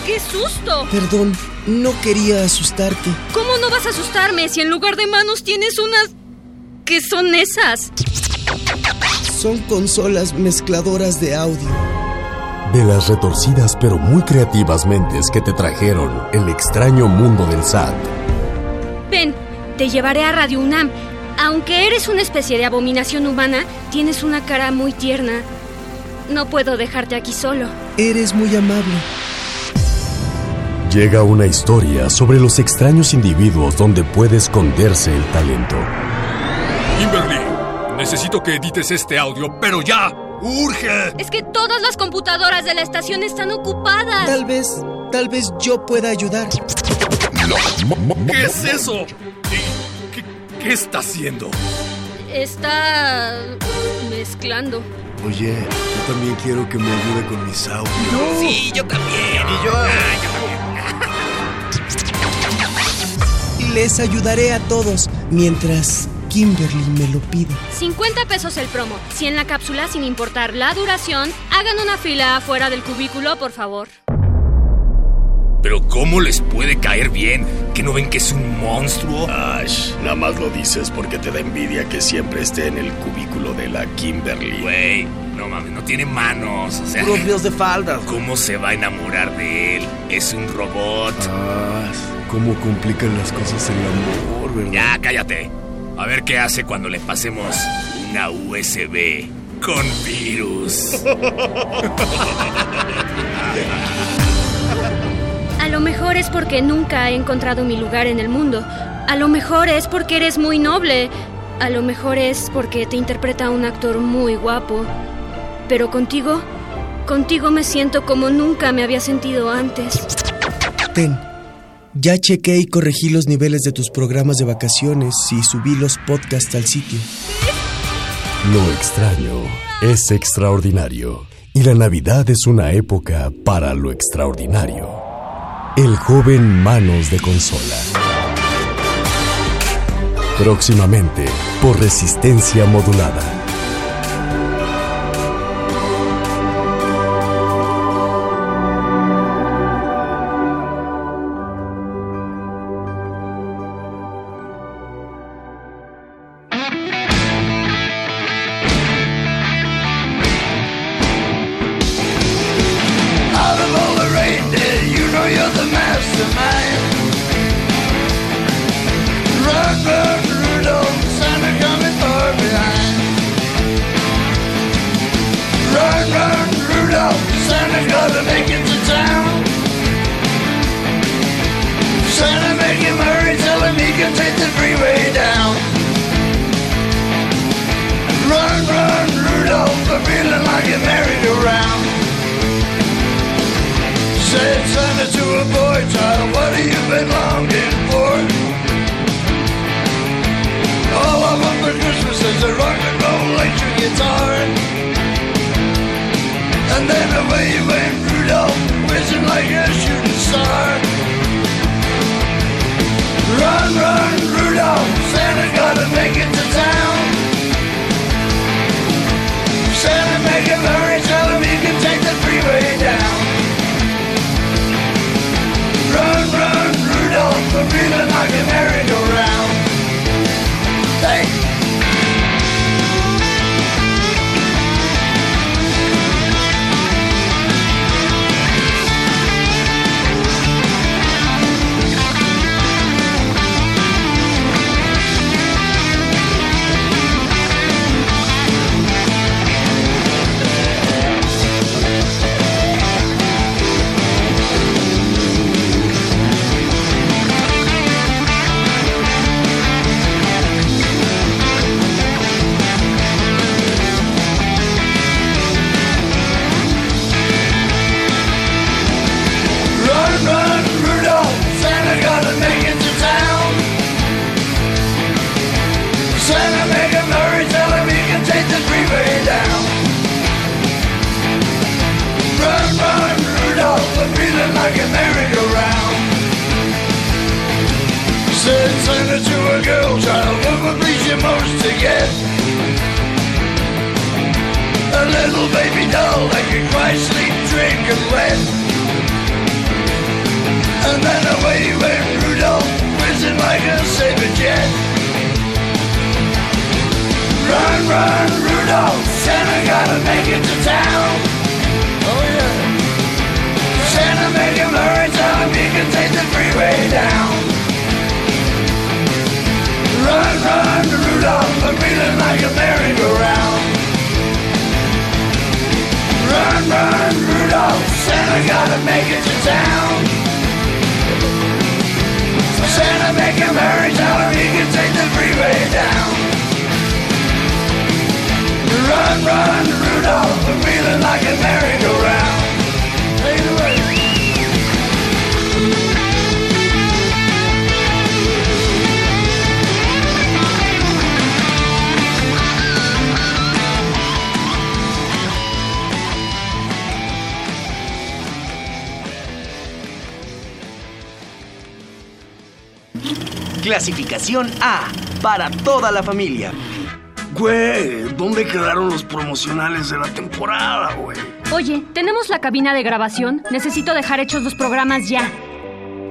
qué susto. Perdón, no quería asustarte. ¿Cómo no vas a asustarme si en lugar de manos tienes unas... ¿Qué son esas? Son consolas mezcladoras de audio. De las retorcidas pero muy creativas mentes que te trajeron el extraño mundo del SAT. Ven, te llevaré a Radio UNAM. Aunque eres una especie de abominación humana, tienes una cara muy tierna. No puedo dejarte aquí solo. Eres muy amable. Llega una historia sobre los extraños individuos donde puede esconderse el talento. Kimberly, necesito que edites este audio, pero ya. ¡Urge! Es que todas las computadoras de la estación están ocupadas. Tal vez, tal vez yo pueda ayudar. ¿Qué es eso? ¿Qué, qué- qué está haciendo? Está mezclando. Oye, yo también quiero que me ayude con mis audios. Sí, yo también. Y yo. Les ayudaré a todos mientras Kimberly me lo pide. 50 pesos el promo. Si en la cápsula, sin importar la duración, hagan una fila afuera del cubículo, por favor. Pero ¿cómo les puede caer bien? ¿Que no ven que es un monstruo? Ash, nada más lo dices porque te da envidia que siempre esté en el cubículo de la Kimberly. Güey, no mames, no tiene manos. O sea, Puros de faldas. ¿Cómo se va a enamorar de él? Es un robot. Ah, cómo complican las cosas el amor, ¿verdad? Ya, cállate. A ver qué hace cuando le pasemos una USB con virus. <laughs> A lo mejor es porque nunca he encontrado mi lugar en el mundo. A lo mejor es porque eres muy noble. A lo mejor es porque te interpreta un actor muy guapo. Pero contigo, contigo me siento como nunca me había sentido antes. Ten. Ya chequé y corregí los niveles de tus programas de vacaciones y subí los podcasts al sitio. Lo extraño es extraordinario y la Navidad es una época para lo extraordinario. El joven Manos de Consola. Próximamente por resistencia modulada. Said Santa to a boy child, what have you been longing for? All I want for Christmas is a rock and roll electric guitar. And then away you went Rudolph, whizzing like a shooting star. Run, run, Rudolph, Santa gotta make it to feeling like a merry-go-round. Said Santa to a girl child, what would please you most to get? A little baby doll that can cry, sleep, drink, and wet. And then away went Rudolph, whizzing like a saber jet. Run, run, Rudolph, Santa gotta make it to town. Hurry, can take the freeway down. Run, run, Rudolph, I'm feeling like a merry-go-round. Run, run, Rudolph, Santa gotta make it to town. Santa make him hurry, tell him he can take the freeway down. Run, run, Rudolph, I'm feeling like a merry-go-round. Clasificación A, para toda la familia. Güey, ¿dónde quedaron los promocionales de la temporada, güey? Oye, tenemos la cabina de grabación. Necesito dejar hechos los programas ya.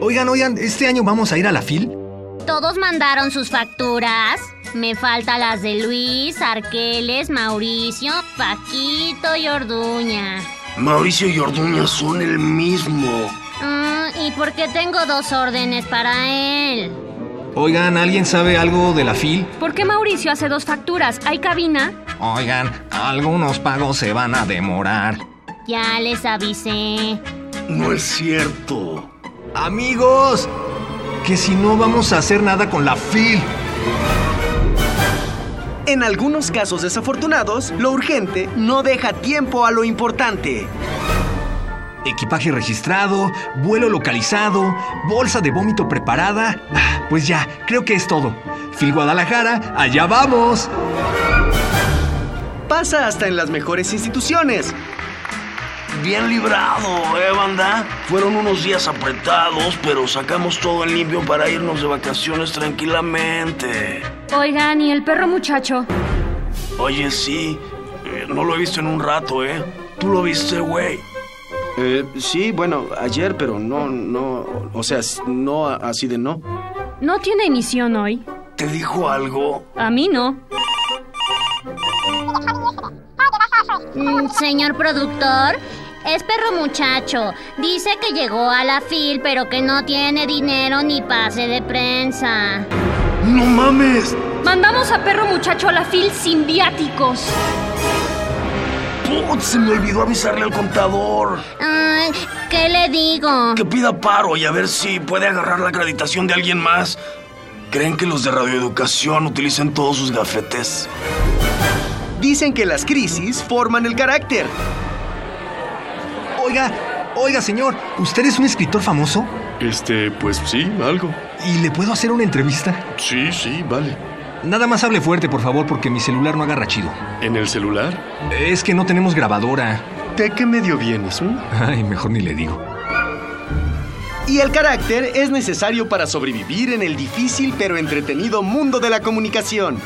Oigan, oigan, ¿este año vamos a ir a la FIL? ¿Todos mandaron sus facturas? Me faltan las de Luis, Arqueles, Mauricio, Paquito y Orduña. Mauricio y Orduña son el mismo. Mm, ¿Y por qué tengo dos órdenes para él? Oigan, ¿alguien sabe algo de la FIL? ¿Por qué Mauricio hace dos facturas? ¿Hay cabina? Oigan, algunos pagos se van a demorar. Ya les avisé. No es cierto. Amigos, que si no vamos a hacer nada con la FIL. En algunos casos desafortunados, lo urgente no deja tiempo a lo importante. Equipaje registrado, vuelo localizado, bolsa de vómito preparada. Ah, Pues ya, creo que es todo. Phil Guadalajara, allá vamos. pasa hasta en las mejores instituciones. Bien librado, ¿eh, banda? Fueron unos días apretados, pero sacamos todo en limpio para irnos de vacaciones tranquilamente. Oigan, ¿y el perro muchacho? Oye, sí, eh, no lo he visto en un rato, ¿eh? ¿Tú lo viste, güey? Eh, sí, bueno, ayer, pero no, no, o sea, no así de no. ¿No tiene emisión hoy? ¿Te dijo algo? A mí no. Mm, Señor productor, es perro muchacho. Dice que llegó a la FIL, pero que no tiene dinero ni pase de prensa. ¡No mames! Mandamos a perro muchacho a la fil sin viáticos. Putz, se me olvidó avisarle al contador. Ay, ¿qué le digo? Que pida paro y a ver si puede agarrar la acreditación de alguien más. ¿Creen que los de radioeducación utilicen todos sus gafetes? Dicen que las crisis forman el carácter. Oiga, oiga, señor, ¿usted es un escritor famoso? Este, pues sí, algo. ¿Y le puedo hacer una entrevista? Sí, sí, vale. Nada más hable fuerte, por favor, porque mi celular no agarra chido. ¿En el celular? Es que no tenemos grabadora. ¿De qué medio vienes? eh? Ay, mejor ni le digo. Y el carácter es necesario para sobrevivir en el difícil pero entretenido mundo de la comunicación.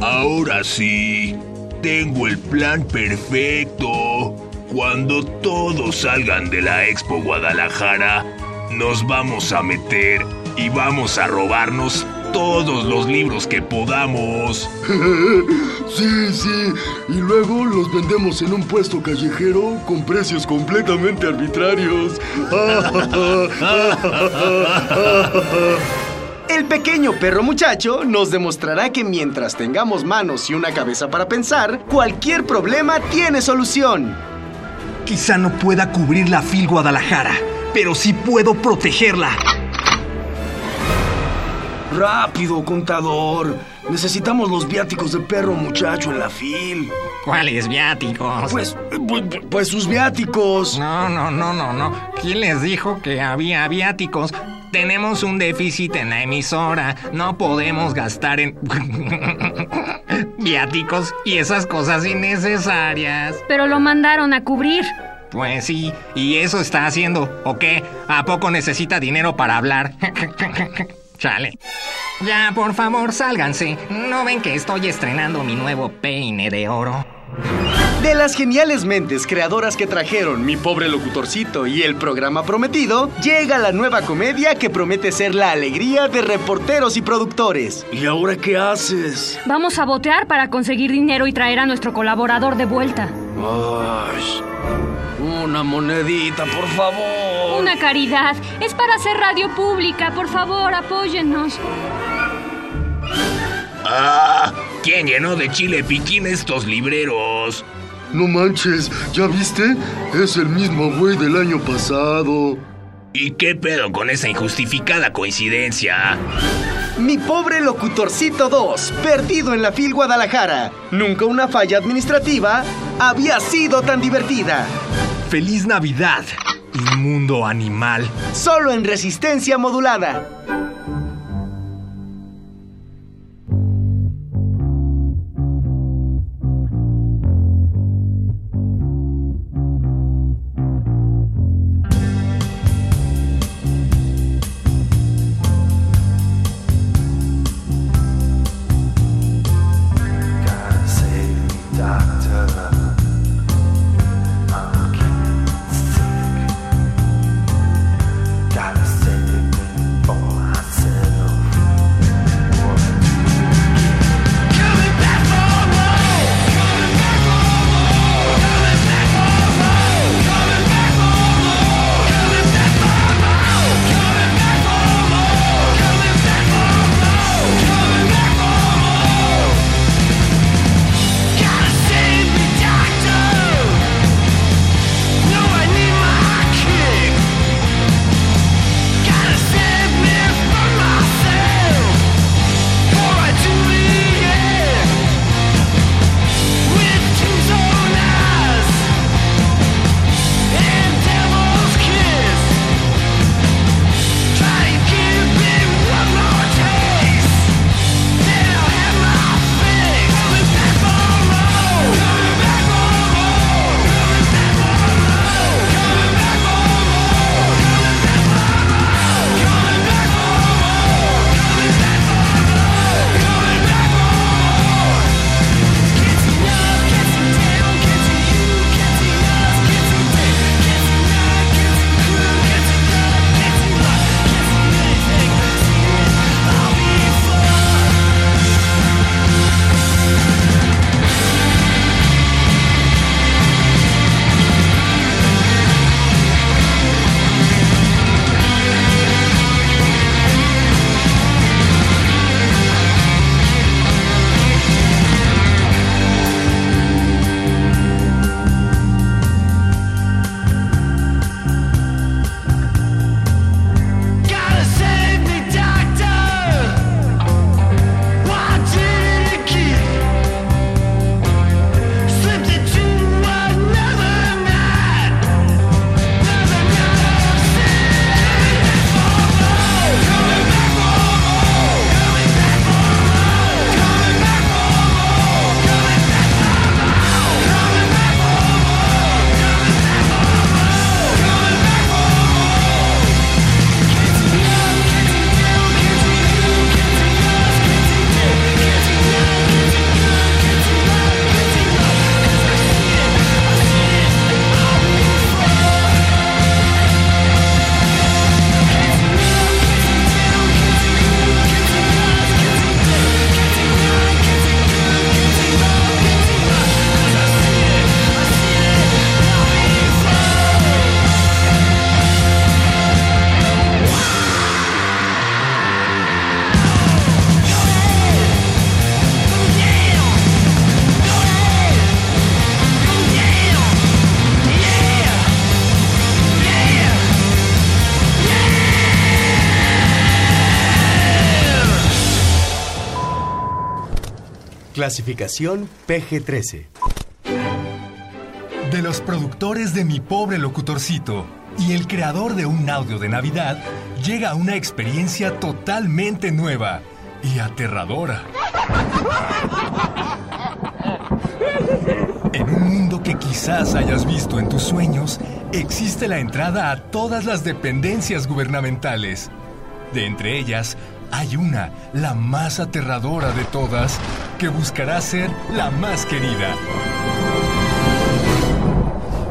Ahora sí, tengo el plan perfecto. Cuando todos salgan de la Expo Guadalajara, nos vamos a meter y vamos a robarnos todos los libros que podamos. <laughs> sí, sí. Y luego los vendemos en un puesto callejero con precios completamente arbitrarios. <laughs> El pequeño perro muchacho nos demostrará que mientras tengamos manos y una cabeza para pensar, cualquier problema tiene solución. Quizá no pueda cubrir la FIL Guadalajara, pero sí puedo protegerla. Rápido, contador. Necesitamos los viáticos de perro muchacho en la fil. ¿Cuáles viáticos? Pues, pues, pues sus viáticos. No, no, no, no, no. ¿Quién les dijo que había viáticos? Tenemos un déficit en la emisora. No podemos gastar en <laughs> viáticos y esas cosas innecesarias. Pero lo mandaron a cubrir. Pues sí, y eso está haciendo, ¿o qué? ¿A poco necesita dinero para hablar? <laughs> Chale. Ya, por favor, sálganse. ¿No ven que estoy estrenando mi nuevo peine de oro? De las geniales mentes creadoras que trajeron Mi pobre locutorcito y el programa prometido, llega la nueva comedia que promete ser la alegría de reporteros y productores. ¿Y ahora qué haces? Vamos a botear para conseguir dinero y traer a nuestro colaborador de vuelta. Ay, una monedita, por favor. Una caridad. Es para hacer radio pública. Por favor, apóyennos. ¡Ah! ¿Quién llenó de chile piquín estos libreros? No manches, ¿ya viste? Es el mismo güey del año pasado. ¿Y qué pedo con esa injustificada coincidencia? Mi pobre locutorcito 2, perdido en la FIL Guadalajara. Nunca una falla administrativa había sido tan divertida. ¡Feliz Navidad! Inmundo animal. Solo en resistencia modulada. Clasificación PG-13. De los productores de Mi Pobre Locutorcito y el creador de un audio de Navidad, llega una experiencia totalmente nueva y aterradora. En un mundo que quizás hayas visto en tus sueños, existe la entrada a todas las dependencias gubernamentales. De entre ellas, hay una, la más aterradora de todas, que buscará ser la más querida.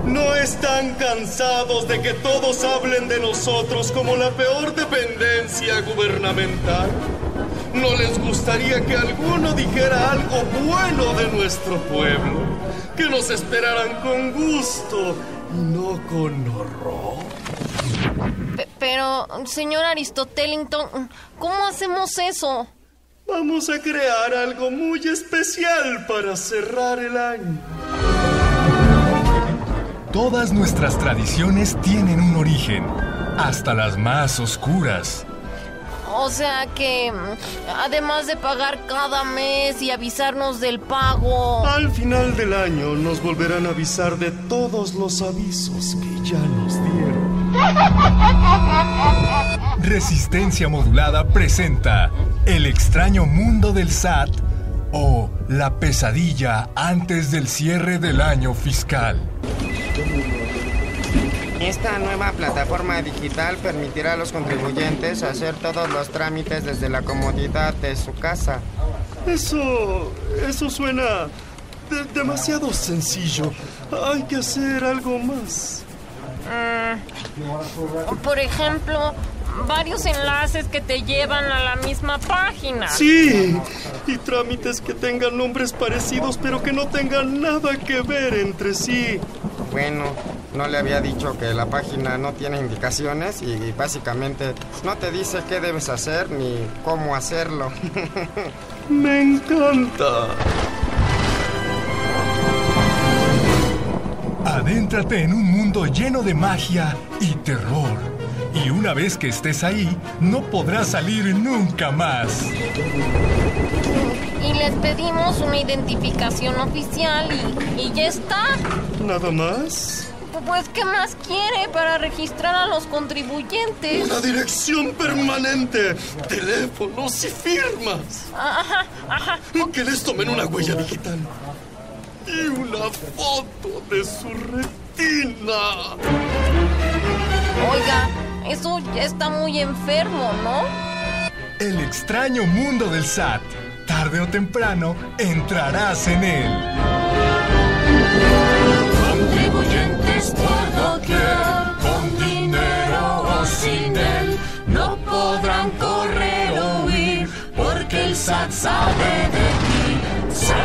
¿No están cansados de que todos hablen de nosotros como la peor dependencia gubernamental? ¿No les gustaría que alguno dijera algo bueno de nuestro pueblo? Que nos esperaran con gusto y no con horror. Pe- Pero, señor Aristotelington, ¿cómo hacemos eso? Vamos a crear algo muy especial para cerrar el año. Todas nuestras tradiciones tienen un origen, hasta las más oscuras. O sea que, además de pagar cada mes y avisarnos del pago... Al final del año nos volverán a avisar de todos los avisos que ya nos dieron. Resistencia Modulada presenta El extraño mundo del SAT o La pesadilla antes del cierre del año fiscal. Esta nueva plataforma digital permitirá a los contribuyentes hacer todos los trámites desde la comodidad de su casa. Eso. eso suena de- demasiado sencillo. Hay que hacer algo más. Mm, por ejemplo, varios enlaces que te llevan a la misma página. Sí, y trámites que tengan nombres parecidos pero que no tengan nada que ver entre sí. Bueno, no le había dicho que la página no tiene indicaciones y básicamente no te dice qué debes hacer ni cómo hacerlo. <laughs> Me encanta. Adéntrate en un mundo lleno de magia y terror. Y una vez que estés ahí, no podrás salir nunca más. Y les pedimos una identificación oficial y, y ya está. ¿Nada más? Pues, ¿qué más quiere para registrar a los contribuyentes? Una dirección permanente, teléfonos y firmas. Ajá, ajá. Que les tomen una huella digital. Y una foto de su retina. Oiga, eso ya está muy enfermo, ¿no? El extraño mundo del SAT. Tarde o temprano entrarás en él. Contribuyentes por doquier, con dinero o sin él, no podrán correr o huir, porque el SAT sabe de ti.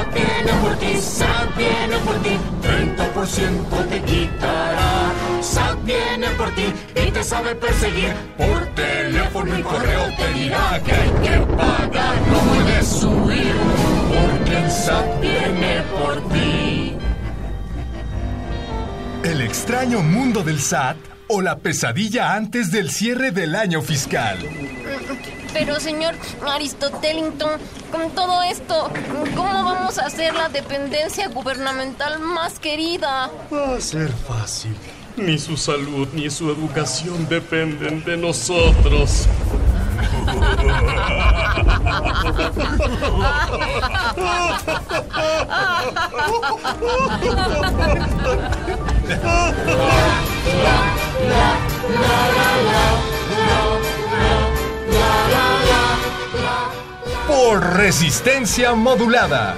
SAT viene por ti, SAT viene por ti, 30% te quitará. SAT viene por ti y te sabe perseguir, por teléfono y correo te dirá que hay que pagar, no puedes huir, porque el SAT viene por ti. El extraño mundo del SAT o la pesadilla antes del cierre del año fiscal. Pero, señor Aristotelington, con todo esto, ¿cómo vamos a hacer la dependencia gubernamental más querida? Va a ser fácil. Ni su salud ni su educación dependen de nosotros. <laughs> Por resistencia modulada.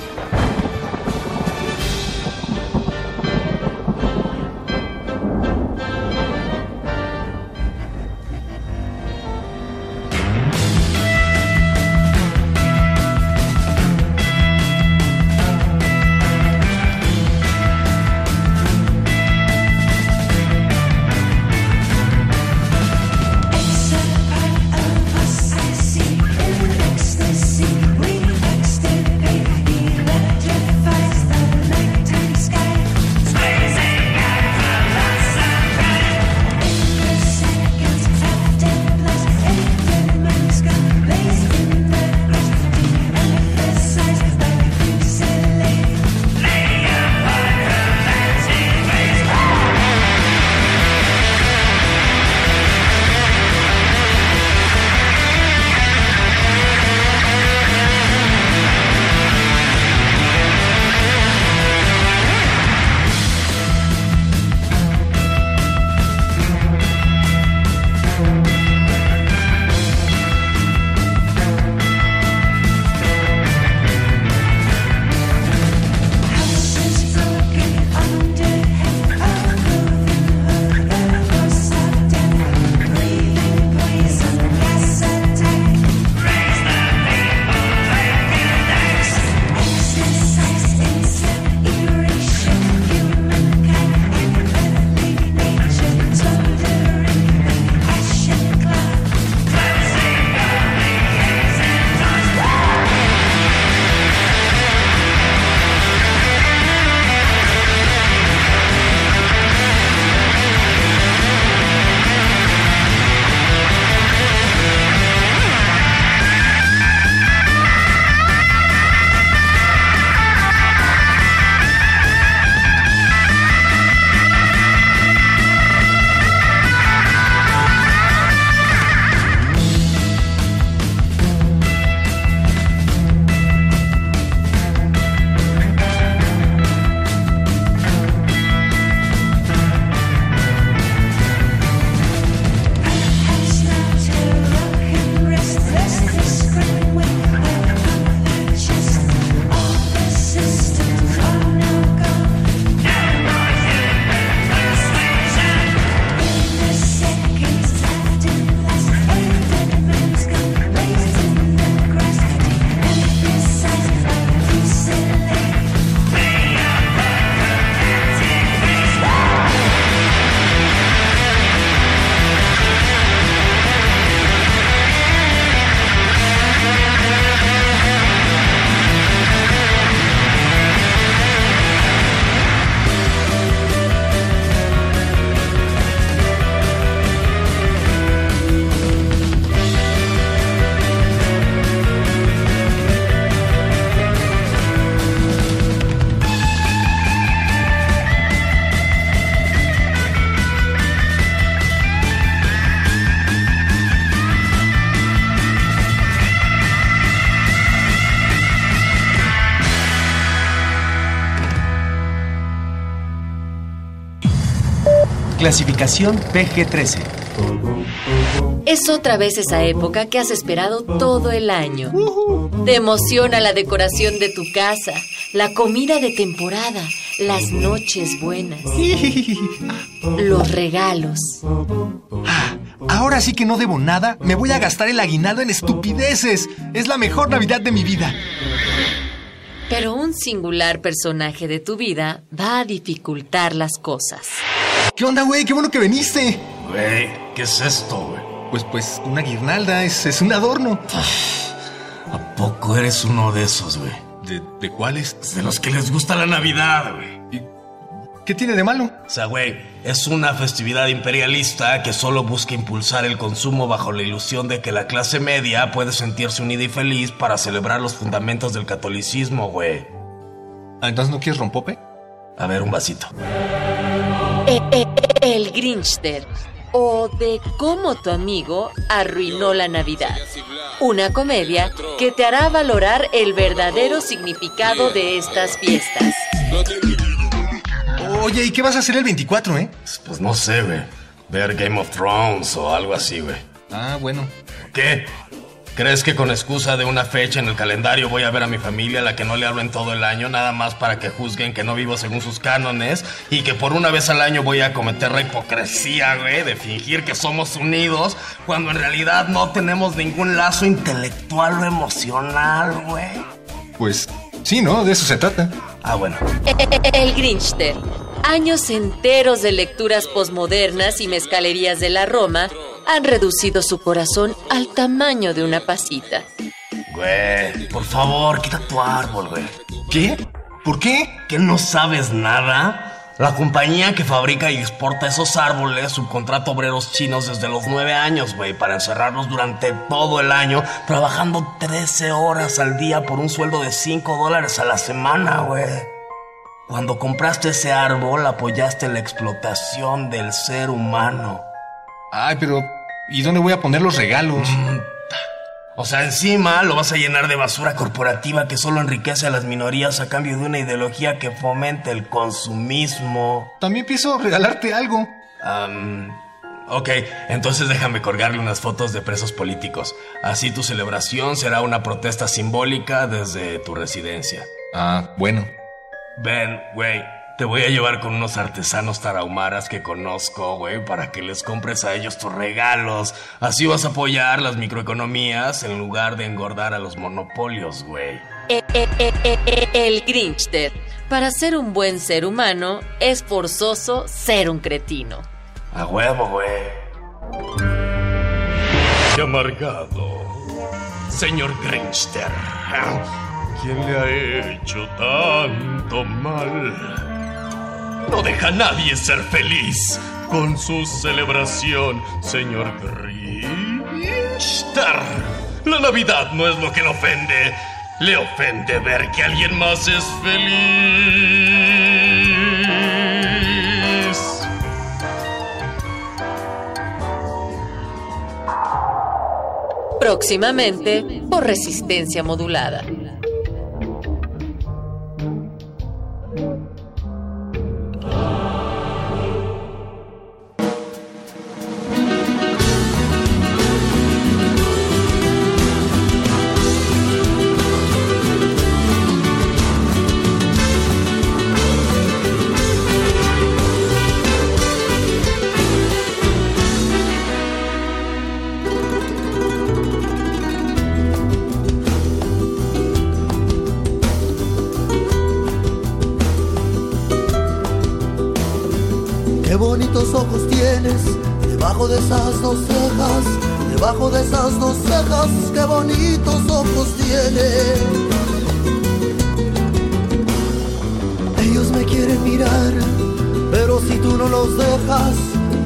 Clasificación PG-13. Es otra vez esa época que has esperado todo el año. Te emociona la decoración de tu casa, la comida de temporada, las noches buenas, los regalos. Ahora sí que no debo nada, me voy a gastar el aguinaldo en estupideces. Es la mejor Navidad de mi vida. Pero un singular personaje de tu vida va a dificultar las cosas. ¿Qué onda, güey? Qué bueno que viniste. Güey, ¿qué es esto, güey? Pues, pues, una guirnalda, es, es un adorno. ¿A poco eres uno de esos, güey? ¿De, ¿De cuáles? De los que les gusta la Navidad, güey. ¿Qué tiene de malo? O sea, güey, es una festividad imperialista que solo busca impulsar el consumo bajo la ilusión de que la clase media puede sentirse unida y feliz para celebrar los fundamentos del catolicismo, güey. Ah, ¿Entonces no quieres rompope? A ver, un vasito. E- e- e- El Grinchster. O de cómo tu amigo arruinó la Navidad. Una comedia que te hará valorar el verdadero significado de estas fiestas. Oye, ¿y qué vas a hacer el 24, eh? Pues no sé, güey. Ver Game of Thrones o algo así, güey. Ah, bueno. ¿Qué? ¿Crees que con excusa de una fecha en el calendario voy a ver a mi familia, a la que no le hablo en todo el año, nada más para que juzguen que no vivo según sus cánones y que por una vez al año voy a cometer la hipocresía, güey, de fingir que somos unidos cuando en realidad no tenemos ningún lazo intelectual o emocional, güey? Pues sí, ¿no? De eso se trata. Ah, bueno. El Grinchster. Años enteros de lecturas posmodernas y mezcalerías de la Roma han reducido su corazón al tamaño de una pasita. Güey, por favor, quita tu árbol, güey. ¿Qué? ¿Por qué? ¿Que no sabes nada? La compañía que fabrica y exporta esos árboles subcontrata obreros chinos desde los nueve años, güey, para encerrarlos durante todo el año, trabajando 13 horas al día por un sueldo de 5 dólares a la semana, güey. Cuando compraste ese árbol, apoyaste la explotación del ser humano. Ay, pero ¿y dónde voy a poner los regalos? O sea, encima lo vas a llenar de basura corporativa que solo enriquece a las minorías a cambio de una ideología que fomenta el consumismo. También pienso regalarte algo. Am, ok, entonces déjame colgarle unas fotos de presos políticos. Así tu celebración será una protesta simbólica desde tu residencia. Ah, bueno. Ven, güey, te voy a llevar con unos artesanos tarahumaras que conozco, güey, para que les compres a ellos tus regalos. Así vas a apoyar las microeconomías en lugar de engordar a los monopolios, güey. E- e- e- e- e- El Grinchster. Para ser un buen ser humano es forzoso ser un cretino. A huevo, güey. Qué amargado. Señor Grinchster. ¿Quién le ha hecho tanto mal? No deja a nadie ser feliz con su celebración, señor Grinchster. La Navidad no es lo que le ofende. Le ofende ver que alguien más es feliz. Próximamente por resistencia modulada. Debajo de esas dos cejas, debajo de esas dos cejas, qué bonitos ojos tienes. Ellos me quieren mirar, pero si tú no los dejas,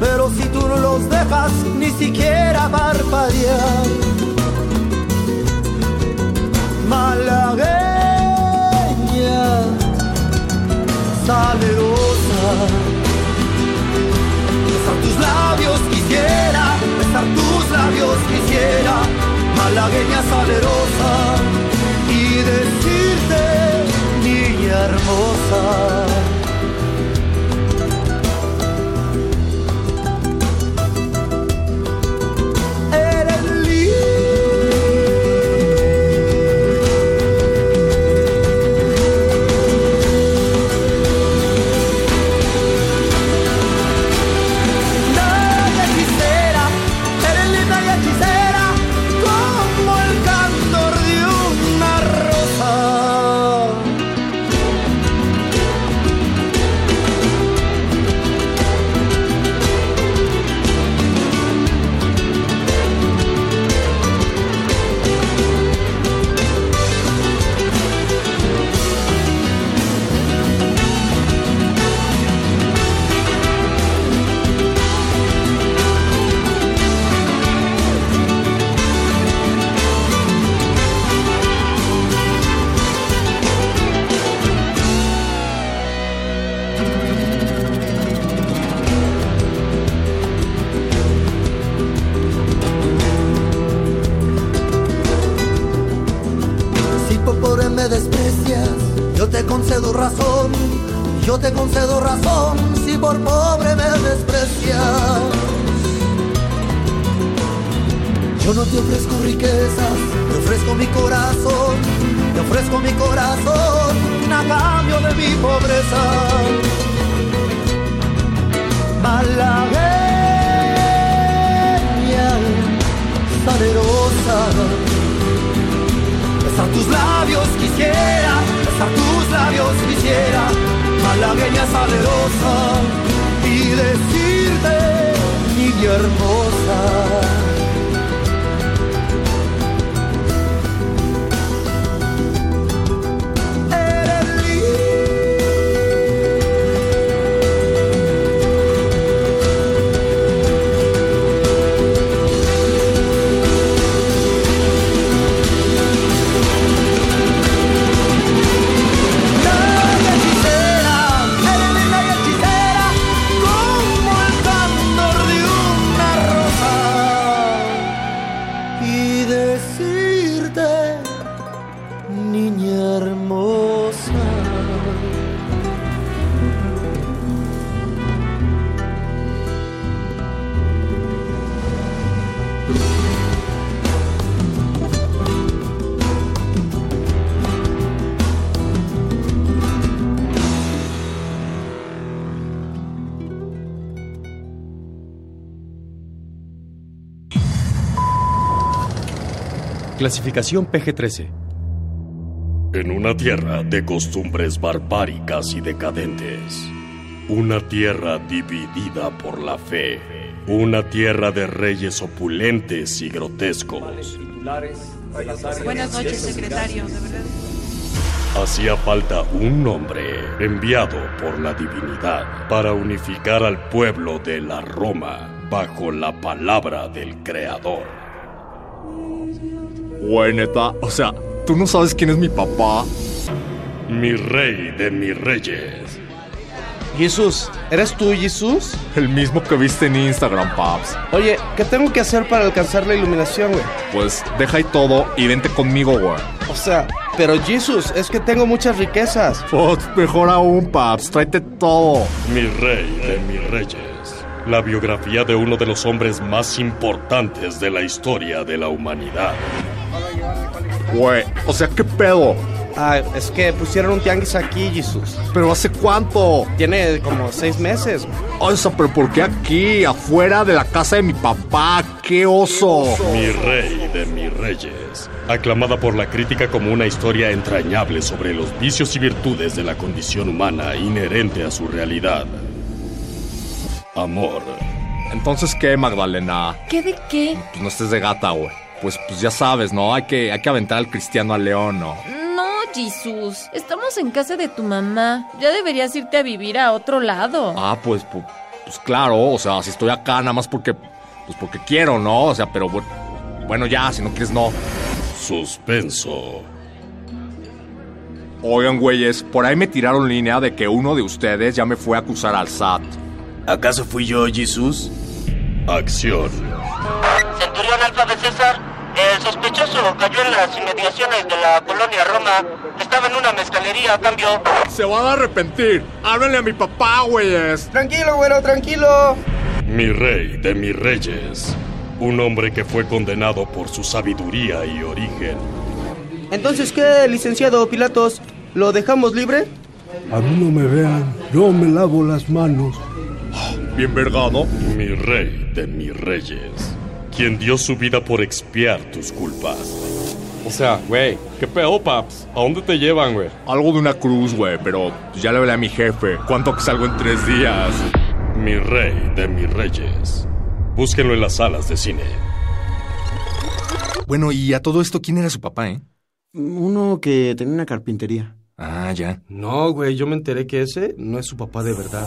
pero si tú no los dejas, ni siquiera parpadear. Malagueña, salerosa. Labios quisiera, malagueña salerosa, y decirte, niña hermosa. Te concedo razón si por pobre me desprecias. Yo no te ofrezco riquezas, te ofrezco mi corazón, te ofrezco mi corazón a cambio de mi pobreza. Malagueña, salerosa, besar tus labios quisiera, besar tus labios quisiera, malagueña salerosa, y decirte, niña hermosa. Clasificación PG-13. En una tierra de costumbres barbáricas y decadentes. Una tierra dividida por la fe. Una tierra de reyes opulentes y grotescos. Buenas noches, secretario, de verdad. Hacía falta un hombre enviado por la divinidad para unificar al pueblo de la Roma bajo la palabra del Creador. Güey, neta, o sea, ¿tú no sabes quién es mi papá? Mi rey de mis reyes. Jesús, ¿eres tú, Jesús? El mismo que viste en Instagram, Paps. Oye, ¿qué tengo que hacer para alcanzar la iluminación, güey? Pues deja ahí todo y vente conmigo, güey. O sea, pero Jesús, es que tengo muchas riquezas. Pues mejor aún, Paps, tráete todo. Mi rey de mis reyes. La biografía de uno de los hombres más importantes de la historia de la humanidad. Güey, o sea, ¿qué pedo? Ah, es que pusieron un tianguis aquí, Jesús. ¿Pero hace cuánto? Tiene como seis meses. O sea, pero ¿por qué aquí? Afuera de la casa de mi papá. ¡Qué oso! Mi rey de mis reyes. Aclamada por la crítica como una historia entrañable sobre los vicios y virtudes de la condición humana inherente a su realidad. Amor. Entonces, ¿qué, Magdalena? ¿Qué de qué? Pues no estés de gata, güey. Pues, pues ya sabes, ¿no? Hay que, hay que aventar al cristiano al león, ¿no? No, Jesús. Estamos en casa de tu mamá. Ya deberías irte a vivir a otro lado. Ah, pues, pues, pues claro, o sea, si estoy acá nada más porque, pues porque quiero, ¿no? O sea, pero bueno, ya, si no quieres, no. Suspenso. Oigan, güeyes, por ahí me tiraron línea de que uno de ustedes ya me fue a acusar al SAT. ¿Acaso fui yo, Jesús? Acción. Centurión Alfa sospechoso cayó en las inmediaciones de la colonia Roma. Estaba en una mezcalería a cambio. Se van a arrepentir. Háblenle a mi papá, güeyes. Tranquilo, güero, tranquilo. Mi rey de mis reyes. Un hombre que fue condenado por su sabiduría y origen. Entonces, ¿qué, licenciado Pilatos? ¿Lo dejamos libre? A mí no me vean, yo me lavo las manos. Bien vergado. Mi rey de mis reyes. Quien dio su vida por expiar tus culpas. O sea, güey, ¿qué pedo, paps? ¿A dónde te llevan, güey? Algo de una cruz, güey, pero ya le hablé a mi jefe. ¿Cuánto que salgo en tres días? Mi rey de mis reyes. Búsquenlo en las salas de cine. Bueno, y a todo esto, ¿quién era su papá, eh? Uno que tenía una carpintería. Ah, ya. No, güey, yo me enteré que ese no es su papá de verdad.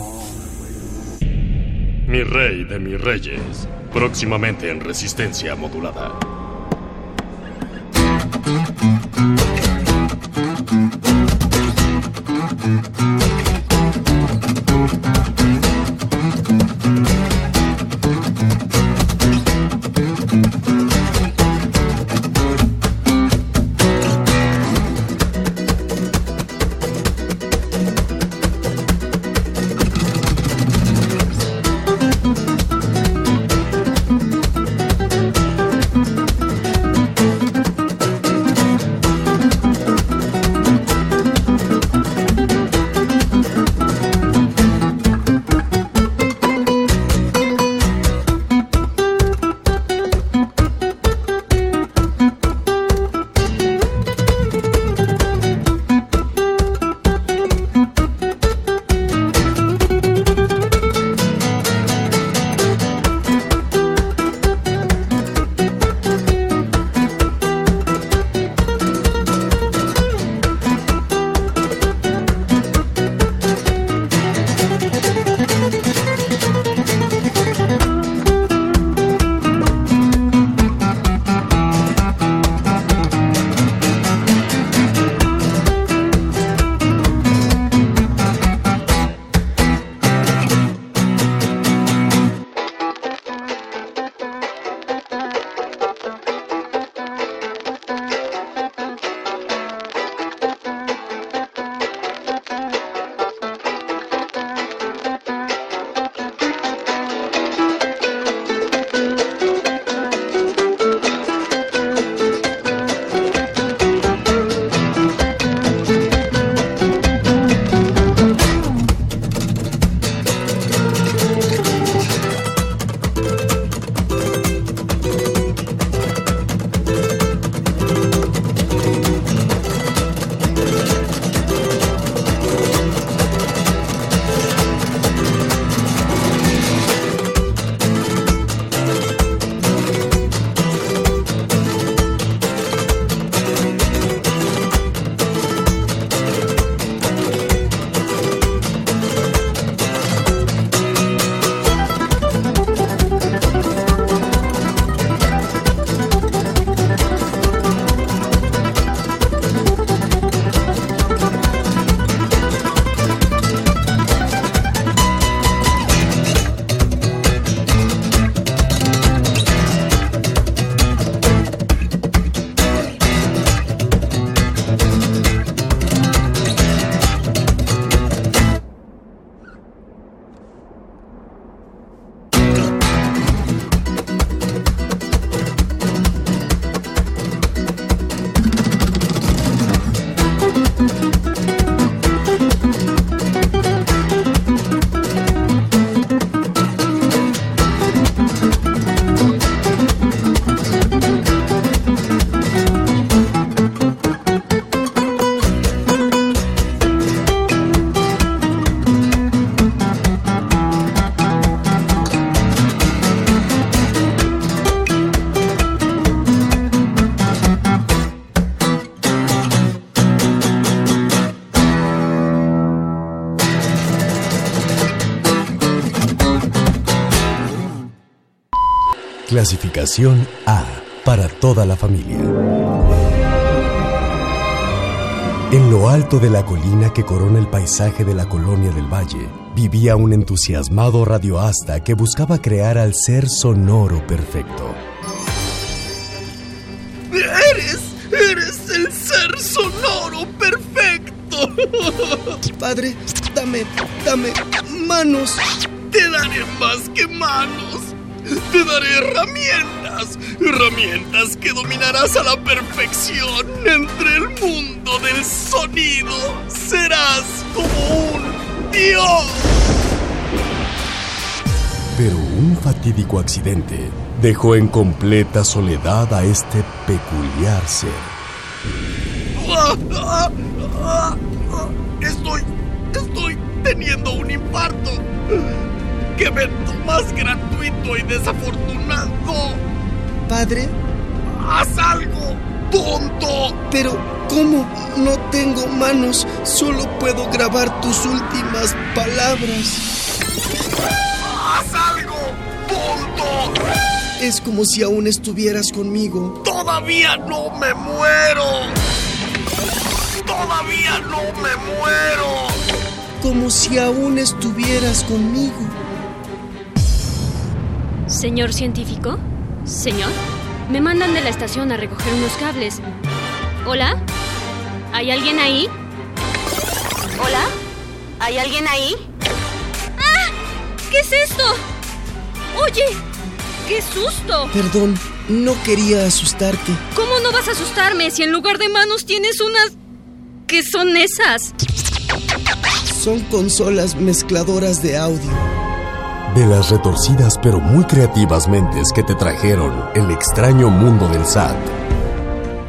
Mi rey de mis reyes. Próximamente en resistencia modulada. Clasificación A para toda la familia. En lo alto de la colina que corona el paisaje de la colonia del Valle, vivía un entusiasmado radioasta que buscaba crear al ser sonoro perfecto. ¡Eres! ¡Eres el ser sonoro perfecto! <laughs> Padre, dame, dame manos. Te daré más que manos. Te daré. Herramientas que dominarás a la perfección entre el mundo del sonido. Serás como un dios. Pero un fatídico accidente dejó en completa soledad a este peculiar ser. Estoy. Estoy teniendo un infarto. ¡Qué evento más gratuito y desafortunado! Padre, ¡Haz algo! ¡Tonto! pero ¿cómo? No tengo manos, solo puedo grabar tus últimas palabras. ¡Haz algo! ¡Tonto! Es como si aún estuvieras conmigo. ¡Todavía no me muero! ¡Todavía no me muero! Como si aún estuvieras conmigo. Señor científico, señor, me mandan de la estación a recoger unos cables. ¿Hola? ¿Hay alguien ahí? ¿Hola? ¿Hay alguien ahí? ¡Ah! ¿Qué es esto? Oye, qué susto. Perdón, no quería asustarte. ¿Cómo no vas a asustarme si en lugar de manos tienes unas... ¿Qué son esas? Son consolas mezcladoras de audio. De las retorcidas pero muy creativas mentes que te trajeron el extraño mundo del SAT.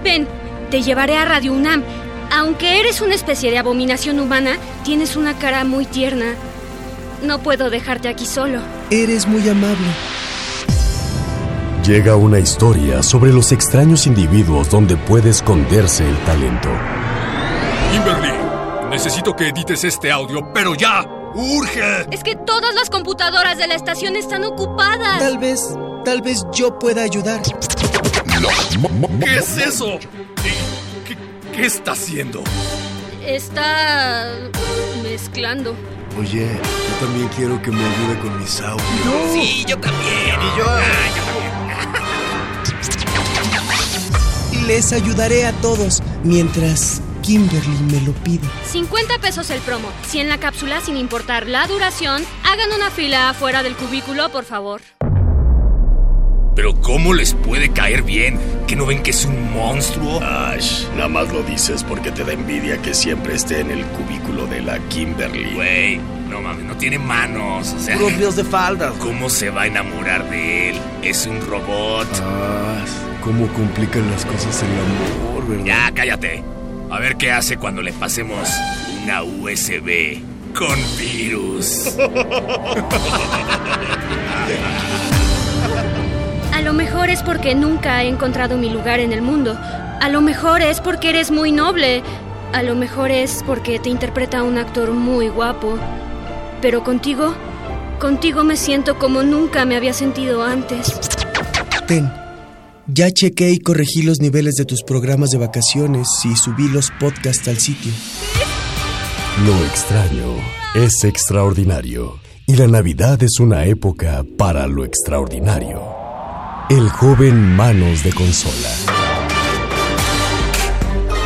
Ven, te llevaré a Radio UNAM. Aunque eres una especie de abominación humana, tienes una cara muy tierna. No puedo dejarte aquí solo. Eres muy amable. Llega una historia sobre los extraños individuos donde puede esconderse el talento. Kimberly, necesito que edites este audio, pero ya. ¡Urge! Es que todas las computadoras de la estación están ocupadas. Tal vez, tal vez yo pueda ayudar. ¿Qué es eso? ¿Qué, qué- qué está haciendo? Está mezclando. Oye, yo también quiero que me ayude con mis audios. Sí, yo también. Y yo. Les ayudaré a todos mientras Kimberly me lo pide. 50 pesos el promo. Si en la cápsula, sin importar la duración, hagan una fila afuera del cubículo, por favor. Pero ¿cómo les puede caer bien? ¿Que no ven que es un monstruo? Ash, nada más lo dices porque te da envidia que siempre esté en el cubículo de la Kimberly. Güey, no mames, no tiene manos. O sea, Propios de faldas. ¿cómo se va a enamorar de él? Es un robot. Ah, cómo complican las cosas el amor, ¿verdad? Ya, cállate. A ver qué hace cuando le pasemos una USB con virus. <laughs> A lo mejor es porque nunca he encontrado mi lugar en el mundo. A lo mejor es porque eres muy noble. A lo mejor es porque te interpreta un actor muy guapo. Pero contigo, contigo me siento como nunca me había sentido antes. Ten. Ya chequé y corregí los niveles de tus programas de vacaciones y subí los podcasts al sitio. Lo extraño es extraordinario y la Navidad es una época para lo extraordinario. El joven Manos de Consola.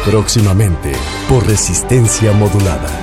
Próximamente por resistencia modulada.